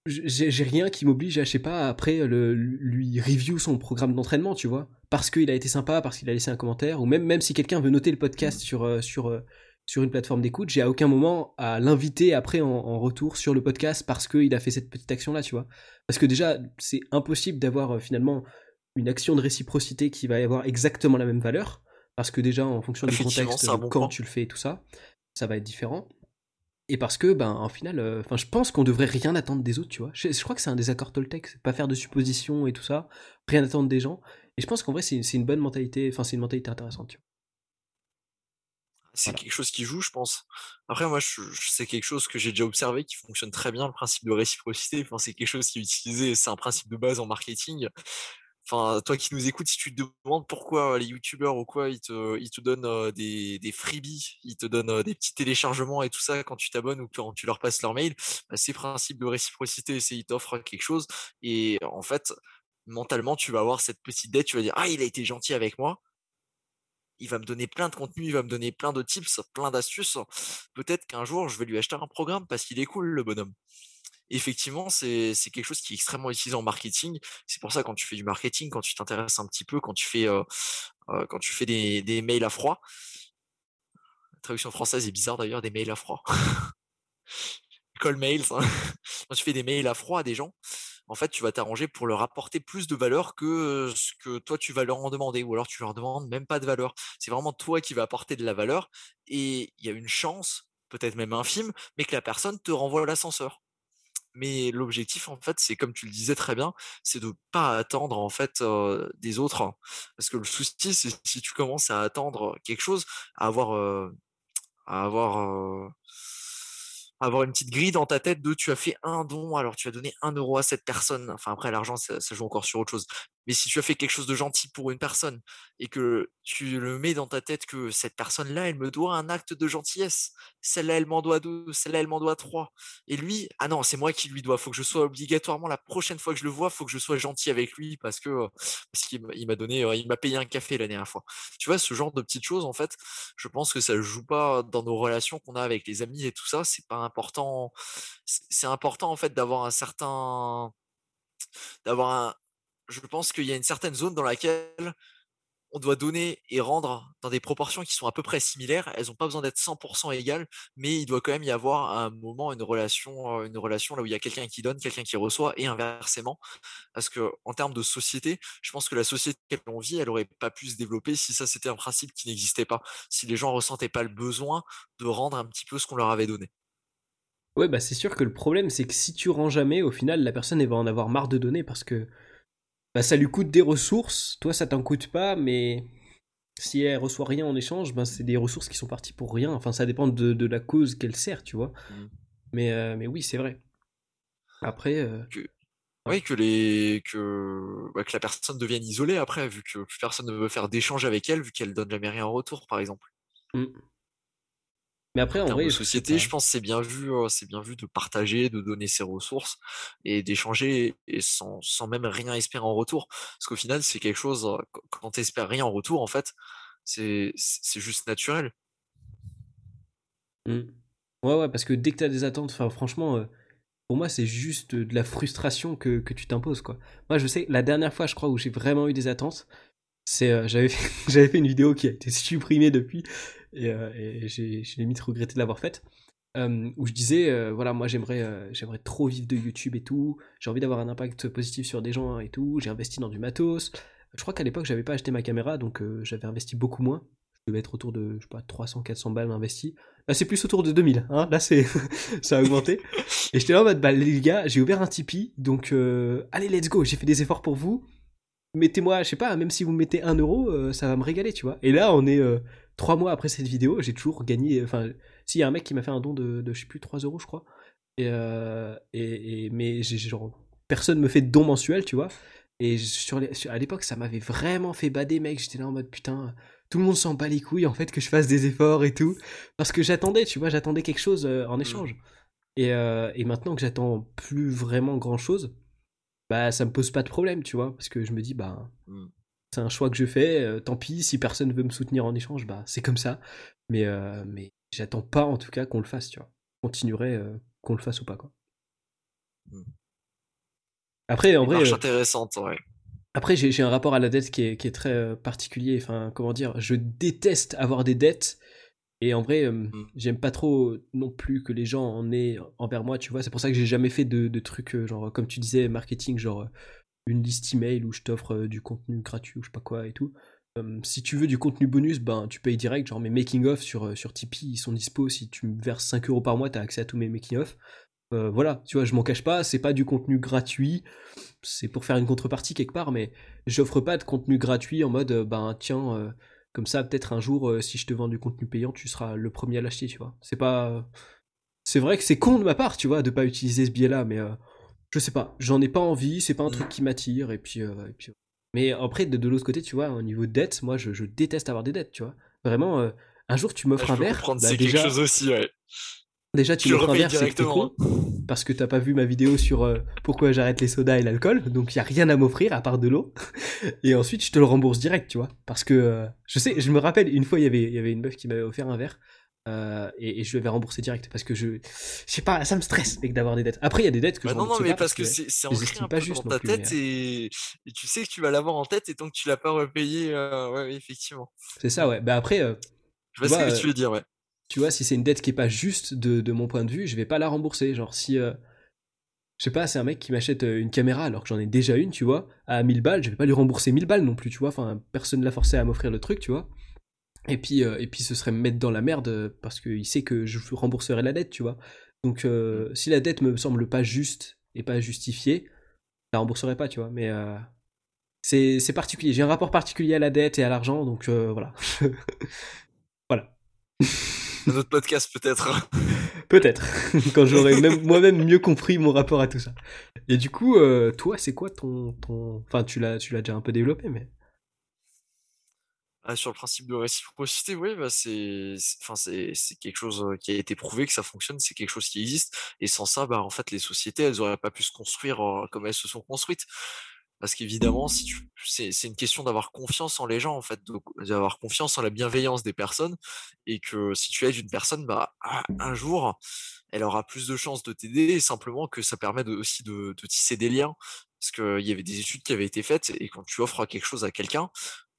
j'ai rien qui m'oblige à, je sais pas, après le, lui review son programme d'entraînement, tu vois. Parce qu'il a été sympa, parce qu'il a laissé un commentaire, ou même, même si quelqu'un veut noter le podcast sur, euh, sur, euh, sur une plateforme d'écoute, j'ai à aucun moment à l'inviter après en, retour sur le podcast parce qu'il a fait cette petite action-là, tu vois. Parce que déjà, c'est impossible d'avoir finalement une action de réciprocité qui va avoir exactement la même valeur. Parce que déjà, en fonction du contexte, quand tu le fais et tout ça, ça va être différent. Et parce que, ben, en final, euh, je pense qu'on devrait rien attendre des autres, tu vois. Je, crois que c'est un désaccord Toltec, pas faire de suppositions et tout ça, rien attendre des gens. Et je pense qu'en vrai, c'est une bonne mentalité, enfin, c'est une mentalité intéressante, tu vois. C'est quelque chose qui joue, je pense. Après, moi, c'est quelque chose que j'ai déjà observé qui fonctionne très bien, le principe de réciprocité. Enfin, c'est quelque chose qui est utilisé, c'est un principe de base en marketing. Enfin, toi qui nous écoutes, si tu te demandes pourquoi les youtubeurs ou quoi, ils te, ils te donnent des, des freebies, ils te donnent des petits téléchargements et tout ça quand tu t'abonnes ou quand tu leur passes leur mail, bah, c'est principe de réciprocité, c'est ils t'offrent quelque chose et en fait, mentalement, tu vas avoir cette petite dette, tu vas dire ah il a été gentil avec moi, il va me donner plein de contenu, il va me donner plein de tips, plein d'astuces. Peut-être qu'un jour je vais lui acheter un programme parce qu'il est cool le bonhomme effectivement, c'est quelque chose qui est extrêmement utilisé en marketing. C'est pour ça quand tu fais du marketing, quand tu t'intéresses un petit peu, quand tu fais, quand tu fais des, des, mails à froid. La traduction française est bizarre d'ailleurs, des mails à froid. Call mails. Hein. quand tu fais des mails à froid à des gens, en fait, tu vas t'arranger pour leur apporter plus de valeur que ce que toi tu vas leur en demander, ou alors tu leur demandes même pas de valeur. C'est vraiment toi qui vas apporter de la valeur, et il y a une chance, peut-être même infime, mais que la personne te renvoie l'ascenseur. Mais l'objectif, en fait, c'est comme tu le disais très bien, c'est de pas attendre en fait des autres. Parce que le souci, c'est si tu commences à attendre quelque chose, à avoir, à avoir avoir une petite grille dans ta tête de tu as fait un don, alors tu as donné un euro à cette personne. Enfin, après, l'argent, ça, joue encore sur autre chose. Mais si tu as fait quelque chose de gentil pour une personne et que tu le mets dans ta tête que cette personne-là, elle me doit un acte de gentillesse, celle-là, elle m'en doit deux, celle-là, elle m'en doit trois. Et lui, ah non, c'est moi qui lui dois. Faut que je sois obligatoirement la prochaine fois que je le vois, faut que je sois gentil avec lui parce que qu'il m'a donné, il m'a payé un café la dernière fois. Tu vois, ce genre de petites choses, en fait, je pense que ça joue pas dans nos relations qu'on a avec les amis et tout ça. C'est pas important. C'est important en fait d'avoir un certain d'avoir un, je pense qu'il y a une certaine zone dans laquelle on doit donner et rendre dans des proportions qui sont à peu près similaires. Elles n'ont pas besoin d'être 100% égales, mais il doit quand même y avoir un moment une relation, une relation là où il y a quelqu'un qui donne, quelqu'un qui reçoit, et inversement. Parce que en termes de société, je pense que la société que l'on vit, elle aurait pas pu se développer si ça c'était un principe qui n'existait pas, si les gens ressentaient pas le besoin de rendre un petit peu ce qu'on leur avait donné. Ouais, bah c'est sûr que le problème, c'est que si tu rends jamais, au final, la personne va en avoir marre de donner parce que bah, ça lui coûte des ressources, toi ça t'en coûte pas, mais si elle reçoit rien en échange, ben c'est des ressources qui sont parties pour rien. Enfin, ça dépend de, la cause qu'elle sert, tu vois. Mais, euh, mais oui, c'est vrai. Après. Euh, oui, que, les, que, bah, que la personne devienne isolée après, vu que plus personne ne veut faire d'échange avec elle, vu qu'elle donne jamais rien en retour, par exemple. Mmh. Mais après, en, vrai, société, je pense c'est bien vu, c'est bien vu de partager, de donner ses ressources et d'échanger et sans, sans, même rien espérer en retour. Parce qu'au final, c'est quelque chose quand tu espères rien en retour, en fait, c'est juste naturel. Mmh. Ouais, ouais, parce que dès que tu as des attentes, enfin, franchement, pour moi, c'est juste de la frustration que, que tu t'imposes, quoi. Moi, je sais, la dernière fois, je crois, où j'ai vraiment eu des attentes, c'est, j'avais fait, fait une vidéo qui a été supprimée depuis, et, et j'ai limite regretté de l'avoir faite. où je disais, voilà, moi j'aimerais trop vivre de YouTube et tout, j'ai envie d'avoir un impact positif sur des gens et tout, j'ai investi dans du matos. Je crois qu'à l'époque j'avais pas acheté ma caméra, donc j'avais investi beaucoup moins. Je devais être autour de, je sais pas, 300, 400 balles investies. Là, c'est plus autour de 2000. Hein là, c'est ça a augmenté. Et j'étais là en mode, bah, les gars, j'ai ouvert un Tipeee, donc euh, allez, let's go. J'ai fait des efforts pour vous. Mettez-moi, je sais pas, même si vous me mettez 1 euro, euh, ça va me régaler, tu vois. Et là, on est euh, trois mois après cette vidéo, j'ai toujours gagné. Enfin, s'il y a un mec qui m'a fait un don de, de, je sais plus, 3 euros, je crois. Et, et, et mais j'ai genre, personne me fait de don mensuel, tu vois. Et sur, les, à l'époque, ça m'avait vraiment fait bader, mec. J'étais là en mode putain tout le monde s'en bat les couilles en fait que je fasse des efforts et tout parce que j'attendais tu vois j'attendais quelque chose euh, en mmh. échange et, euh, et, maintenant que j'attends plus vraiment grand chose bah ça me pose pas de problème tu vois parce que je me dis bah mmh. C'est un choix que je fais euh, tant pis si personne veut me soutenir en échange bah c'est comme ça mais mais j'attends pas en tout cas qu'on le fasse tu vois continuerai qu'on le fasse ou pas quoi mmh. après en vrai intéressante ouais après, j'ai un rapport à la dette qui est, très euh, particulier. Enfin, comment dire, je déteste avoir des dettes. Et en vrai, euh, mm. j'aime pas trop non plus que les gens en aient envers moi, tu vois. C'est pour ça que j'ai jamais fait de, trucs, euh, genre, comme tu disais, marketing, genre une liste email où je t'offre du contenu gratuit ou je sais pas quoi et tout. si tu veux du contenu bonus, ben tu payes direct, genre mes making-of sur, sur Tipeee, ils sont dispo. Si tu me verses 5 euros par mois, t'as accès à tous mes making-of. Euh, voilà, tu vois, je m'en cache pas, c'est pas du contenu gratuit, c'est pour faire une contrepartie quelque part, mais j'offre pas de contenu gratuit en mode, euh, ben tiens, euh, comme ça, peut-être un jour, si je te vends du contenu payant, tu seras le premier à l'acheter, tu vois. C'est pas. C'est vrai que c'est con de ma part, tu vois, de pas utiliser ce biais-là, mais je sais pas, j'en ai pas envie, c'est pas un truc qui m'attire, et puis. Et puis... Mais après, de, l'autre côté, tu vois, au niveau de dette, moi, je, déteste avoir des dettes, tu vois. Vraiment, un jour, tu m'offres un verre. Bah, c'est quelque chose aussi, ouais. Déjà, tu, verre, c'est que con, parce que t'as pas vu ma vidéo sur euh, pourquoi j'arrête les sodas et l'alcool, donc il y a rien à m'offrir à part de l'eau. Et ensuite, je te le rembourse direct, tu vois, parce que euh, je sais, je me rappelle une fois, il y avait, il y avait une meuf qui m'avait offert un verre. Euh, et, je lui avais remboursé direct parce que je, je sais pas, ça me stresse avec d'avoir des dettes. Après, il y a des dettes que bah je non, non, mais parce que, c'est ancré un pas juste dans ta tête et... tu sais que tu vas l'avoir en tête et tant que tu l'as pas repayé, ouais, effectivement. C'est ça, ouais. Bah après, je vois ce que tu veux dire, ouais tu vois, si c'est une dette qui est pas juste de, mon point de vue, je vais pas la rembourser. Genre, si, euh, je sais pas, c'est un mec qui m'achète euh, une caméra alors que j'en ai déjà une, tu vois, à 1000 balles, je vais pas lui rembourser 1000 balles non plus, tu vois. Enfin, personne l'a forcé à m'offrir le truc, tu vois. Et puis, euh, et puis, ce serait me mettre dans la merde parce qu'il sait que je rembourserai la dette, tu vois. Donc, si la dette me semble pas juste et pas justifiée, je la rembourserai pas, tu vois. Mais c'est particulier. J'ai un rapport particulier à la dette et à l'argent, donc voilà. voilà. notre podcast peut-être. peut-être, quand j'aurai même moi-même mieux compris mon rapport à tout ça. Et du coup, euh, toi, c'est quoi ton, ton... Enfin, tu l'as déjà un peu développé, mais... Ah, sur le principe de réciprocité, oui, bah c'est, enfin c'est, quelque chose qui a été prouvé que ça fonctionne, c'est quelque chose qui existe. Et sans ça, bah en fait, les sociétés, elles auraient pas pu se construire comme elles se sont construites. Parce qu'évidemment, c'est, c'est une question d'avoir confiance en les gens, en fait, d'avoir confiance en la bienveillance des personnes, et que si tu aides une personne, bah, un jour, elle aura plus de chances de t'aider, et simplement que ça permet aussi de, de tisser des liens. Parce qu'il y avait des études qui avaient été faites, et quand tu offres quelque chose à quelqu'un,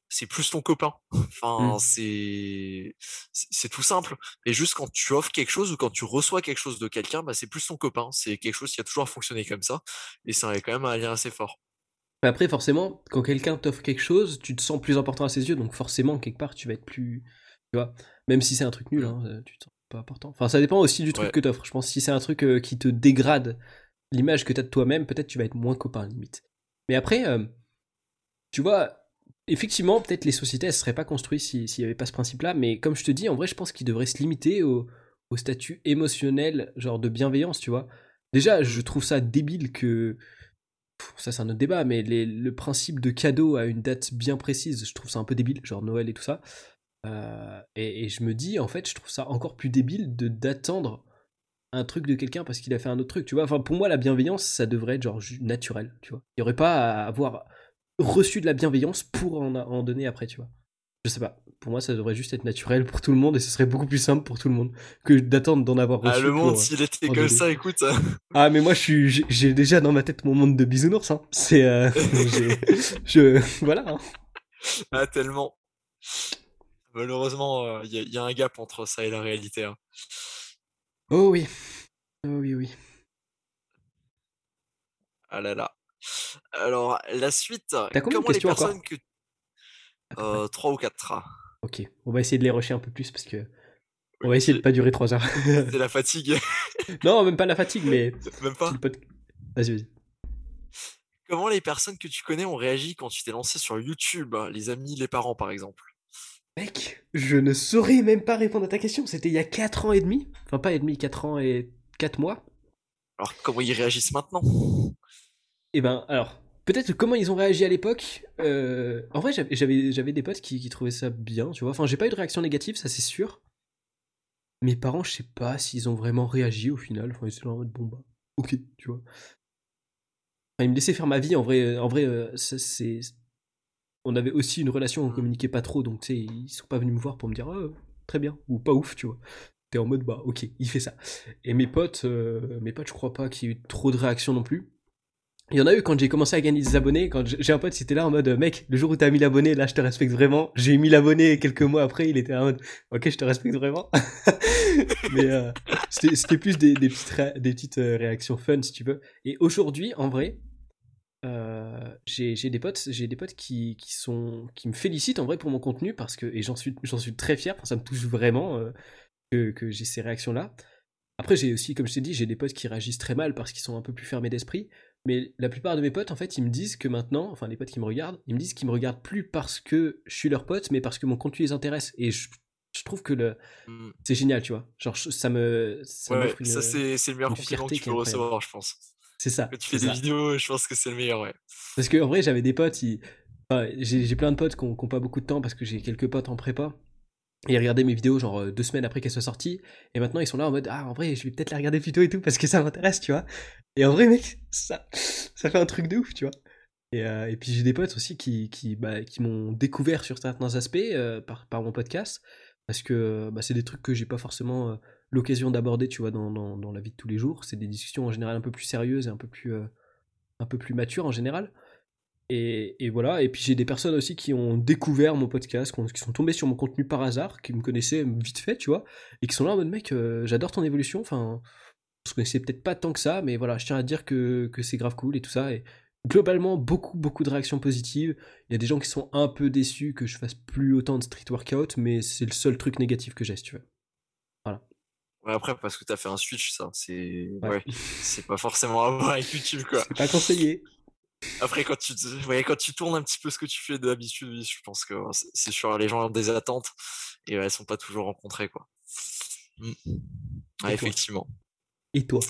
c'est plus ton copain. Enfin, mmh. c'est c'est tout simple. Et juste quand tu offres quelque chose ou quand tu reçois quelque chose de quelqu'un, bah c'est plus ton copain. C'est quelque chose qui a toujours fonctionné comme ça. Et ça a quand même un lien assez fort. Mais après, forcément, quand quelqu'un t'offre quelque chose, tu te sens plus important à ses yeux, donc forcément, quelque part, tu vas être plus. Tu vois Même si c'est un truc nul, hein, euh, tu te sens pas important. Enfin, ça dépend aussi du truc que t'offres. Je pense que si c'est un truc euh, qui te dégrade l'image que t'as de toi-même, peut-être tu vas être moins copain, limite. Mais après, euh, tu vois, effectivement, peut-être les sociétés, elles seraient pas construites s'il n'y avait pas ce principe-là, mais comme je te dis, en vrai, je pense qu'ils devraient se limiter au, au statut émotionnel, genre de bienveillance, tu vois. Déjà, je trouve ça débile que ça c'est un autre débat, mais le principe de cadeau à une date bien précise, je trouve ça un peu débile, genre Noël et tout ça. Euh, et, je me dis, en fait, je trouve ça encore plus débile de d'attendre un truc de quelqu'un parce qu'il a fait un autre truc, tu vois. Enfin, pour moi, la bienveillance, ça devrait être genre naturel, tu vois. Il n'y aurait pas à avoir reçu de la bienveillance pour en, en donner après, tu vois. Je sais pas. Pour moi, ça devrait juste être naturel pour tout le monde et ce serait beaucoup plus simple pour tout le monde que d'attendre d'en avoir ah, reçu. Ah, le monde, s'il était comme ça, écoute. ah, mais moi, je suis, j'ai déjà dans ma tête mon monde de bisounours. Hein. C'est, euh, je, voilà. Hein. Ah, tellement. Malheureusement, il y, a un gap entre ça et la réalité. Hein. Oh oui. Oh oui, oui. Ah là là. Alors, la suite. T'as combien de questions personnes que. Euh, 3 ou 4. Ok, on va essayer de les rusher un peu plus parce que. On va essayer de pas durer 3 heures. C'est la fatigue. non, même pas la fatigue, mais. Même pas. Vas-y, vas-y. Comment les personnes que tu connais ont réagi quand tu t'es lancé sur YouTube Les amis, les parents, par exemple? Mec, je ne saurais même pas répondre à ta question. C'était il y a 4 ans et demi. Enfin, pas et demi, 4 ans et 4 mois. Alors, comment ils réagissent maintenant? Eh ben, alors, peut-être comment ils ont réagi à l'époque. Euh, en vrai, j'avais des potes qui, trouvaient ça bien, tu vois. Enfin, j'ai pas eu de réaction négative, ça c'est sûr. Mes parents, je sais pas s'ils ont vraiment réagi au final. Enfin, ils étaient en mode bon bah, ok, tu vois. ils me laissaient faire ma vie. En vrai, en vrai, euh, c'est. On avait aussi une relation, on communiquait pas trop, donc tu sais, ils sont pas venus me voir pour me dire oh, très bien ou pas ouf, tu vois t'es en mode bah ok, il fait ça. Et mes potes, euh, mes potes, je crois pas qu'il y ait eu trop de réactions non plus. Il y en a eu quand j'ai commencé à gagner des abonnés, quand j'ai un pote qui était là en mode mec, le jour où t'as mis l'abonné, là je te respecte vraiment. J'ai mis l'abonné quelques mois après, il était en mode ok, je te respecte vraiment. Mais euh, c'était plus des, petites, des petites euh, réactions fun si tu veux. Et aujourd'hui, en vrai, euh, j'ai des potes, des potes qui, qui, sont, qui me félicitent en vrai pour mon contenu parce que et j'en suis, suis très fier. Ça me touche vraiment que, j'ai ces réactions-là. Après, j'ai aussi, comme je t'ai dit, j'ai des potes qui réagissent très mal parce qu'ils sont un peu plus fermés d'esprit. Mais la plupart de mes potes, en fait, ils me disent que maintenant, enfin les potes qui me regardent, ils me disent qu'ils me regardent plus parce que je suis leur pote, mais parce que mon contenu les intéresse. Et je, trouve que le... Hmm. c'est génial, tu vois. Genre, ça me. Ça, ouais, ça c'est, le meilleur compliment que tu peux recevoir, je pense. C'est ça. Quand tu fais des vidéos, je pense que c'est le meilleur, ouais. Parce qu'en vrai, j'avais des potes, j'ai, plein de potes qui n'ont pas beaucoup de temps parce que j'ai quelques potes en prépa. Et ils regardaient mes vidéos genre euh, deux semaines après qu'elles soient sorties. Et maintenant ils sont là en mode ah en vrai je vais peut-être les regarder plus tôt et tout parce que ça m'intéresse tu vois. Et en vrai mec ça ça fait un truc de ouf tu vois. Et, euh, et puis j'ai des potes aussi qui qui, bah, qui m'ont découvert sur certains aspects euh, par, par mon podcast parce que bah, c'est des trucs que j'ai pas forcément l'occasion d'aborder tu vois dans, dans, dans, la vie de tous les jours. C'est des discussions en général un peu plus sérieuses et un peu plus un peu plus matures en général. Et, voilà, et puis j'ai des personnes aussi qui ont découvert mon podcast, qui sont tombées sur mon contenu par hasard, qui me connaissaient vite fait, tu vois, et qui sont là en mode mec, euh, j'adore ton évolution, enfin, je connaissais peut-être pas tant que ça, mais voilà, je tiens à dire que, que c'est grave cool et tout ça, et globalement, beaucoup, beaucoup de réactions positives. Il y a des gens qui sont un peu déçus que je fasse plus autant de street workout, mais c'est le seul truc négatif que j'ai, si tu veux. Voilà. Ouais, après, parce que t'as fait un switch, ça, c'est. Ouais. c'est pas forcément à voir avec YouTube, quoi. C'est pas conseillé. Après, quand tu, quand tu tournes un petit peu ce que tu fais d'habitude, je pense que c'est sûr, les gens ont des attentes et elles sont pas toujours rencontrées, quoi. Mmh. effectivement. Et toi?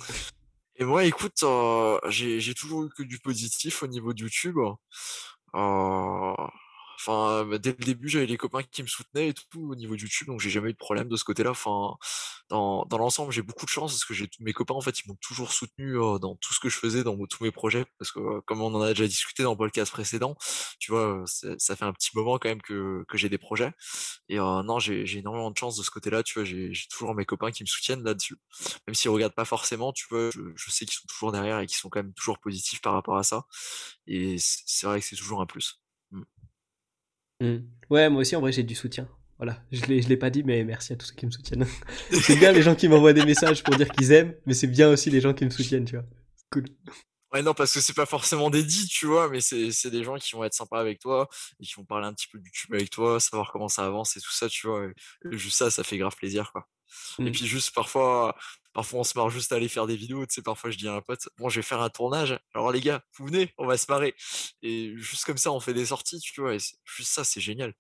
Et moi, écoute, euh, j'ai toujours eu que du positif au niveau de YouTube. Euh, Enfin, bah, dès le début, j'avais les copains qui me soutenaient et tout au niveau de YouTube, donc j'ai jamais eu de problème de ce côté-là. Enfin, dans, l'ensemble, j'ai beaucoup de chance parce que j'ai mes copains en fait, ils m'ont toujours soutenu dans tout ce que je faisais, dans tous mes projets, parce que comme on en a déjà discuté dans le podcast précédent, tu vois, ça fait un petit moment quand même que, que j'ai des projets. Et non, j'ai énormément de chance de ce côté-là, tu vois, j'ai toujours mes copains qui me soutiennent là-dessus, même s'ils regardent pas forcément, tu vois, je, je sais qu'ils sont toujours derrière et qu'ils sont quand même toujours positifs par rapport à ça. Et c'est vrai que c'est toujours un plus. Mmh. Ouais, moi aussi, en vrai, j'ai du soutien. Voilà, je l'ai, je l'ai pas dit, mais merci à tous ceux qui me soutiennent. c'est bien les gens qui m'envoient des messages pour dire qu'ils aiment, mais c'est bien aussi les gens qui me soutiennent, tu vois. Cool. Ouais, non, parce que c'est pas forcément des dits, tu vois, mais c'est, c'est des gens qui vont être sympas avec toi et qui vont parler un petit peu du YouTube avec toi, savoir comment ça avance et tout ça, tu vois. Et juste ça, ça fait grave plaisir, quoi. Et mmh. puis juste parfois, parfois on se marre juste à aller faire des vidéos, tu sais, parfois je dis à un pote, bon, je vais faire un tournage, alors les gars, vous venez, on va se marrer. Et juste comme ça, on fait des sorties, tu vois, et juste ça, c'est génial.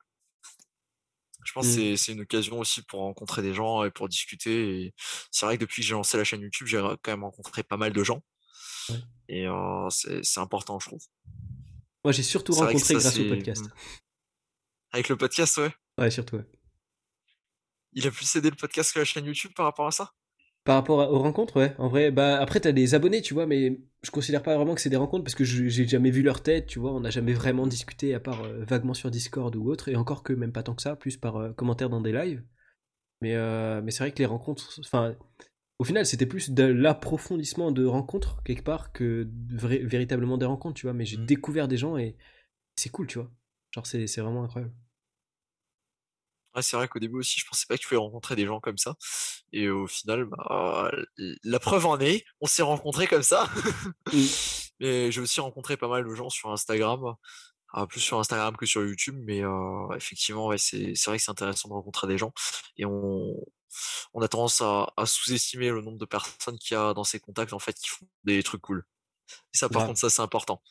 Je pense que mmh. c'est une occasion aussi pour rencontrer des gens et pour discuter. Et c'est vrai que depuis que j'ai lancé la chaîne YouTube, j'ai quand même rencontré pas mal de gens. Et c'est important, je trouve. Moi, j'ai surtout rencontré grâce au podcast. Mmh. Avec le podcast, ouais. Ouais, surtout, ouais. Il a plus aidé le podcast que la chaîne YouTube par rapport à ça? Par rapport aux rencontres, ouais. En vrai, bah après t'as des abonnés, tu vois, mais je considère pas vraiment que c'est des rencontres parce que j'ai jamais vu leur tête, tu vois. On n'a jamais vraiment discuté à part euh, vaguement sur Discord ou autre, et encore que même pas tant que ça, plus par euh, commentaires dans des lives. Mais euh, mais c'est vrai que les rencontres, enfin, au final c'était plus de l'approfondissement de rencontres quelque part que véritablement des rencontres, tu vois. Mais j'ai mmh. découvert des gens et c'est cool, tu vois. Genre c'est vraiment incroyable Ah, c'est vrai qu'au début aussi, je pensais pas que tu pouvais rencontrer des gens comme ça. Et au final, bah, la preuve en est, on s'est rencontrés comme ça. Mmh. Mais j'ai aussi rencontré pas mal de gens sur Instagram, ah, plus sur Instagram que sur YouTube, mais euh, effectivement, ouais, c'est vrai que c'est intéressant de rencontrer des gens et on on a tendance à, à sous-estimer le nombre de personnes qu'il y a dans ces contacts en fait qui font des trucs cool. Et ça, par Grave, contre, ça c'est important.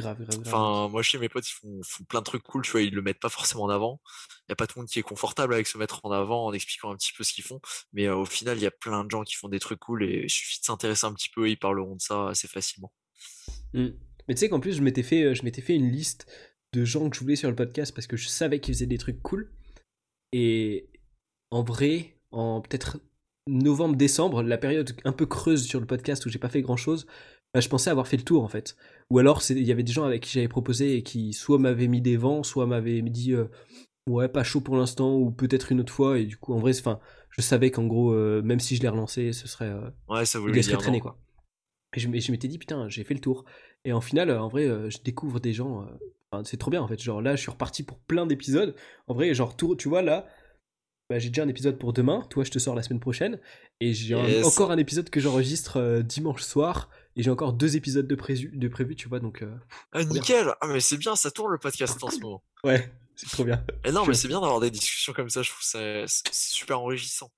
Grave, grave, grave. Enfin, moi, chez mes potes, ils font, font plein de trucs cool, tu vois, ils le mettent pas forcément en avant. Il y a pas tout le monde qui est confortable avec se mettre en avant en expliquant un petit peu ce qu'ils font, mais euh, au final, il y a plein de gens qui font des trucs cool et il suffit de s'intéresser un petit peu et ils parleront de ça assez facilement. Mm. Mais tu sais qu'en plus, je m'étais fait, euh, je m'étais fait une liste de gens que je voulais sur le podcast parce que je savais qu'ils faisaient des trucs cool. Et en vrai, en peut-être novembre-décembre, la période un peu creuse sur le podcast où j'ai pas fait grand-chose, bah, je pensais avoir fait le tour en fait. Ou alors, il y avait des gens avec qui j'avais proposé et qui soit m'avaient mis des vents, soit m'avaient dit euh, ouais, pas chaud pour l'instant, ou peut-être une autre fois. Et du coup, en vrai, enfin, je savais qu'en gros, euh, même si je les relançais, ce serait. euh, Ouais, ça voulait laisserait dire traîner non. quoi. Et je, m'étais dit, putain, j'ai fait le tour. Et en final, euh, en vrai, je découvre des gens. c'est trop bien en fait. Genre là, je suis reparti pour plein d'épisodes. En vrai, genre, tout, tu vois, là, bah, j'ai déjà un épisode pour demain. Toi, je te sors la semaine prochaine. Et j'ai Yes. encore un épisode que j'enregistre dimanche soir. Et j'ai encore deux épisodes de, prévu, de prévu, tu vois. Donc, euh, Ah, bien. nickel! Ah, mais c'est bien, ça tourne le podcast en ce moment. ouais, c'est trop bien. Et non, mais c'est bien d'avoir des discussions comme ça, je trouve ça c'est super enrichissant.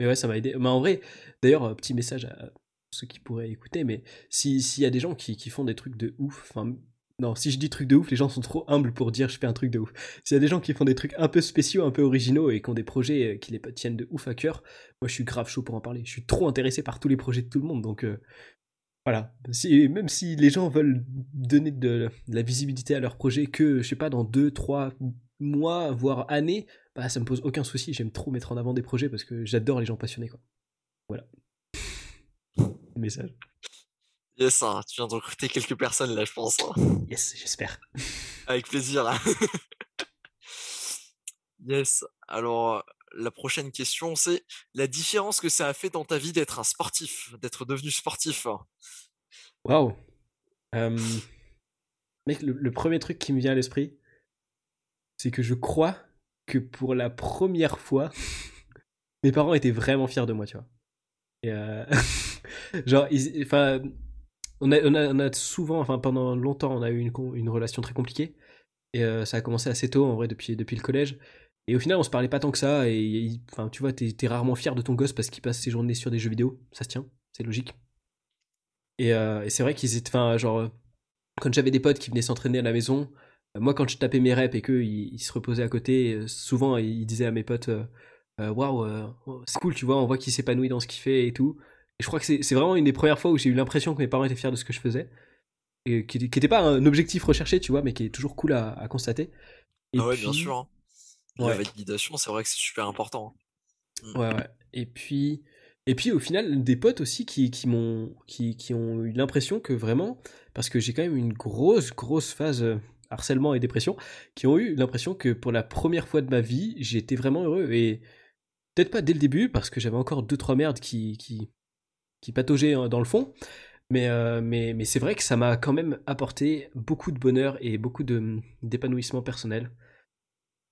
Mais ouais, ça m'a aidé. Mais en vrai, d'ailleurs, euh, petit message à ceux qui pourraient écouter, mais si- s'il y a des gens qui, qui font des trucs de ouf, enfin, non, si je dis trucs de ouf, les gens sont trop humbles pour dire je fais un truc de ouf. S'il y a des gens qui font des trucs un peu spéciaux, un peu originaux et qui ont des projets euh, qui les tiennent de ouf à cœur, moi je suis grave chaud pour en parler. Je suis trop intéressé par tous les projets de tout le monde, donc euh, voilà. Même si les gens veulent donner de, de la visibilité à leur projet que, je sais pas, dans 2, 3 mois, voire années, bah ça me pose aucun souci. J'aime trop mettre en avant des projets parce que j'adore les gens passionnés, quoi. Voilà. Message. Yes, hein, tu viens de recruter quelques personnes là, je pense. hein. Yes, j'espère. Avec plaisir. hein. Yes. Alors, la prochaine question, c'est la différence que ça a fait dans ta vie d'être un sportif, d'être devenu sportif. Waouh. Euh, Mec, le, le premier truc qui me vient à l'esprit, c'est que je crois que pour la première fois, mes parents étaient vraiment fiers de moi, tu vois. Et euh, genre, ils- enfin, on a, a, souvent, enfin pendant longtemps, on a eu une, relation très compliquée. Et euh, ça a commencé assez tôt, en vrai, depuis, depuis le collège. Et au final, on se parlait pas tant que ça. Et enfin, tu vois, t'es rarement fier de ton gosse parce qu'il passe ses journées sur des jeux vidéo. Ça se tient, c'est logique. Et, euh, c'est vrai qu'ils étaient, enfin, genre, euh, quand j'avais des potes qui venaient s'entraîner à la maison, moi, quand je tapais mes reps et qu'eux, ils, se reposaient à côté, souvent, ils disaient à mes potes, waouh, euh, oh, c'est cool, tu vois, on voit qu'il s'épanouit dans ce qu'il fait et tout. Et je crois que c'est vraiment une des premières fois où j'ai eu l'impression que mes parents étaient fiers de ce que je faisais. Et qui n'était pas un objectif recherché, tu vois, mais qui est toujours cool à, à constater. Et ah ouais, puis, bien sûr. hein. La Ouais. validation, c'est vrai que c'est super important. hein. Ouais, ouais. Et puis, et puis au final, des potes aussi qui, qui m'ont, qui, qui ont eu l'impression que vraiment, parce que j'ai quand même une grosse, grosse phase euh, harcèlement et dépression, qui ont eu l'impression que pour la première fois de ma vie, j'étais vraiment heureux. Et peut-être pas dès le début, parce que j'avais encore deux, trois merdes qui, qui, qui pataugeaient hein, dans le fond. Mais, euh, mais, mais c'est vrai que ça m'a quand même apporté beaucoup de bonheur et beaucoup d'épanouissement personnel.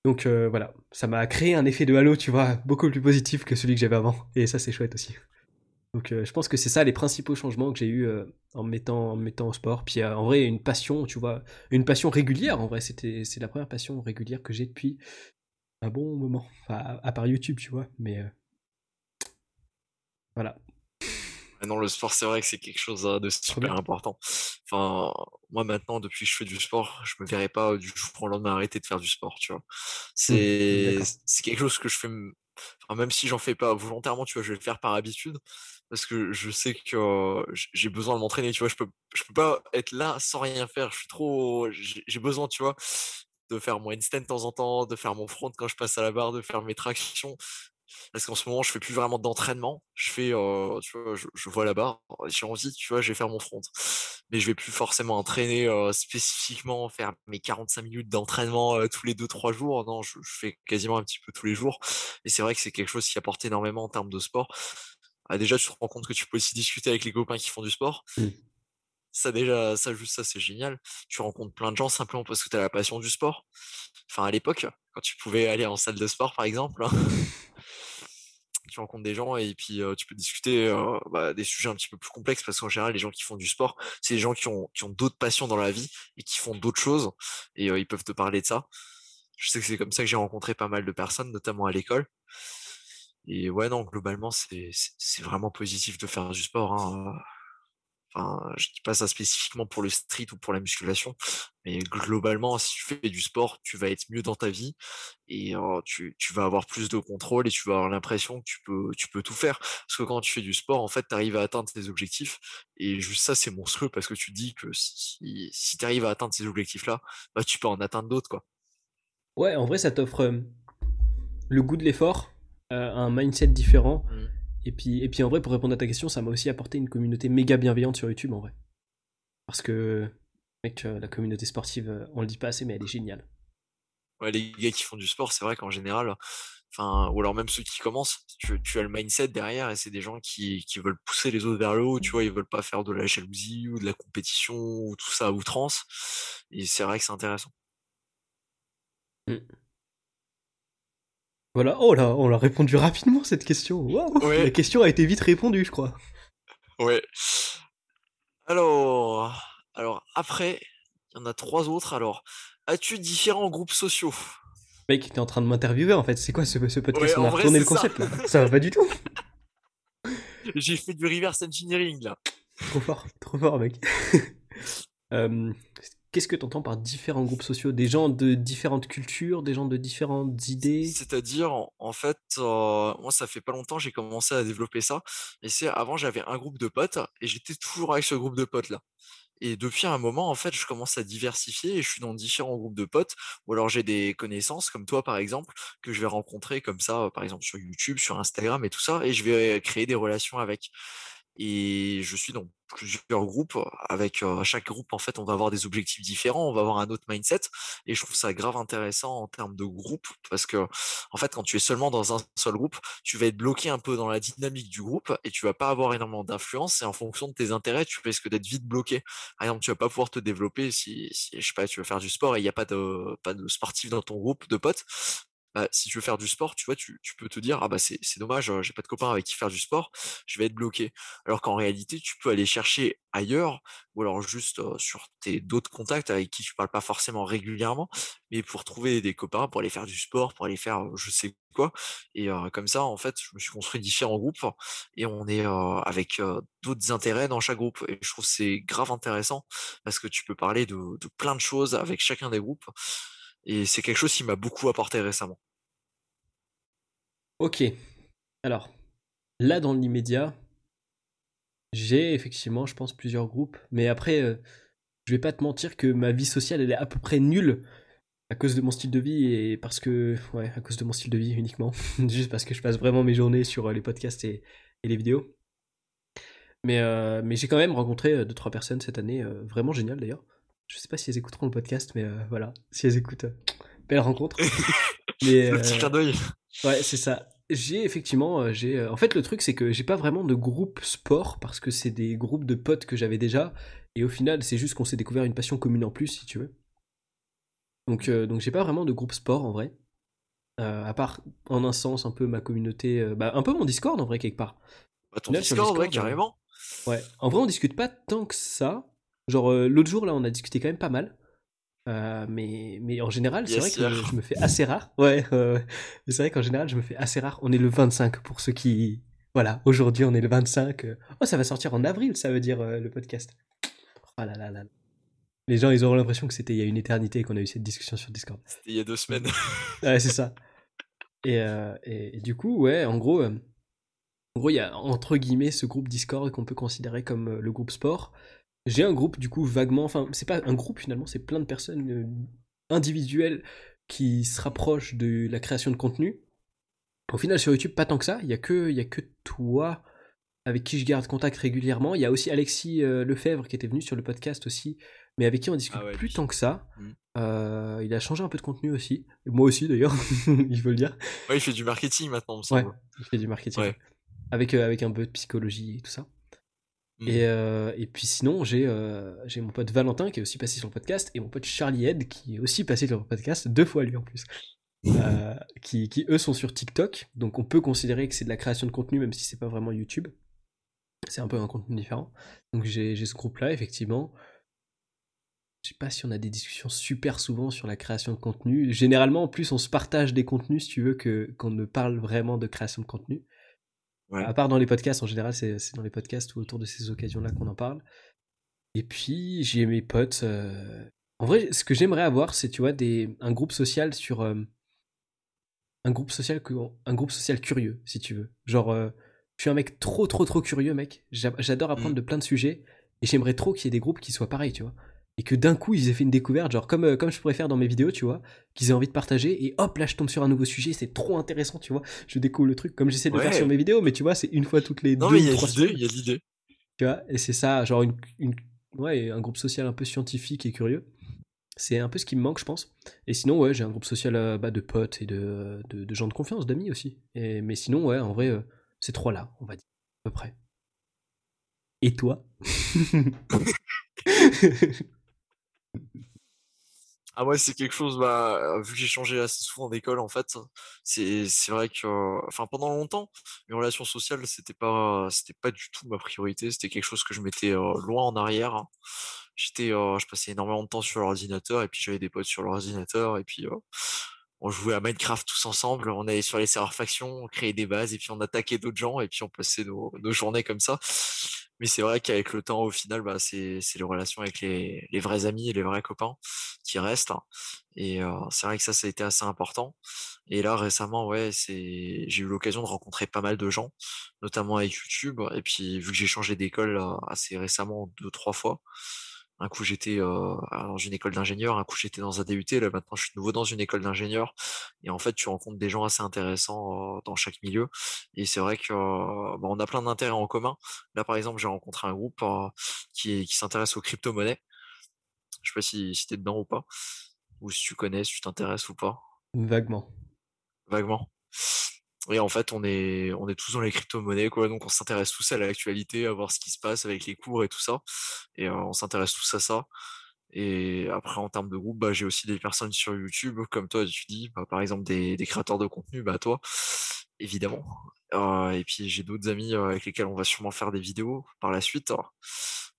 Donc euh, voilà, ça m'a créé un effet de halo, tu vois, beaucoup plus positif que celui que j'avais avant. Et ça, c'est chouette aussi. Donc euh, je pense que c'est ça les principaux changements que j'ai eu en, me mettant, en me mettant au sport. Puis en vrai, une passion, tu vois, une passion régulière. En vrai, c'était c'est la première passion régulière que j'ai depuis un bon moment. À, part YouTube, tu vois. Mais voilà. Mais non, le sport, c'est vrai que c'est quelque chose euh, de super important. Enfin, moi maintenant, depuis que je fais du sport, je me verrais pas euh, du jour au lendemain arrêter de faire du sport, tu vois. C'est d'accord. c'est quelque chose que je fais, enfin, même si j'en fais pas volontairement, tu vois, je vais le faire par habitude, parce que je sais que euh, j'ai besoin de m'entraîner, tu vois. Je peux je peux pas être là sans rien faire. Je suis trop, j'ai j'ai besoin, tu vois, de faire mon handstand de temps en temps, de faire mon front quand je passe à la barre, de faire mes tractions. Parce qu'en ce moment, je fais plus vraiment d'entraînement. Je fais, euh, tu vois, je, je vois la barre, j'ai envie, tu vois, je vais faire mon front. Mais je vais plus forcément entraîner euh, spécifiquement, faire mes 45 minutes d'entraînement euh, tous les 2-3 jours. Non, je, je fais quasiment un petit peu tous les jours. Et c'est vrai que c'est quelque chose qui apporte énormément en termes de sport. Ah, déjà, tu te rends compte que tu peux aussi discuter avec les copains qui font du sport. Mm. Ça déjà, ça juste ça, c'est génial. Tu rencontres plein de gens simplement parce que tu as la passion du sport. Enfin, à l'époque, quand tu pouvais aller en salle de sport, par exemple. Hein. tu rencontres des gens et puis tu peux discuter bah, des sujets un petit peu plus complexes parce qu'en général, les gens qui font du sport, c'est des gens qui ont, d'autres passions dans la vie et qui font d'autres choses et ils peuvent te parler de ça. Je sais que c'est comme ça que j'ai rencontré pas mal de personnes, notamment à l'école. Et ouais, non, globalement, c'est vraiment positif de faire du sport. Hein. Enfin, je dis pas ça spécifiquement pour le street ou pour la musculation, mais globalement, si tu fais du sport, tu vas être mieux dans ta vie et tu, tu, vas avoir plus de contrôle et tu vas avoir l'impression que tu peux, tu peux tout faire. Parce que quand tu fais du sport, en fait, tu arrives à atteindre tes objectifs et juste ça, c'est monstrueux parce que tu dis que si, si tu arrives à atteindre ces objectifs-là, bah, tu peux en atteindre d'autres, quoi. Ouais, en vrai, ça t'offre le goût de l'effort, un mindset différent. Mmh. Et puis, et puis en vrai, pour répondre à ta question, ça m'a aussi apporté une communauté méga bienveillante sur YouTube en vrai. Parce que, mec, la communauté sportive, euh, on le dit pas assez, mais elle est géniale. Ouais, les gars qui font du sport, c'est vrai qu'en général, enfin, ou alors même ceux qui commencent, tu, as le mindset derrière et c'est des gens qui, qui, veulent pousser les autres vers le haut, tu vois, ils veulent pas faire de la jalousie ou de la compétition ou tout ça à outrance. Et c'est vrai que c'est intéressant. Mmh. Voilà, oh là, on a répondu rapidement cette question. La question a été vite répondue, je crois. Ouais. Alors, alors après, il y en a trois autres. Alors, as-tu différents groupes sociaux? Mec, t'es en train de m'interviewer en fait. C'est quoi ce, podcast? On a retourné le concept là. Ça va pas du tout. J'ai fait du reverse engineering là. Trop fort, trop fort, mec. euh, Qu'est-ce que tu entends par différents groupes sociaux? Des gens de différentes cultures, des gens de différentes idées? C'est-à-dire, en, fait, euh, moi, ça fait pas longtemps j'ai commencé à développer ça. Et c'est avant, j'avais un groupe de potes et j'étais toujours avec ce groupe de potes-là. Et depuis un moment, en fait, je commence à diversifier et je suis dans différents groupes de potes. Ou alors j'ai des connaissances, comme toi par exemple, que je vais rencontrer comme ça, par exemple sur YouTube, sur Instagram et tout ça, et je vais créer des relations avec. Et je suis dans plusieurs groupes. Avec chaque groupe, en fait, on va avoir des objectifs différents, on va avoir un autre mindset. Et je trouve ça grave intéressant en termes de groupe parce que, en fait, quand tu es seulement dans un seul groupe, tu vas être bloqué un peu dans la dynamique du groupe et tu vas pas avoir énormément d'influence. Et en fonction de tes intérêts, tu risques d'être vite bloqué. Par exemple, tu vas pas pouvoir te développer si, si je sais pas, tu veux faire du sport et il n'y a pas de, pas de sportif dans ton groupe de potes bah, si tu veux faire du sport, tu vois, tu, tu peux te dire, ah bah c'est dommage, j'ai pas de copain avec qui faire du sport, je vais être bloqué. Alors qu'en réalité, tu peux aller chercher ailleurs, ou alors juste sur tes d'autres contacts avec qui tu parles pas forcément régulièrement, mais pour trouver des copains, pour aller faire du sport, pour aller faire je sais quoi. Et comme ça, en fait, je me suis construit différents groupes et on est avec d'autres intérêts dans chaque groupe. Et je trouve c'est grave intéressant parce que tu peux parler de plein de choses avec chacun des groupes. Et c'est quelque chose qui m'a beaucoup apporté récemment. Ok. Alors, là dans l'immédiat, j'ai effectivement, je pense, plusieurs groupes. Mais après, euh, je vais pas te mentir que ma vie sociale, elle est à peu près nulle à cause de mon style de vie et parce que, ouais, à cause de mon style de vie uniquement. Juste parce que je passe vraiment mes journées sur euh, les podcasts et, les vidéos. Mais, euh, mais j'ai quand même rencontré deux trois personnes cette année, vraiment géniales d'ailleurs. Je sais pas si elles écouteront le podcast, mais euh, voilà, si elles écoutent, euh, belle rencontre. mais, le petit euh, clin d'œil. Ouais, c'est ça. J'ai effectivement, j'ai. En fait, le truc, c'est que j'ai pas vraiment de groupe sport parce que c'est des groupes de potes que j'avais déjà. Et au final, c'est juste qu'on s'est découvert une passion commune en plus, si tu veux. Donc, donc j'ai pas vraiment de groupe sport en vrai. à part, en un sens, un peu ma communauté. bah, un peu mon Discord en vrai, quelque part. Bah, ton Discord, ouais, carrément. Ouais. En vrai, on discute pas tant que ça. Genre, euh, l'autre jour, là, on a discuté quand même pas mal. Euh, mais, mais en général, c'est vrai que je me fais assez rare. Ouais, c'est vrai qu'en général, je me fais assez rare. On est le 25 pour ceux qui. Voilà, aujourd'hui, on est le 25. Oh, ça va sortir en avril, ça veut dire euh, le podcast. Oh là là là. Les gens, ils auront l'impression que c'était il y a une éternité qu'on a eu cette discussion sur Discord. C'était il y a deux semaines. ouais, c'est ça. Et, et, du coup, ouais, en gros, en gros, il y a entre guillemets ce groupe Discord qu'on peut considérer comme le groupe sport. J'ai un groupe, du coup, vaguement, enfin, c'est pas un groupe finalement, c'est plein de personnes euh, individuelles qui se rapprochent de la création de contenu. Au final, sur YouTube, pas tant que ça, il y a que, il y a que toi avec qui je garde contact régulièrement. Il y a aussi Alexis euh, Lefebvre qui était venu sur le podcast aussi, mais avec qui on discute ah plus tant que ça. Mm. Euh, il a changé un peu de contenu aussi, moi aussi d'ailleurs, il faut le dire. Ouais, il fait du marketing maintenant, me semble. Ouais, il fait du marketing. Avec, avec un peu de psychologie et tout ça. Mm. Euh, et, puis sinon, euh, j'ai mon pote Valentin qui est aussi passé sur le podcast et mon pote Charlie Head qui est aussi passé sur le podcast deux fois lui en plus. euh, qui, qui, eux sont sur TikTok, donc on peut considérer que c'est de la création de contenu même si c'est pas vraiment YouTube. C'est un peu un contenu différent. Donc j'ai ce groupe-là, effectivement. Je sais pas si on a des discussions super souvent sur la création de contenu. Généralement, en plus, on se partage des contenus, si tu veux, qu'on ne parle vraiment de création de contenu. À part dans les podcasts, en général, c'est dans les podcasts ou autour de ces occasions-là qu'on en parle. Et puis, j'ai mes potes. Euh, en vrai, ce que j'aimerais avoir, c'est, tu vois, des, un groupe social sur. Euh, un, groupe social, un groupe social curieux, si tu veux. Genre, euh, je suis un mec trop, trop, trop curieux, mec. J'adore apprendre mm. de plein de sujets. Et j'aimerais trop qu'il y ait des groupes qui soient pareils, tu vois et que d'un coup ils aient fait une découverte, genre comme, euh, comme je pourrais faire dans mes vidéos, tu vois, qu'ils aient envie de partager, et hop là je tombe sur un nouveau sujet, c'est trop intéressant, tu vois, je découvre le truc comme j'essaie de le faire sur mes vidéos, mais tu vois, c'est une fois toutes les non, deux ou trois semaines. Il y a l'idée. Tu vois, et c'est ça, genre une, une, ouais, un groupe social un peu scientifique et curieux. C'est un peu ce qui me manque, je pense. Et sinon, ouais, j'ai un groupe social euh, bah, de potes et de, de, gens de confiance, d'amis aussi. Et, mais sinon, ouais, en vrai, euh, c'est trois là, on va dire, à peu près. Et toi? Ah ouais, c'est quelque chose, bah, vu que j'ai changé assez souvent d'école, en fait, c'est, c'est vrai que, enfin, pendant longtemps, les relations sociales, c'était pas, c'était pas du tout ma priorité, c'était quelque chose que je mettais loin en arrière. Hein. J'étais, je passais énormément de temps sur l'ordinateur, et puis j'avais des potes sur l'ordinateur, et puis on jouait à Minecraft tous ensemble, on allait sur les serveurs factions, on créait des bases, et puis on attaquait d'autres gens, et puis on passait nos, nos journées comme ça. Mais c'est vrai qu'avec le temps, au final, bah, c'est les relations avec les, vrais amis et les vrais copains qui restent. Hein. Et euh, c'est vrai que ça, ça a été assez important. Et là, récemment, ouais, j'ai eu l'occasion de rencontrer pas mal de gens, notamment avec YouTube. Et puis, vu que j'ai changé d'école assez récemment, deux, trois fois, un coup, j'étais euh, dans une école d'ingénieur, un coup, j'étais dans un DUT. Là, maintenant, je suis nouveau dans une école d'ingénieur. Et en fait, tu rencontres des gens assez intéressants euh, dans chaque milieu. Et c'est vrai que euh, bah, on a plein d'intérêts en commun. Là, par exemple, j'ai rencontré un groupe qui, qui s'intéresse aux crypto-monnaies. Je sais pas si, si tu es dedans ou pas, ou si tu connais, si tu t'intéresses ou pas. Vaguement. Vaguement. Et en fait, on est, on est tous dans les crypto-monnaies, quoi. Donc, on s'intéresse tous à l'actualité, à voir ce qui se passe avec les cours et tout ça. Et euh, on s'intéresse tous à ça. Et après, en termes de groupe, bah, j'ai aussi des personnes sur YouTube, comme toi, tu dis, bah, par exemple, des, des, créateurs de contenu, bah, toi, évidemment. Euh, et puis, j'ai d'autres amis euh, avec lesquels on va sûrement faire des vidéos par la suite.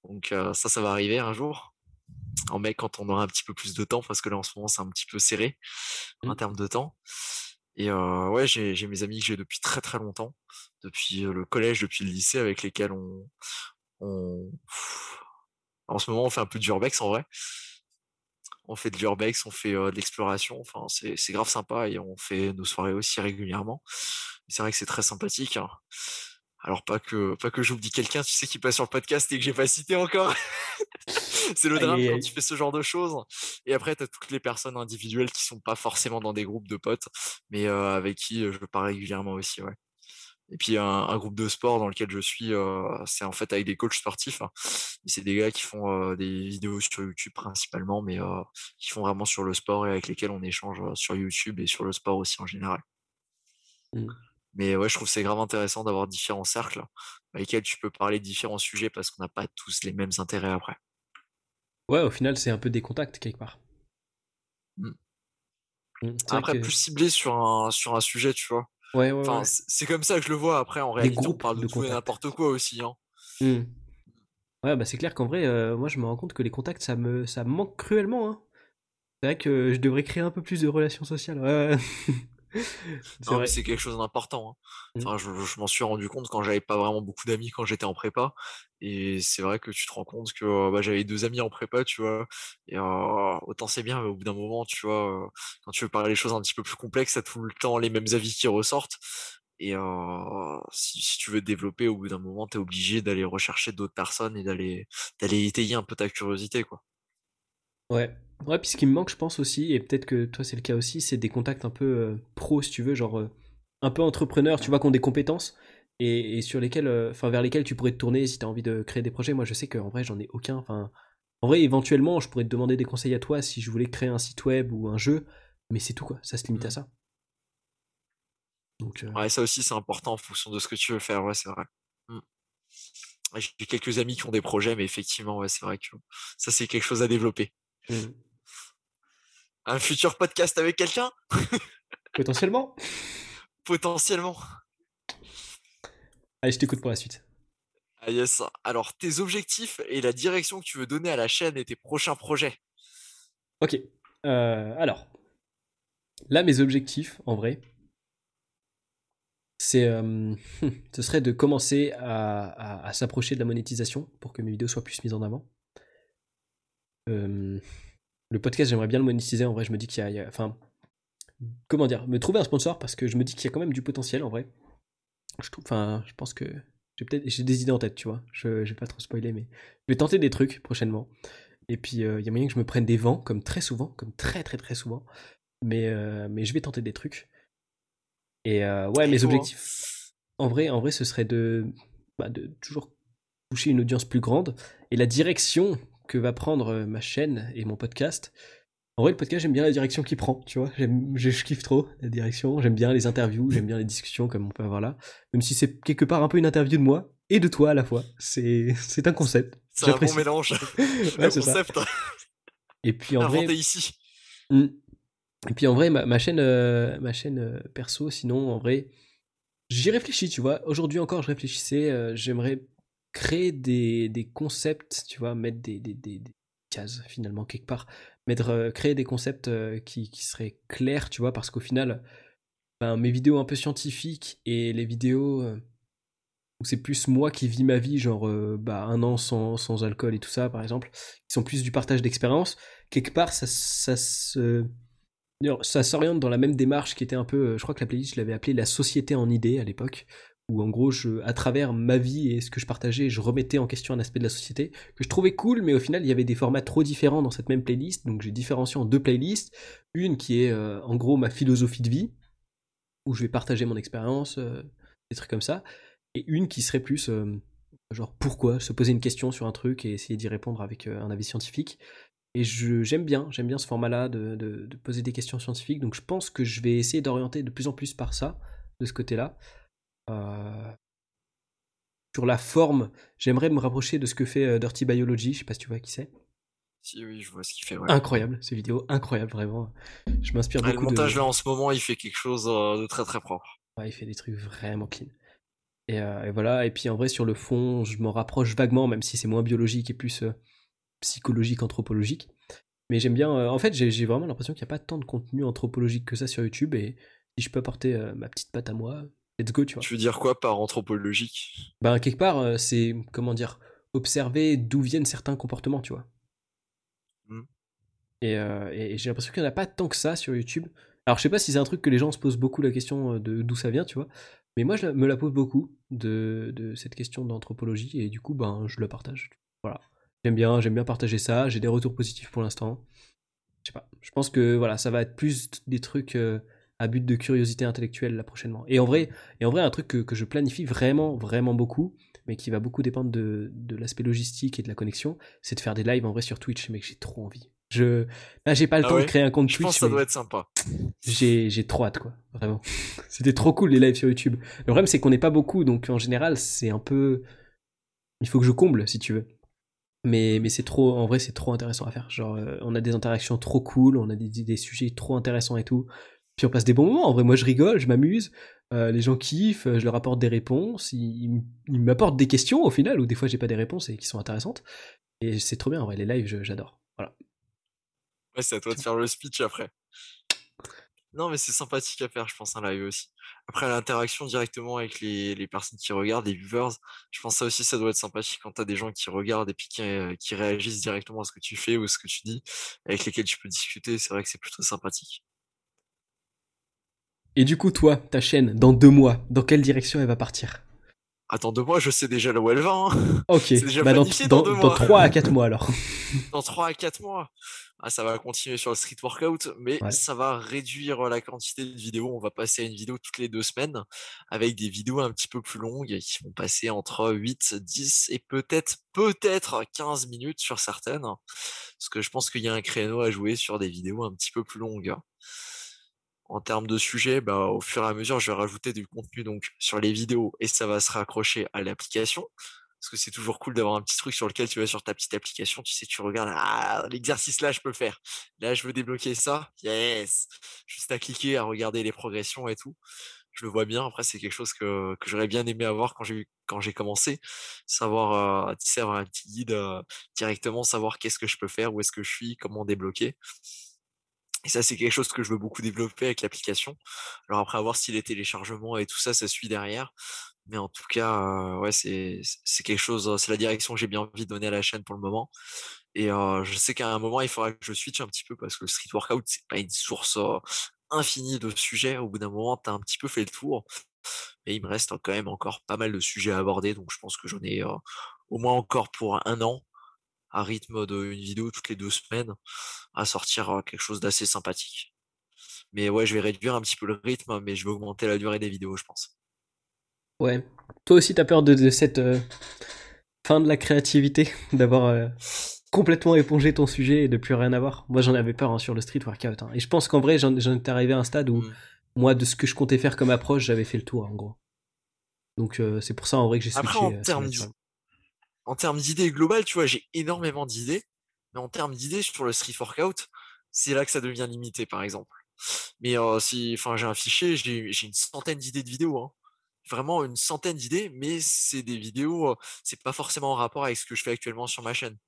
Donc, ça, ça va arriver un jour. En mai, quand on aura un petit peu plus de temps, parce que là, en ce moment, c'est un petit peu serré en mmh. termes de temps. Et ouais, j'ai, mes amis que j'ai depuis très très longtemps, depuis le collège, depuis le lycée, avec lesquels on, on... en ce moment on fait un peu d'urbex en vrai. On fait de l'urbex, on fait de l'exploration, enfin c'est, c'est grave sympa et on fait nos soirées aussi régulièrement. C'est vrai que c'est très sympathique. Hein. Alors pas que pas que j'oublie quelqu'un, tu sais, qui passe sur le podcast et que j'ai pas cité encore. c'est le drame quand tu fais ce genre de choses. Et après, tu as toutes les personnes individuelles qui sont pas forcément dans des groupes de potes, mais euh, avec qui euh, je parle régulièrement aussi, ouais. Et puis un, groupe de sport dans lequel je suis, euh, c'est en fait avec des coachs sportifs. Hein. C'est des gars qui font des vidéos sur YouTube principalement, mais qui font vraiment sur le sport et avec lesquels on échange sur YouTube et sur le sport aussi en général. Mmh. Mais ouais, je trouve c'est grave intéressant d'avoir différents cercles avec lesquels tu peux parler de différents sujets parce qu'on n'a pas tous les mêmes intérêts après. Ouais, au final, c'est un peu des contacts quelque part. Mmh. Mmh, après, plus ciblé sur un, sur un sujet, tu vois. Ouais, ouais, enfin, C'est comme ça que je le vois. Après, en réalité, on parle de, tout et n'importe quoi aussi. Hein. Mmh. Ouais, bah c'est clair qu'en vrai, euh, moi je me rends compte que les contacts, ça me, ça me manque cruellement. Hein. C'est vrai que je devrais créer un peu plus de relations sociales. Ouais, c'est quelque chose d'important. Hein. Mmh. Enfin, je, m'en suis rendu compte quand j'avais pas vraiment beaucoup d'amis quand j'étais en prépa. Et c'est vrai que tu te rends compte que bah, j'avais deux amis en prépa, tu vois. Et autant c'est bien, mais au bout d'un moment, tu vois, quand tu veux parler des choses un petit peu plus complexes, t'as tout le temps les mêmes avis qui ressortent. Et si, si, tu veux te développer, au bout d'un moment, t'es obligé d'aller rechercher d'autres personnes et d'aller d'aller étayer un peu ta curiosité, quoi. Ouais, Ouais, puis ce qui me manque, je pense aussi, et peut-être que toi c'est le cas aussi, c'est des contacts un peu euh, pro, si tu veux, genre euh, un peu entrepreneurs, tu vois, qui ont des compétences et, sur lesquels, euh, enfin vers lesquels tu pourrais te tourner si tu as envie de créer des projets. Moi, je sais qu'en vrai, j'en ai aucun. Enfin, en vrai, éventuellement, je pourrais te demander des conseils à toi si je voulais créer un site web ou un jeu, mais c'est tout quoi. Ça se limite à mmh. ça. Donc, Ouais, ça aussi c'est important en fonction de ce que tu veux faire. Ouais, c'est vrai. Mmh. J'ai quelques amis qui ont des projets, mais effectivement, ouais, c'est vrai que ça c'est quelque chose à développer. Un futur podcast avec quelqu'un? Potentiellement. Potentiellement. Allez, je t'écoute pour la suite. Ah yes. Alors, tes objectifs et la direction que tu veux donner à la chaîne et tes prochains projets. Ok. Euh, alors, là, mes objectifs, en vrai, c'est, euh, ce serait de commencer à, s'approcher de la monétisation pour que mes vidéos soient plus mises en avant. Euh, le podcast, j'aimerais bien le monétiser. En vrai, je me dis qu'il y a, enfin, comment dire, me trouver un sponsor parce que je me dis qu'il y a quand même du potentiel en vrai. Je trouve, enfin, je pense que j'ai peut-être, j'ai des idées en tête, tu vois. Je, je vais pas trop spoiler, mais je vais tenter des trucs prochainement. Et puis, euh, il y a moyen que je me prenne des vents, comme très souvent, comme très très très souvent. Mais, mais je vais tenter des trucs. Et euh, ouais, mes objectifs, en vrai, en vrai, ce serait de, bah, de toujours toucher une audience plus grande. Et la direction que va prendre euh, ma chaîne et mon podcast. En vrai, le podcast, j'aime bien la direction qu'il prend, tu vois. Je kiffe trop la direction. J'aime bien les interviews, j'aime bien les discussions comme on peut avoir là. Même si c'est quelque part un peu une interview de moi et de toi à la fois. C'est, un concept. C'est un bon mélange. ouais, concept. Et puis en vrai. ici. Hmm. Et puis en vrai, ma, chaîne, euh, ma chaîne euh, perso, sinon en vrai, j'y réfléchis, tu vois. Aujourd'hui encore, je réfléchissais, euh, j'aimerais créer des, concepts, tu vois, mettre des, cases finalement quelque part, mettre, créer des concepts qui, qui, seraient clairs, tu vois, parce qu'au final, ben, mes vidéos un peu scientifiques et les vidéos où c'est plus moi qui vis ma vie, genre bah, un an sans, sans, alcool et tout ça, par exemple, qui sont plus du partage d'expérience, quelque part, ça, ça ça s'oriente dans la même démarche qui était un peu, euh, je crois que la playlist, je l'avais appelée la société en idée à l'époque, où en gros, je, à travers ma vie et ce que je partageais, je remettais en question un aspect de la société que je trouvais cool, mais au final, il y avait des formats trop différents dans cette même playlist, donc j'ai différencié en deux playlists. Une qui est euh, en gros ma philosophie de vie, où je vais partager mon expérience, euh, des trucs comme ça, et une qui serait plus genre pourquoi, se poser une question sur un truc et essayer d'y répondre avec un avis scientifique. Et j'aime bien, j'aime bien ce format-là de, poser des questions scientifiques. Donc je pense que je vais essayer d'orienter de plus en plus par ça, de ce côté-là. Euh, sur la forme, j'aimerais me rapprocher de ce que fait euh, Dirty Biology. Je sais pas si tu vois qui c'est. Si, oui, je vois ce qu'il fait. Incroyable, ces vidéos, incroyable, vraiment. Je m'inspire beaucoup. Le montage là en ce moment, il fait quelque chose euh, de très très propre. Ouais, il fait des trucs vraiment clean. Et, et, voilà, et puis en vrai, sur le fond, je m'en rapproche vaguement, même si c'est moins biologique et plus psychologique, anthropologique. Mais j'aime bien. Euh, en fait, j'ai vraiment l'impression qu'il n'y a pas tant de contenu anthropologique que ça sur YouTube. Et si je peux apporter ma petite patte à moi, let's go, tu vois. Tu veux dire quoi par anthropologique? Ben, quelque part, euh, c'est, comment dire, observer d'où viennent certains comportements, tu vois. Hmm. Et, j'ai l'impression qu'il n'y en a pas tant que ça sur YouTube. Alors, je sais pas si c'est un truc que les gens se posent beaucoup la question de d'où ça vient, tu vois. Mais moi, je me la pose beaucoup de, de cette question d'anthropologie. Et du coup, ben, je la partage. Voilà. J'aime bien, j'aime bien partager ça. J'ai des retours positifs pour l'instant. Je sais pas. Je pense que voilà, ça va être plus des trucs euh, à but de curiosité intellectuelle là prochainement. Et en vrai, et en vrai, un truc que, je planifie vraiment, vraiment beaucoup, mais qui va beaucoup dépendre de, de l'aspect logistique et de la connexion, c'est de faire des lives en vrai sur Twitch. Mais j'ai trop envie. Je là, j'ai pas le ah temps de créer un compte Twitch. Je pense que ça doit être sympa. J'ai j'ai trop hâte quoi, vraiment. C'était trop cool les lives sur YouTube. Le problème c'est qu'on n'est pas beaucoup, donc en général c'est un peu. Il faut que je comble si tu veux. Mais, mais c'est trop, en vrai, c'est trop intéressant à faire. Genre, euh, on a des interactions trop cool, on a des, des, sujets trop intéressants et tout. Puis on passe des bons moments. En vrai, moi, je rigole, je m'amuse. Euh, les gens kiffent, je leur apporte des réponses. Ils, m'apportent des questions au final, ou des fois, j'ai pas des réponses et qui sont intéressantes. Et c'est trop bien, en vrai, les lives, j'adore. Voilà. Ouais, c'est à toi de faire le speech après. Non, mais c'est sympathique à faire, je pense, un live aussi. Après, l'interaction directement avec les, personnes qui regardent, les viewers, je pense ça aussi, ça doit être sympathique quand tu as des gens qui regardent et puis qui, euh, qui, réagissent directement à ce que tu fais ou ce que tu dis, avec lesquels tu peux discuter. C'est vrai que c'est plutôt sympathique. Et du coup, toi, ta chaîne, dans deux mois, dans quelle direction elle va partir? Attends deux mois, je sais déjà là où elle va. Hein. Ok, bah dans, dans, dans, 3 à 4 mois alors. dans 3 à 4 mois. Ah, ça va continuer sur le street workout, mais ça va réduire la quantité de vidéos. On va passer à une vidéo toutes les deux semaines avec des vidéos un petit peu plus longues qui vont passer entre 8, 10 et peut-être, peut-être 15 minutes sur certaines. Parce que je pense qu'il y a un créneau à jouer sur des vidéos un petit peu plus longues en termes de sujet, bah, au fur et à mesure, je vais rajouter du contenu donc sur les vidéos et ça va se raccrocher à l'application. parce que c'est toujours cool d'avoir un petit truc sur lequel tu vas sur ta petite application, tu sais, tu regardes, ah, l'exercice là, je peux le faire. Là, je veux débloquer ça, yes. Juste à cliquer, à regarder les progressions et tout. Je le vois bien. Après, c'est quelque chose que, j'aurais bien aimé avoir quand j'ai quand j'ai commencé, savoir, euh, un petit guide euh, directement, savoir qu'est-ce que je peux faire, où est-ce que je suis, comment débloquer. Et ça, c'est quelque chose que je veux beaucoup développer avec l'application. Alors après, à voir si les téléchargements et tout ça, ça suit derrière. Mais en tout cas, euh, ouais, c'est quelque chose, c'est la direction que j'ai bien envie de donner à la chaîne pour le moment. Et euh, je sais qu'à un moment, il faudra que je switch un petit peu parce que le street workout, c'est pas une source euh, infinie de sujets. Au bout d'un moment, tu as un petit peu fait le tour. Mais il me reste quand même encore pas mal de sujets à aborder. Donc je pense que j'en ai au moins encore pour un an à rythme d'une vidéo toutes les deux semaines à sortir quelque chose d'assez sympathique. Mais ouais, je vais réduire un petit peu le rythme, mais je vais augmenter la durée des vidéos, je pense. Ouais. Toi aussi, t'as peur de, cette euh, fin de la créativité, d'avoir euh, complètement épongé ton sujet et de plus rien avoir? Moi, j'en avais peur hein, sur le street workout. Hein. Et je pense qu'en vrai, j'en étais arrivé à un stade où, mmh. moi, de ce que je comptais faire comme approche, j'avais fait le tour, en gros. Donc, euh, c'est pour ça, en vrai, que j'ai switché. Après, en termes en termes d'idées globales, tu vois, j'ai énormément d'idées, mais en termes d'idées sur le street workout, c'est là que ça devient limité, par exemple. Mais euh, si, enfin, j'ai un fichier, j'ai une centaine d'idées de vidéos, hein. vraiment une centaine d'idées, mais c'est des vidéos, euh, c'est pas forcément en rapport avec ce que je fais actuellement sur ma chaîne.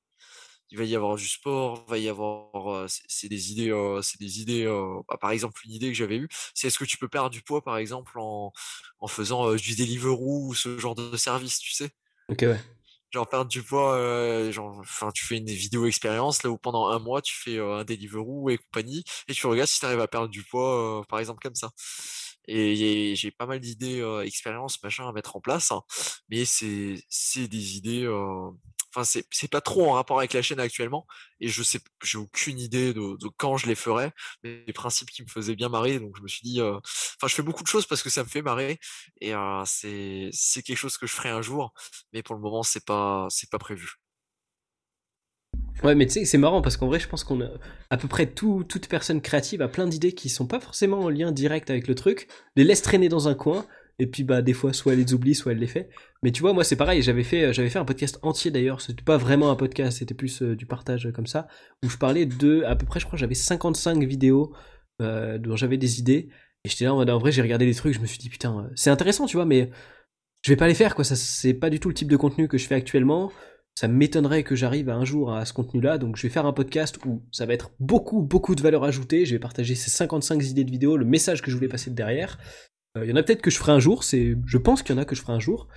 Il va y avoir du sport, il va y avoir, euh, c'est des idées, c'est des idées. Bah, par exemple, une idée que j'avais eue, c'est est-ce que tu peux perdre du poids, par exemple, en, en faisant du Deliveroo ou ce genre de service, tu sais? Ok, ouais genre perdre du poids, euh, genre, enfin, tu fais une vidéo expérience là où pendant un mois tu fais euh, un Deliveroo et compagnie et tu regardes si tu arrives à perdre du poids, euh, par exemple comme ça. Et j'ai pas mal d'idées expérience machin à mettre en place, hein, mais c'est c'est des idées Enfin, c'est pas trop en rapport avec la chaîne actuellement, et je sais, j'ai aucune idée de, quand je les ferai, mais les principes qui me faisaient bien marrer, donc je me suis dit, enfin, je fais beaucoup de choses parce que ça me fait marrer, et c'est c'est quelque chose que je ferai un jour, mais pour le moment, c'est pas c'est pas prévu. Ouais, mais tu sais, c'est marrant parce qu'en vrai, je pense qu'on a à peu près tout, toute personne créative a plein d'idées qui sont pas forcément en lien direct avec le truc, les laisse traîner dans un coin, et puis bah des fois soit elle les oublie soit elle les fait. Mais tu vois moi c'est pareil. J'avais fait j'avais fait un podcast entier d'ailleurs. C'était pas vraiment un podcast. C'était plus euh, du partage comme ça où je parlais de à peu près je crois j'avais 55 vidéos euh, dont j'avais des idées. Et j'étais là en, vrai j'ai regardé les trucs. Je me suis dit putain euh, c'est intéressant tu vois mais je vais pas les faire quoi. Ça c'est pas du tout le type de contenu que je fais actuellement. Ça m'étonnerait que j'arrive un jour à ce contenu-là, donc je vais faire un podcast où ça va être beaucoup, beaucoup de valeur ajoutée. Je vais partager ces 55 idées de vidéos, le message que je voulais passer derrière, il euh, y en a peut-être que je ferai un jour, c'est, je pense qu'il y en a que je ferai un jour,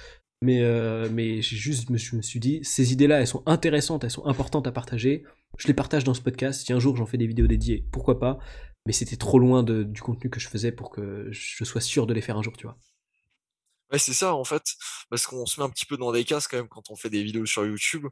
mais, euh, mais j'ai juste, je me suis dit, ces idées-là, elles sont intéressantes, elles sont importantes à partager, je les partage dans ce podcast, si un jour j'en fais des vidéos dédiées, pourquoi pas, mais c'était trop loin du contenu que je faisais pour que je sois sûr de les faire un jour, tu vois. Ouais, c'est ça en fait, parce qu'on se met un petit peu dans des cases quand même quand on fait des vidéos sur YouTube.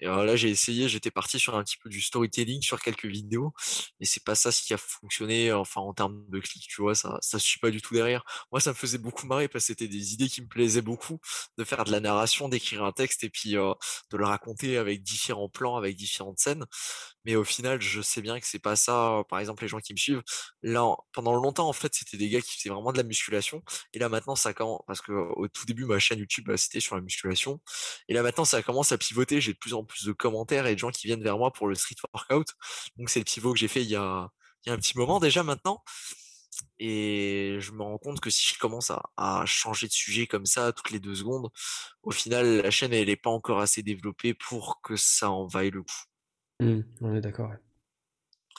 Et là, j'ai essayé, j'étais parti sur un petit peu du storytelling sur quelques vidéos, mais c'est pas ça ce qui a fonctionné, enfin en termes de clics, tu vois, ça ça suit pas du tout derrière. Moi, ça me faisait beaucoup marrer parce que c'était des idées qui me plaisaient beaucoup, de faire de la narration, d'écrire un texte et puis de le raconter avec différents plans, avec différentes scènes. Mais au final, je sais bien que c'est pas ça. Par exemple, les gens qui me suivent, là, pendant longtemps, en fait, c'était des gars qui faisaient vraiment de la musculation. Et là, maintenant, ça commence, parce que au tout début, ma chaîne YouTube, bah, c'était sur la musculation. Et là, maintenant, ça commence à pivoter. J'ai de plus en plus de commentaires et de gens qui viennent vers moi pour le street workout. Donc, c'est le pivot que j'ai fait il y a, il y a un petit moment déjà maintenant. Et je me rends compte que si je commence à, à, changer de sujet comme ça toutes les deux secondes, au final, la chaîne, elle n'est pas encore assez développée pour que ça en vaille le coup. Mmh, on est d'accord.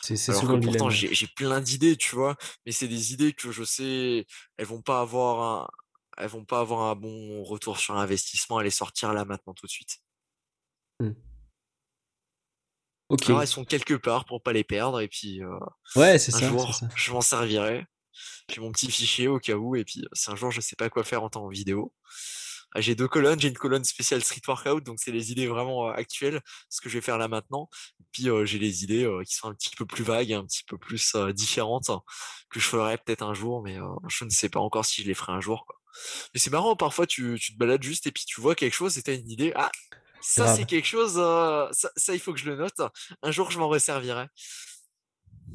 C'est souvent pourtant j'ai plein d'idées, tu vois, mais c'est des idées que je sais, elles vont pas avoir un, elles vont pas avoir un bon retour sur investissement, elles les sortir là maintenant tout de suite. Mmh. Ok. Alors elles sont quelque part pour pas les perdre et puis euh, ouais, c'est un jour je m'en servirai. J'ai mon petit fichier au cas où et puis si un jour je sais pas quoi faire en temps vidéo, ah, j'ai deux colonnes, j'ai une colonne spéciale street workout, donc c'est les idées vraiment actuelles, ce que je vais faire là maintenant. Puis j'ai les idées qui sont un petit peu plus vagues, un petit peu plus différentes, que je ferai peut-être un jour, mais je ne sais pas encore si je les ferai un jour. Mais c'est marrant, parfois tu, tu, te balades juste et puis tu vois quelque chose et tu as une idée. Ah, ça c'est quelque chose, ça, ça, il faut que je le note. Un jour je m'en resservirai.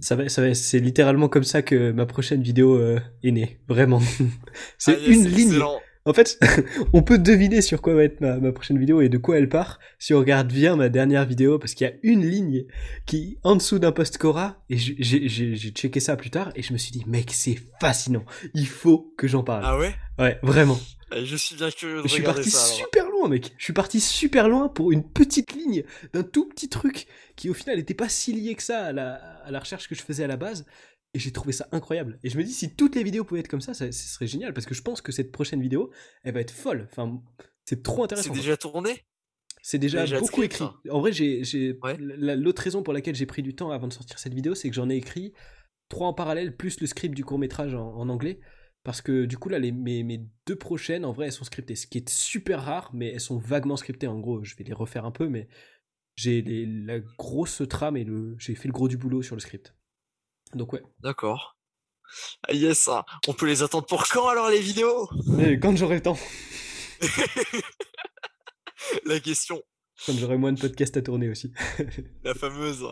Ça va, ça va, c'est littéralement comme ça que ma prochaine vidéo est née, vraiment. c'est ah, une ligne En fait, on peut deviner sur quoi va être ma, ma, prochaine vidéo et de quoi elle part si on regarde bien ma dernière vidéo, parce qu'il y a une ligne qui en dessous d'un post Cora, et j'ai checké ça plus tard, et je me suis dit, mec, c'est fascinant, il faut que j'en parle. Ah ouais? Ouais, vraiment. Je suis bien curieux de je regarder ça. Je suis parti super loin, mec. Je suis parti super loin pour une petite ligne d'un tout petit truc qui, au final, n'était pas si lié que ça à la, à la recherche que je faisais à la base. Et j'ai trouvé ça incroyable. Et je me dis, si toutes les vidéos pouvaient être comme ça, ça, ce serait génial. Parce que je pense que cette prochaine vidéo, elle va être folle. Enfin, c'est trop intéressant. C'est déjà tourné? C'est déjà, beaucoup écrit. En vrai, j'ai, l'autre raison pour laquelle j'ai pris du temps avant de sortir cette vidéo, c'est que j'en ai écrit trois en parallèle, plus le script du court métrage en, anglais. Parce que du coup, là, les, mes, mes, deux prochaines, en vrai, elles sont scriptées. Ce qui est super rare, mais elles sont vaguement scriptées. En gros, je vais les refaire un peu, mais j'ai la grosse trame et le, j'ai fait le gros du boulot sur le script. Donc ouais. D'accord. Ah yes, hein. on peut les attendre pour quand alors les vidéos? Mais quand j'aurai le temps. La question. Quand j'aurai moins de podcasts à tourner aussi. La fameuse.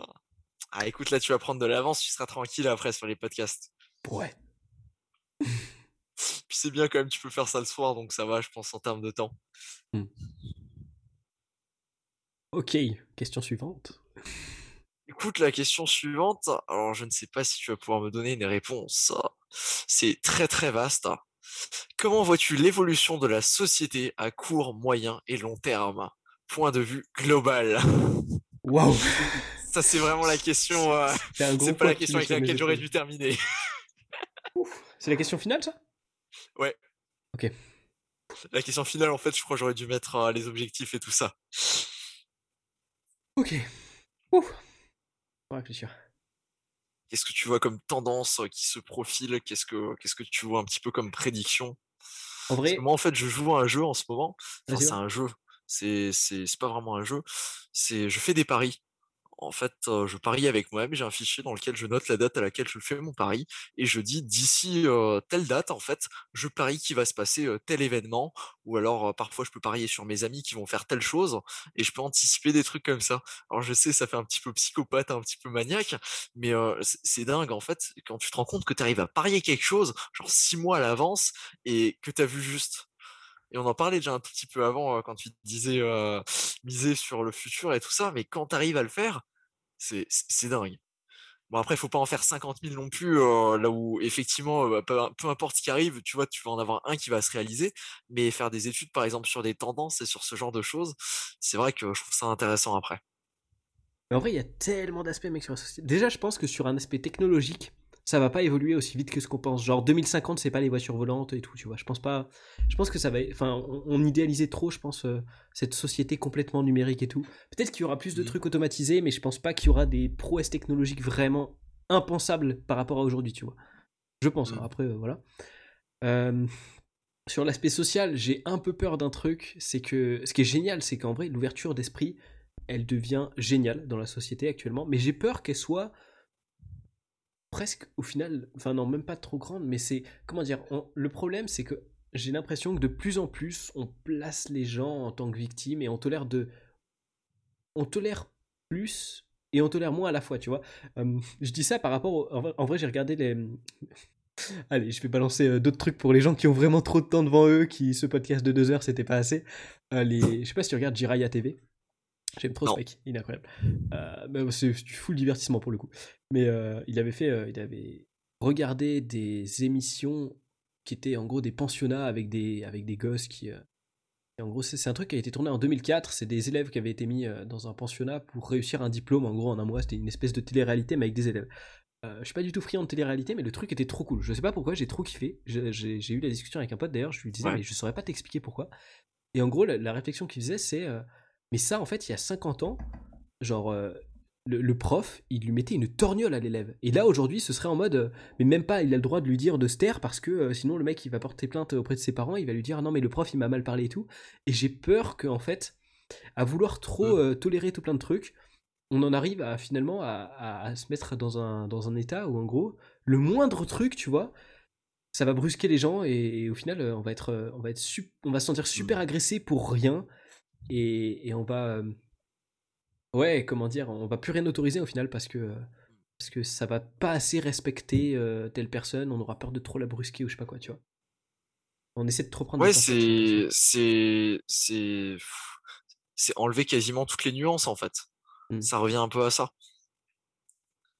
Ah écoute, là tu vas prendre de l'avance, tu seras tranquille après sur les podcasts. Ouais. Puis c'est bien quand même, tu peux faire ça le soir, donc ça va, je pense, en termes de temps. Hmm. Ok, question suivante. Écoute, la question suivante, alors je ne sais pas si tu vas pouvoir me donner une réponse. C'est très très vaste. Comment vois-tu l'évolution de la société à court, moyen et long terme? Point de vue global. Waouh Ça c'est vraiment la question. Euh, c'est pas la question avec laquelle j'aurais dû terminer. c'est la question finale ça? Ouais. Ok. La question finale en fait, je crois que j'aurais dû mettre euh, les objectifs et tout ça. Ok. Ouf réfléchir. Qu'est-ce que tu vois comme tendance qui se profile? Qu'est-ce que qu'est-ce que tu vois un petit peu comme prédiction? En vrai, moi en fait, je joue à un jeu en ce moment. c'est un jeu. C'est c'est pas vraiment un jeu. C'est je fais des paris en fait, je parie avec moi-même, j'ai un fichier dans lequel je note la date à laquelle je fais mon pari et je dis d'ici telle date, en fait, je parie qu'il va se passer tel événement ou alors parfois je peux parier sur mes amis qui vont faire telle chose et je peux anticiper des trucs comme ça. Alors je sais, ça fait un petit peu psychopathe, un petit peu maniaque, mais c'est dingue en fait quand tu te rends compte que tu arrives à parier quelque chose genre six mois à l'avance et que tu as vu juste. Et on en parlait déjà un petit peu avant quand tu disais miser sur le futur et tout ça, mais quand tu arrives à le faire, c'est dingue. Bon après, il faut pas en faire 50 000 non plus, là où effectivement, bah, peu, importe ce qui arrive, tu vois, tu vas en avoir un qui va se réaliser, mais faire des études par exemple sur des tendances et sur ce genre de choses, c'est vrai que je trouve ça intéressant après. En vrai, il y a tellement d'aspects, mec, sur. Déjà, je pense que sur un aspect technologique, ça va pas évoluer aussi vite que ce qu'on pense. Genre 2050, c'est pas les voitures volantes et tout, tu vois. Je pense pas. Je pense que ça va. Enfin, on, idéalisait trop, je pense, euh, cette société complètement numérique et tout. Peut-être qu'il y aura plus de mmh. trucs automatisés, mais je pense pas qu'il y aura des prouesses technologiques vraiment impensables par rapport à aujourd'hui, tu vois. Je pense. Hein. Mmh. Après, euh, voilà. Euh, sur l'aspect social, j'ai un peu peur d'un truc. C'est que ce qui est génial, c'est qu'en vrai, l'ouverture d'esprit, elle devient géniale dans la société actuellement. Mais j'ai peur qu'elle soit presque au final, enfin non, même pas trop grande, mais c'est, comment dire, le problème c'est que j'ai l'impression que de plus en plus on place les gens en tant que victimes et on tolère de... On tolère plus et on tolère moins à la fois, tu vois. je dis ça par rapport En vrai, j'ai regardé les... Allez, je vais balancer euh, d'autres trucs pour les gens qui ont vraiment trop de temps devant eux, qui ce podcast de deux heures c'était pas assez. Euh. Je sais pas si tu regardes Jiraya TV. J'aime trop ce mec, il est incroyable. Euh, c'est du full divertissement pour le coup. Mais euh, il avait fait, euh, il avait regardé des émissions qui étaient en gros des pensionnats avec des, avec des gosses qui. en gros, c'est un truc qui a été tourné en 2004. C'est des élèves qui avaient été mis dans un pensionnat pour réussir un diplôme. En gros, en un mois, c'était une espèce de télé-réalité, mais avec des élèves. je suis pas du tout friand de télé-réalité, mais le truc était trop cool. Je sais pas pourquoi, j'ai trop kiffé. J'ai eu la discussion avec un pote d'ailleurs, je lui disais, mais je saurais pas t'expliquer pourquoi. Et en gros, la, la réflexion qu'il faisait, c'est mais ça, en fait, il y a 50 ans, genre, euh, le, prof, il lui mettait une torgnole à l'élève. Et là, aujourd'hui, ce serait en mode, euh, mais même pas, il a le droit de lui dire de se taire parce que euh, sinon, le mec, il va porter plainte auprès de ses parents, il va lui dire, non, mais le prof, il m'a mal parlé et tout. Et j'ai peur qu'en fait, à vouloir trop mmh. tolérer tout plein de trucs, on en arrive à finalement à, se mettre dans un, dans un état où, en gros, le moindre truc, tu vois, ça va brusquer les gens et, au final, on va être, on va être, on va se sentir super mmh. agressé pour rien et, on va euh, ouais comment dire on va plus rien autoriser au final parce que parce que ça va pas assez respecter euh, telle personne on aura peur de trop la brusquer ou je sais pas quoi tu vois On essaie de trop prendre. Ouais, c'est c'est c'est c'est enlever quasiment toutes les nuances en fait. Mmh. Ça revient un peu à ça.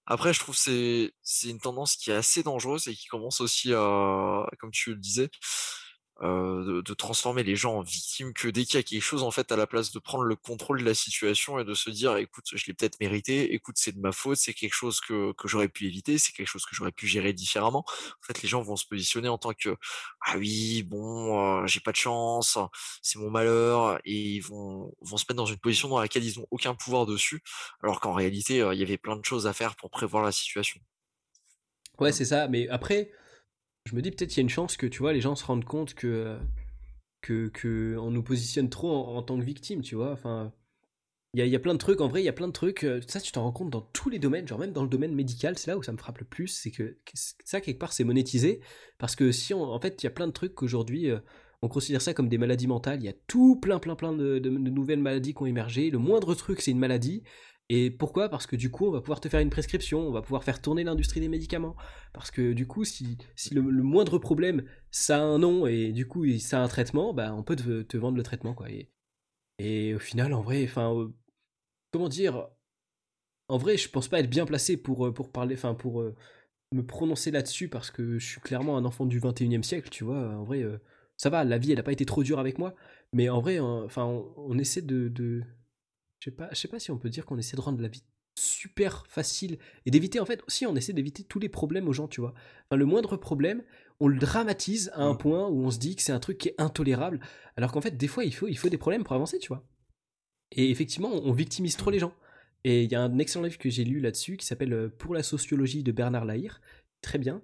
Après, je trouve c'est c'est une tendance qui est assez dangereuse et qui commence aussi à, comme tu le disais, euh, de, transformer les gens en victimes que dès qu'il y a quelque chose en fait à la place de prendre le contrôle de la situation et de se dire écoute je l'ai peut-être mérité écoute c'est de ma faute c'est quelque chose que, que j'aurais pu éviter c'est quelque chose que j'aurais pu gérer différemment. En fait les gens vont se positionner en tant que ah oui bon euh, j'ai pas de chance c'est mon malheur et ils vont vont se mettre dans une position dans laquelle ils n'ont aucun pouvoir dessus alors qu'en réalité euh, il y avait plein de choses à faire pour prévoir la situation. Ouais c'est ça mais après je me dis peut-être qu'il y a une chance que tu vois les gens se rendent compte que que on nous positionne trop en, tant que victime, tu vois. Enfin, il y a, plein de trucs. En vrai, il y a plein de trucs. Euh, ça, tu t'en rends compte dans tous les domaines, genre même dans le domaine médical. C'est là où ça me frappe le plus, c'est que ça quelque part c'est monétisé parce que si en fait, il y a plein de trucs qu'aujourd'hui euh, on considère ça comme des maladies mentales. Il y a tout plein, plein, plein de nouvelles maladies qui ont émergé. Le moindre truc, c'est une maladie. Et pourquoi? Parce que du coup, on va pouvoir te faire une prescription, on va pouvoir faire tourner l'industrie des médicaments. Parce que du coup, si, le, moindre problème, ça a un nom et du coup, ça a un traitement, bah, on peut te, vendre le traitement. Quoi. Et, au final, en vrai, enfin, euh, comment dire? En vrai, je pense pas être bien placé pour, euh, parler, enfin, pour euh, me prononcer là-dessus parce que je suis clairement un enfant du 21 e siècle, tu vois. En vrai, ça va, la vie, elle n'a pas été trop dure avec moi. Mais en vrai, enfin, on, essaie de je sais pas, je sais pas si on peut dire qu'on essaie de rendre la vie super facile et d'éviter en fait aussi on essaie d'éviter tous les problèmes aux gens tu vois. Enfin, le moindre problème on le dramatise à un mm. point où on se dit que c'est un truc qui est intolérable alors qu'en fait des fois il faut il faut des problèmes pour avancer tu vois. Et effectivement on victimise trop les gens. Et il y a un excellent livre que j'ai lu là-dessus qui s'appelle euh, Pour la sociologie de Bernard Lahire très bien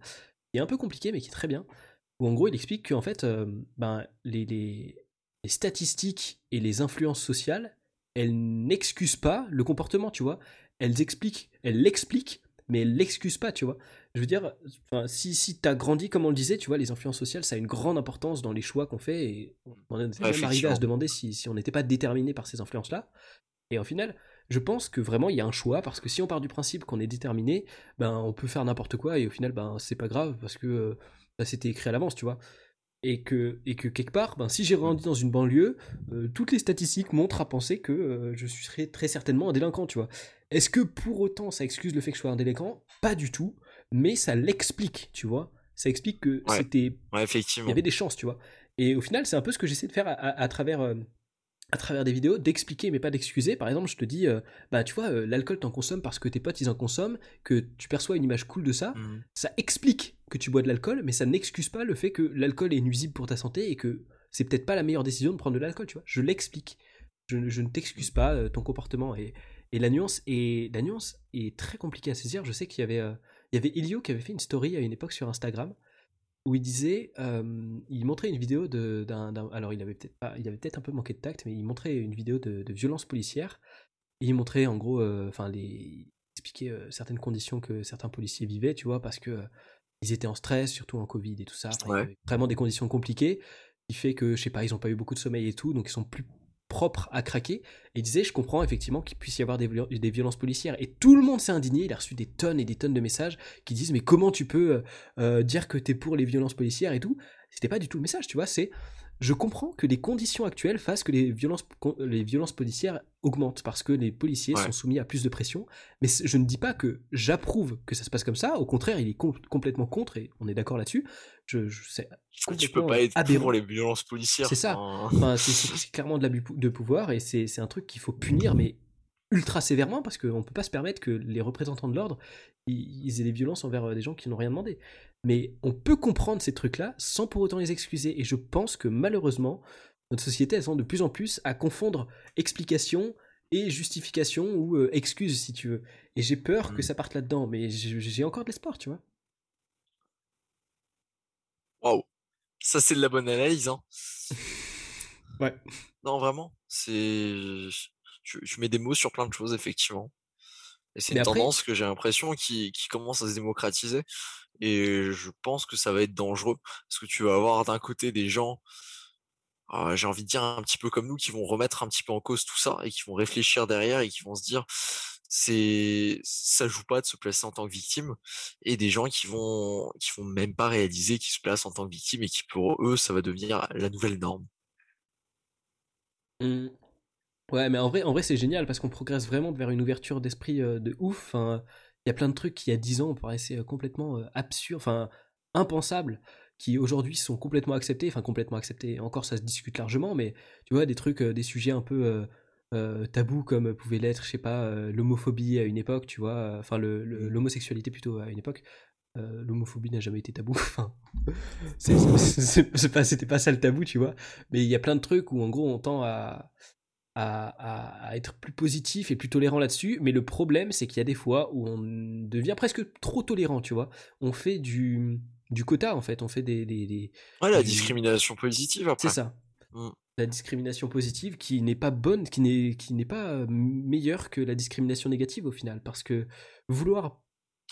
il est un peu compliqué mais qui est très bien où en gros il explique qu'en fait euh, ben, les, les, les statistiques et les influences sociales elles n'excusent pas le comportement, tu vois. Elles expliquent, elles l'expliquent, mais elles l'excusent pas, tu vois. Je veux dire, si, si tu as grandi, comme on le disait, tu vois, les influences sociales, ça a une grande importance dans les choix qu'on fait, et on est même arrivé à se demander si, si on n'était pas déterminé par ces influences-là. Et au final, je pense que vraiment il y a un choix, parce que si on part du principe qu'on est déterminé, ben on peut faire n'importe quoi, et au final, ben c'est pas grave, parce que euh, ben, c'était écrit à l'avance, tu vois et que, et que quelque part, ben, si j'ai grandi dans une banlieue, euh, toutes les statistiques montrent à penser que euh, je serai très certainement un délinquant, tu vois. Est-ce que pour autant ça excuse le fait que je sois un délinquant? Pas du tout, mais ça l'explique, tu vois. Ça explique que c'était... effectivement. Il y avait des chances, tu vois. Et au final, c'est un peu ce que j'essaie de faire à, travers... Euh, à travers des vidéos, d'expliquer mais pas d'excuser. Par exemple, je te dis, bah tu vois, l'alcool t'en consommes parce que tes potes ils en consomment, que tu perçois une image cool de ça. Mmh. Ça explique que tu bois de l'alcool, mais ça n'excuse pas le fait que l'alcool est nuisible pour ta santé et que c'est peut-être pas la meilleure décision de prendre de l'alcool, tu vois. Je l'explique. Je, ne t'excuse pas euh, ton comportement. Et, la, nuance est, la nuance est très compliquée à saisir. Je sais qu'il y avait, euh, il y avait Ilio qui avait fait une story à une époque sur Instagram où il disait, euh, il montrait une vidéo d'un, alors il avait peut-être pas, il avait peut-être un peu manqué de tact, mais il montrait une vidéo de, violence policière. Et il montrait en gros, enfin les, il expliquait certaines conditions que certains policiers vivaient, tu vois, parce que ils étaient en stress, surtout en Covid et tout ça. Vraiment des conditions compliquées, qui fait que, je sais pas, ils ont pas eu beaucoup de sommeil et tout, donc ils sont plus propres à craquer. Et disait, je comprends effectivement qu'il puisse y avoir des, des, violences policières. Et tout le monde s'est indigné. Il a reçu des tonnes et des tonnes de messages qui disent, mais comment tu peux euh, euh, dire que t'es pour les violences policières et tout? C'était pas du tout le message, tu vois. C'est je comprends que les conditions actuelles fassent que les violences, les violences policières augmentent parce que les policiers sont soumis à plus de pression. Mais je ne dis pas que j'approuve que ça se passe comme ça. Au contraire, il est complètement contre et on est d'accord là-dessus. Je, je sais. Tu peux pas être pour les violences policières. C'est ça. Enfin, c'est clairement de l'abus de pouvoir et c'est un truc qu'il faut punir, mais ultra sévèrement parce qu'on ne peut pas se permettre que les représentants de l'ordre ils aient des violences envers euh, des gens qui n'ont rien demandé. Mais on peut comprendre ces trucs-là sans pour autant les excuser. Et je pense que malheureusement, notre société, elle tend de plus en plus à confondre explication et justification ou euh, excuse, si tu veux. Et j'ai peur que mmh. ça parte là-dedans, mais j'ai encore de l'espoir, tu vois. Waouh, ça c'est de la bonne analyse, hein. ouais. Non, vraiment, c'est. Je, mets des mots sur plein de choses, effectivement. Et c'est une tendance que j'ai l'impression qui, qui commence à se démocratiser. Et je pense que ça va être dangereux parce que tu vas avoir d'un côté des gens, euh, j'ai envie de dire un petit peu comme nous, qui vont remettre un petit peu en cause tout ça et qui vont réfléchir derrière et qui vont se dire c'est ça joue pas de se placer en tant que victime et des gens qui vont qui vont même pas réaliser qu'ils se placent en tant que victime et qui pour eux ça va devenir la nouvelle norme. Mmh. Ouais, mais en vrai, en vrai c'est génial parce qu'on progresse vraiment vers une ouverture d'esprit euh, de ouf. Il y a plein de trucs qui, il y a 10 ans, on paraissait euh, complètement euh, absurdes, enfin, impensables, qui aujourd'hui sont complètement acceptés. Enfin, complètement acceptés, encore ça se discute largement, mais tu vois, des trucs, des sujets un peu tabous comme pouvait l'être, je sais pas, l'homophobie à une époque, tu vois, enfin, mmh. l'homosexualité plutôt à une époque. l'homophobie n'a jamais été tabou. Enfin, pas, c'était pas ça le tabou, tu vois. Mais il y a plein de trucs où en gros on tend à, à, être plus positif et plus tolérant là-dessus. Mais le problème, c'est qu'il y a des fois où on devient presque trop tolérant, tu vois. On fait du, du quota, en fait. On fait des. des, la discrimination positive, après. C'est ça. Mmh. La discrimination positive qui n'est pas bonne, qui n'est, qui n'est pas euh, meilleure que la discrimination négative au final. Parce que vouloir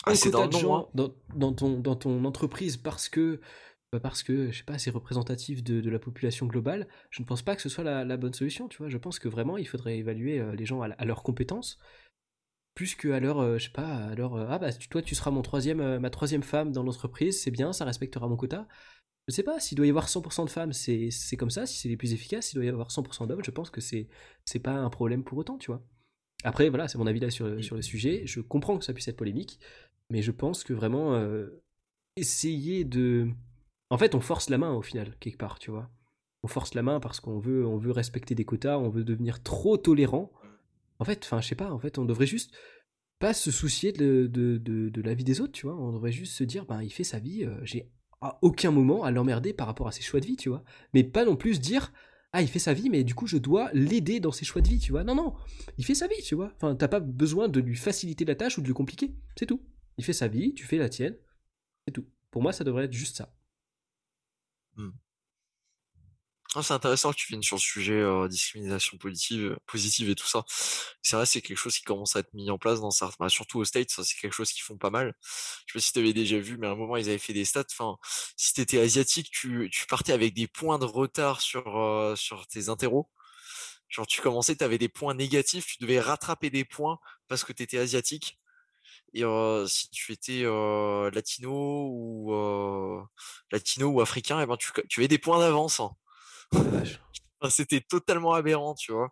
ah, un quota de gens hein. dans, ton, dans ton entreprise parce que parce que, je sais pas, c'est représentatif de, la population globale, je ne pense pas que ce soit la, bonne solution, tu vois. Je pense que vraiment, il faudrait évaluer euh, les gens à, leurs compétences, plus qu'à leur, euh, je sais pas, à leur, euh, ah bah toi tu seras mon troisième, ma troisième femme dans l'entreprise, c'est bien, ça respectera mon quota. Je sais pas, s'il doit y avoir 100% de femmes, c'est comme ça, si c'est les plus efficaces, s'il doit y avoir 100% d'hommes, je pense que c'est pas un problème pour autant, tu vois. Après, voilà, c'est mon avis là sur, sur le sujet, je comprends que ça puisse être polémique, mais je pense que vraiment, essayer de en fait, on force la main au final, quelque part, tu vois. On force la main parce qu'on veut, on veut respecter des quotas, on veut devenir trop tolérant. En fait, enfin, je sais pas, en fait, on devrait juste pas se soucier de, de, la vie des autres, tu vois. On devrait juste se dire, ben, il fait sa vie, euh, j'ai à aucun moment à l'emmerder par rapport à ses choix de vie, tu vois. Mais pas non plus dire, ah, il fait sa vie, mais du coup, je dois l'aider dans ses choix de vie, tu vois. Non, non, il fait sa vie, tu vois. Enfin, t'as pas besoin de lui faciliter la tâche ou de lui compliquer, c'est tout. Il fait sa vie, tu fais la tienne, c'est tout. Pour moi, ça devrait être juste ça. Mmh. Ah, c'est intéressant que tu viennes sur le sujet euh, discrimination positive, positive et tout ça. C'est vrai, c'est quelque chose qui commence à être mis en place dans certains, bah, surtout aux States, c'est quelque chose qu'ils font pas mal. Je sais pas si tu avais déjà vu, mais à un moment ils avaient fait des stats. Enfin, si t'étais asiatique, tu, tu partais avec des points de retard sur euh, sur tes interros. Genre tu commençais, tu avais des points négatifs, tu devais rattraper des points parce que tu étais asiatique. Et si tu étais latino ou latino ou africain, et eh ben tu, tu avais des points d'avance. Hein. C'était totalement aberrant, tu vois.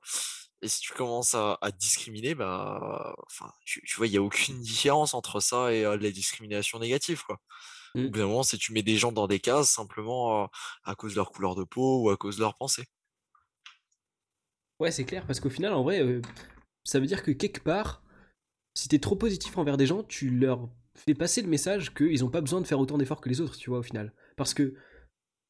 Et si tu commences à, discriminer, bah, enfin, tu, vois, il n'y a aucune différence entre ça et la discrimination négative, quoi. Mmh. Au bout d'un moment, c'est tu mets des gens dans des cases simplement à cause de leur couleur de peau ou à cause de leur pensée. Ouais, c'est clair, parce qu'au final, en vrai, ça veut dire que quelque part, si t'es trop positif envers des gens, tu leur fais passer le message qu'ils n'ont pas besoin de faire autant d'efforts que les autres, tu vois, au final. Parce que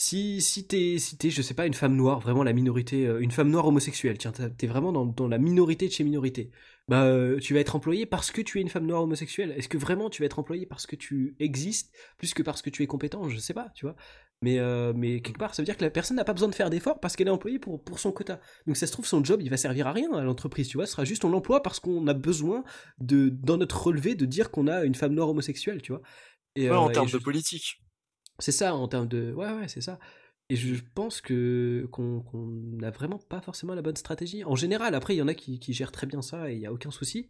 si, si t'es, si je sais pas, une femme noire, vraiment la minorité, euh, une femme noire homosexuelle, tiens, t'es vraiment dans, la minorité de chez minorité, bah, euh, tu vas être employé parce que tu es une femme noire homosexuelle. Est-ce que vraiment tu vas être employé parce que tu existes plus que parce que tu es compétent? Je sais pas, tu vois. Mais, euh, mais quelque part, ça veut dire que la personne n'a pas besoin de faire d'efforts parce qu'elle est employée pour, pour son quota. Donc ça se trouve, son job, il va servir à rien à l'entreprise, tu vois. Ce sera juste on l'emploie parce qu'on a besoin, de, dans notre relevé, de dire qu'on a une femme noire homosexuelle, tu vois. Et, ouais, en termes de politique. C'est ça, en termes de... Ouais, ouais, c'est ça. Et je pense que qu'on n'a vraiment pas forcément la bonne stratégie. En général, après, il y en a qui, qui gèrent très bien ça et il n'y a aucun souci.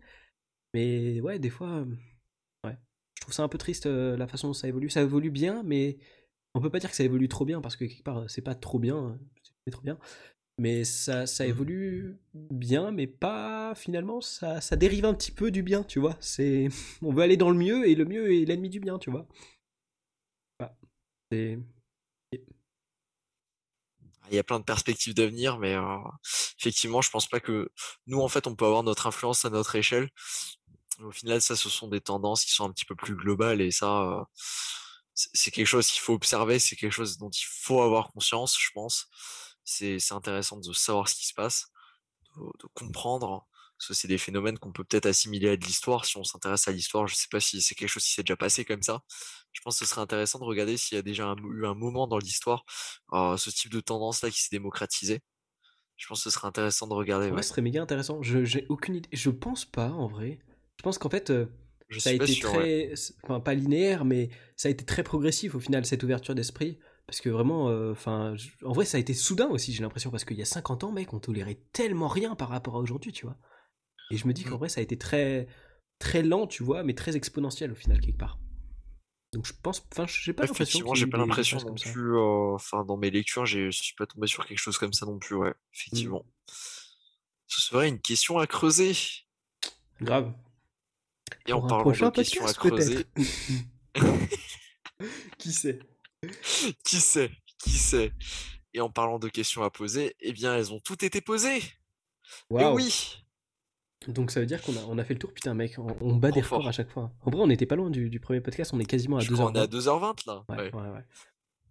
Mais ouais, des fois... Ouais. Je trouve ça un peu triste euh, la façon dont ça évolue. Ça évolue bien, mais on peut pas dire que ça évolue trop bien parce que quelque part c'est pas trop bien, hein, c'est trop bien. Mais ça, ça mmh. évolue bien, mais pas finalement ça, ça dérive un petit peu du bien, tu vois. C'est on veut aller dans le mieux et le mieux est l'ennemi du bien, tu vois. Il y a plein de perspectives d'avenir, mais euh, effectivement, je pense pas que nous, en fait, on peut avoir notre influence à notre échelle. Au final, ça, ce sont des tendances qui sont un petit peu plus globales, et ça, euh, c'est quelque chose qu'il faut observer, c'est quelque chose dont il faut avoir conscience, je pense. C'est intéressant de savoir ce qui se passe, de, comprendre, parce que c'est des phénomènes qu'on peut peut-être assimiler à de l'histoire. Si on s'intéresse à l'histoire, je sais pas si c'est quelque chose qui s'est déjà passé comme ça. Je pense que ce serait intéressant de regarder s'il y a déjà eu un moment dans l'histoire, euh, ce type de tendance-là qui s'est démocratisé. Je pense que ce serait intéressant de regarder. Ouais, ce serait méga intéressant. Je j'ai aucune idée. Je pense pas en vrai. Je pense qu'en fait, euh, ça a été très, enfin pas linéaire, mais ça a été très progressif au final cette ouverture d'esprit. Parce que vraiment, euh, enfin, en vrai, ça a été soudain aussi, j'ai l'impression, parce qu'il y a 50 ans, mec, on tolérait tellement rien par rapport à aujourd'hui, tu vois. Et je me dis Mm. qu'en vrai, ça a été très, très lent, tu vois, mais très exponentiel au final, quelque part. Donc je pense, enfin, j'ai pas l'impression. Effectivement, j'ai pas l'impression non plus. euh, Enfin, dans mes lectures, je suis pas tombé sur quelque chose comme ça non plus. Ouais, effectivement. Mm. Ce serait une question à creuser. Grave. Et parlant prochain de questions à creuser, Qui sait? Qui sait, qui sait? Et en parlant de questions à poser, eh bien, elles ont toutes été posées. Et Waouh. oui. Donc ça veut dire qu'on a, on a fait le tour, putain mec, on, on bat des records fort. à chaque fois. En vrai, on n'était pas loin du, du premier podcast, on est quasiment à Je crois qu'on est à 2h20. 2h20 là. Ouais, Ouais. ouais, ouais.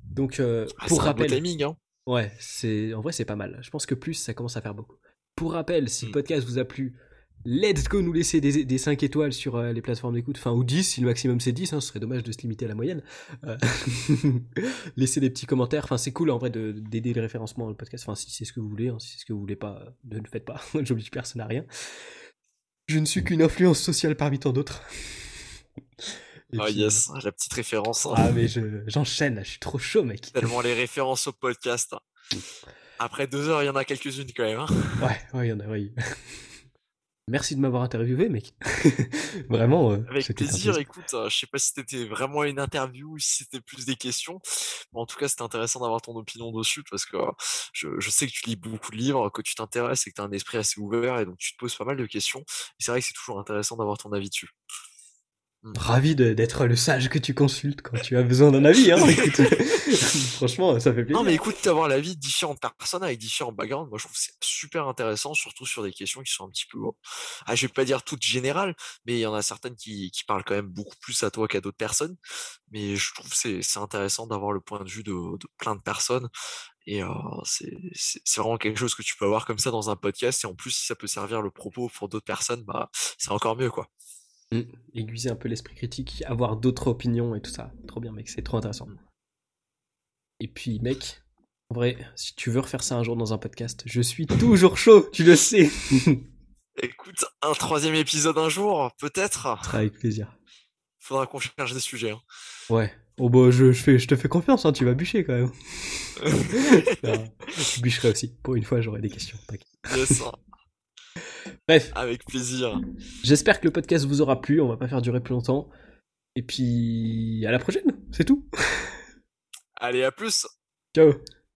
Donc euh, Ah, pour c'est un beau rappel, timing, hein. ouais, c'est en vrai c'est pas mal. Je pense que plus ça commence à faire beaucoup. Pour rappel, si le Mm. podcast vous a plu, let's go nous laisser des, des 5 étoiles sur euh, les plateformes d'écoute, enfin ou 10 si le maximum c'est 10, hein, ce serait dommage de se limiter à la moyenne. Euh, laissez des petits commentaires, enfin c'est cool en vrai de- d'aider le référencement dans le podcast, enfin si c'est ce que vous voulez, hein, si c'est ce que vous voulez pas, euh, ne le faites pas, j'oblige personne à rien. Je ne suis qu'une influence sociale parmi tant d'autres. Ah puis, yes, la petite référence. hein. Ah mais je- j'enchaîne je suis trop chaud mec. Tellement les références au podcast. hein. Après deux heures, il y en a quelques-unes quand même. Ouais, ouais, il y en a, oui. Merci de m'avoir interviewé, mec. Vraiment, euh, Avec plaisir, écoute, euh, je sais pas si c'était vraiment une interview ou si c'était plus des questions. Mais en tout cas, c'était intéressant d'avoir ton opinion dessus parce que euh, je, je sais que tu lis beaucoup de livres, que tu t'intéresses et que tu as un esprit assez ouvert et donc tu te poses pas mal de questions. Et c'est vrai que c'est toujours intéressant d'avoir ton avis dessus. Ravi de- d'être le sage que tu consultes quand tu as besoin d'un avis. Hein. Franchement, ça fait plaisir. Non, mais écoute, d'avoir l'avis de différentes personnes avec différents backgrounds, moi je trouve c'est super intéressant, surtout sur des questions qui sont un petit peu, ah, je vais pas dire toutes générales, mais il y en a certaines qui, qui parlent quand même beaucoup plus à toi qu'à d'autres personnes. Mais je trouve c'est c'est intéressant d'avoir le point de vue de, de plein de personnes. Et euh, c'est vraiment quelque chose que tu peux avoir comme ça dans un podcast. Et en plus, si ça peut servir le propos pour d'autres personnes, bah, c'est encore mieux, quoi. Mm. Aiguiser un peu l'esprit critique, avoir d'autres opinions et tout ça. Trop bien, mec, c'est trop intéressant. Et puis, mec, en vrai, si tu veux refaire ça un jour dans un podcast, je suis toujours chaud, tu le sais. Écoute, un troisième épisode un jour, peut-être. Ce sera avec plaisir. Faudra qu'on cherche des sujets. hein. Ouais. Oh bah, je, je, fais, je te fais confiance, hein, tu vas bûcher quand même. Non, je bûcherai aussi. Pour une fois, j'aurai des questions. Yes, Bref, avec plaisir. j'espère que le podcast vous aura plu. On va pas faire durer plus longtemps. Et puis, à la prochaine, c'est tout. Allez, à plus. Ciao.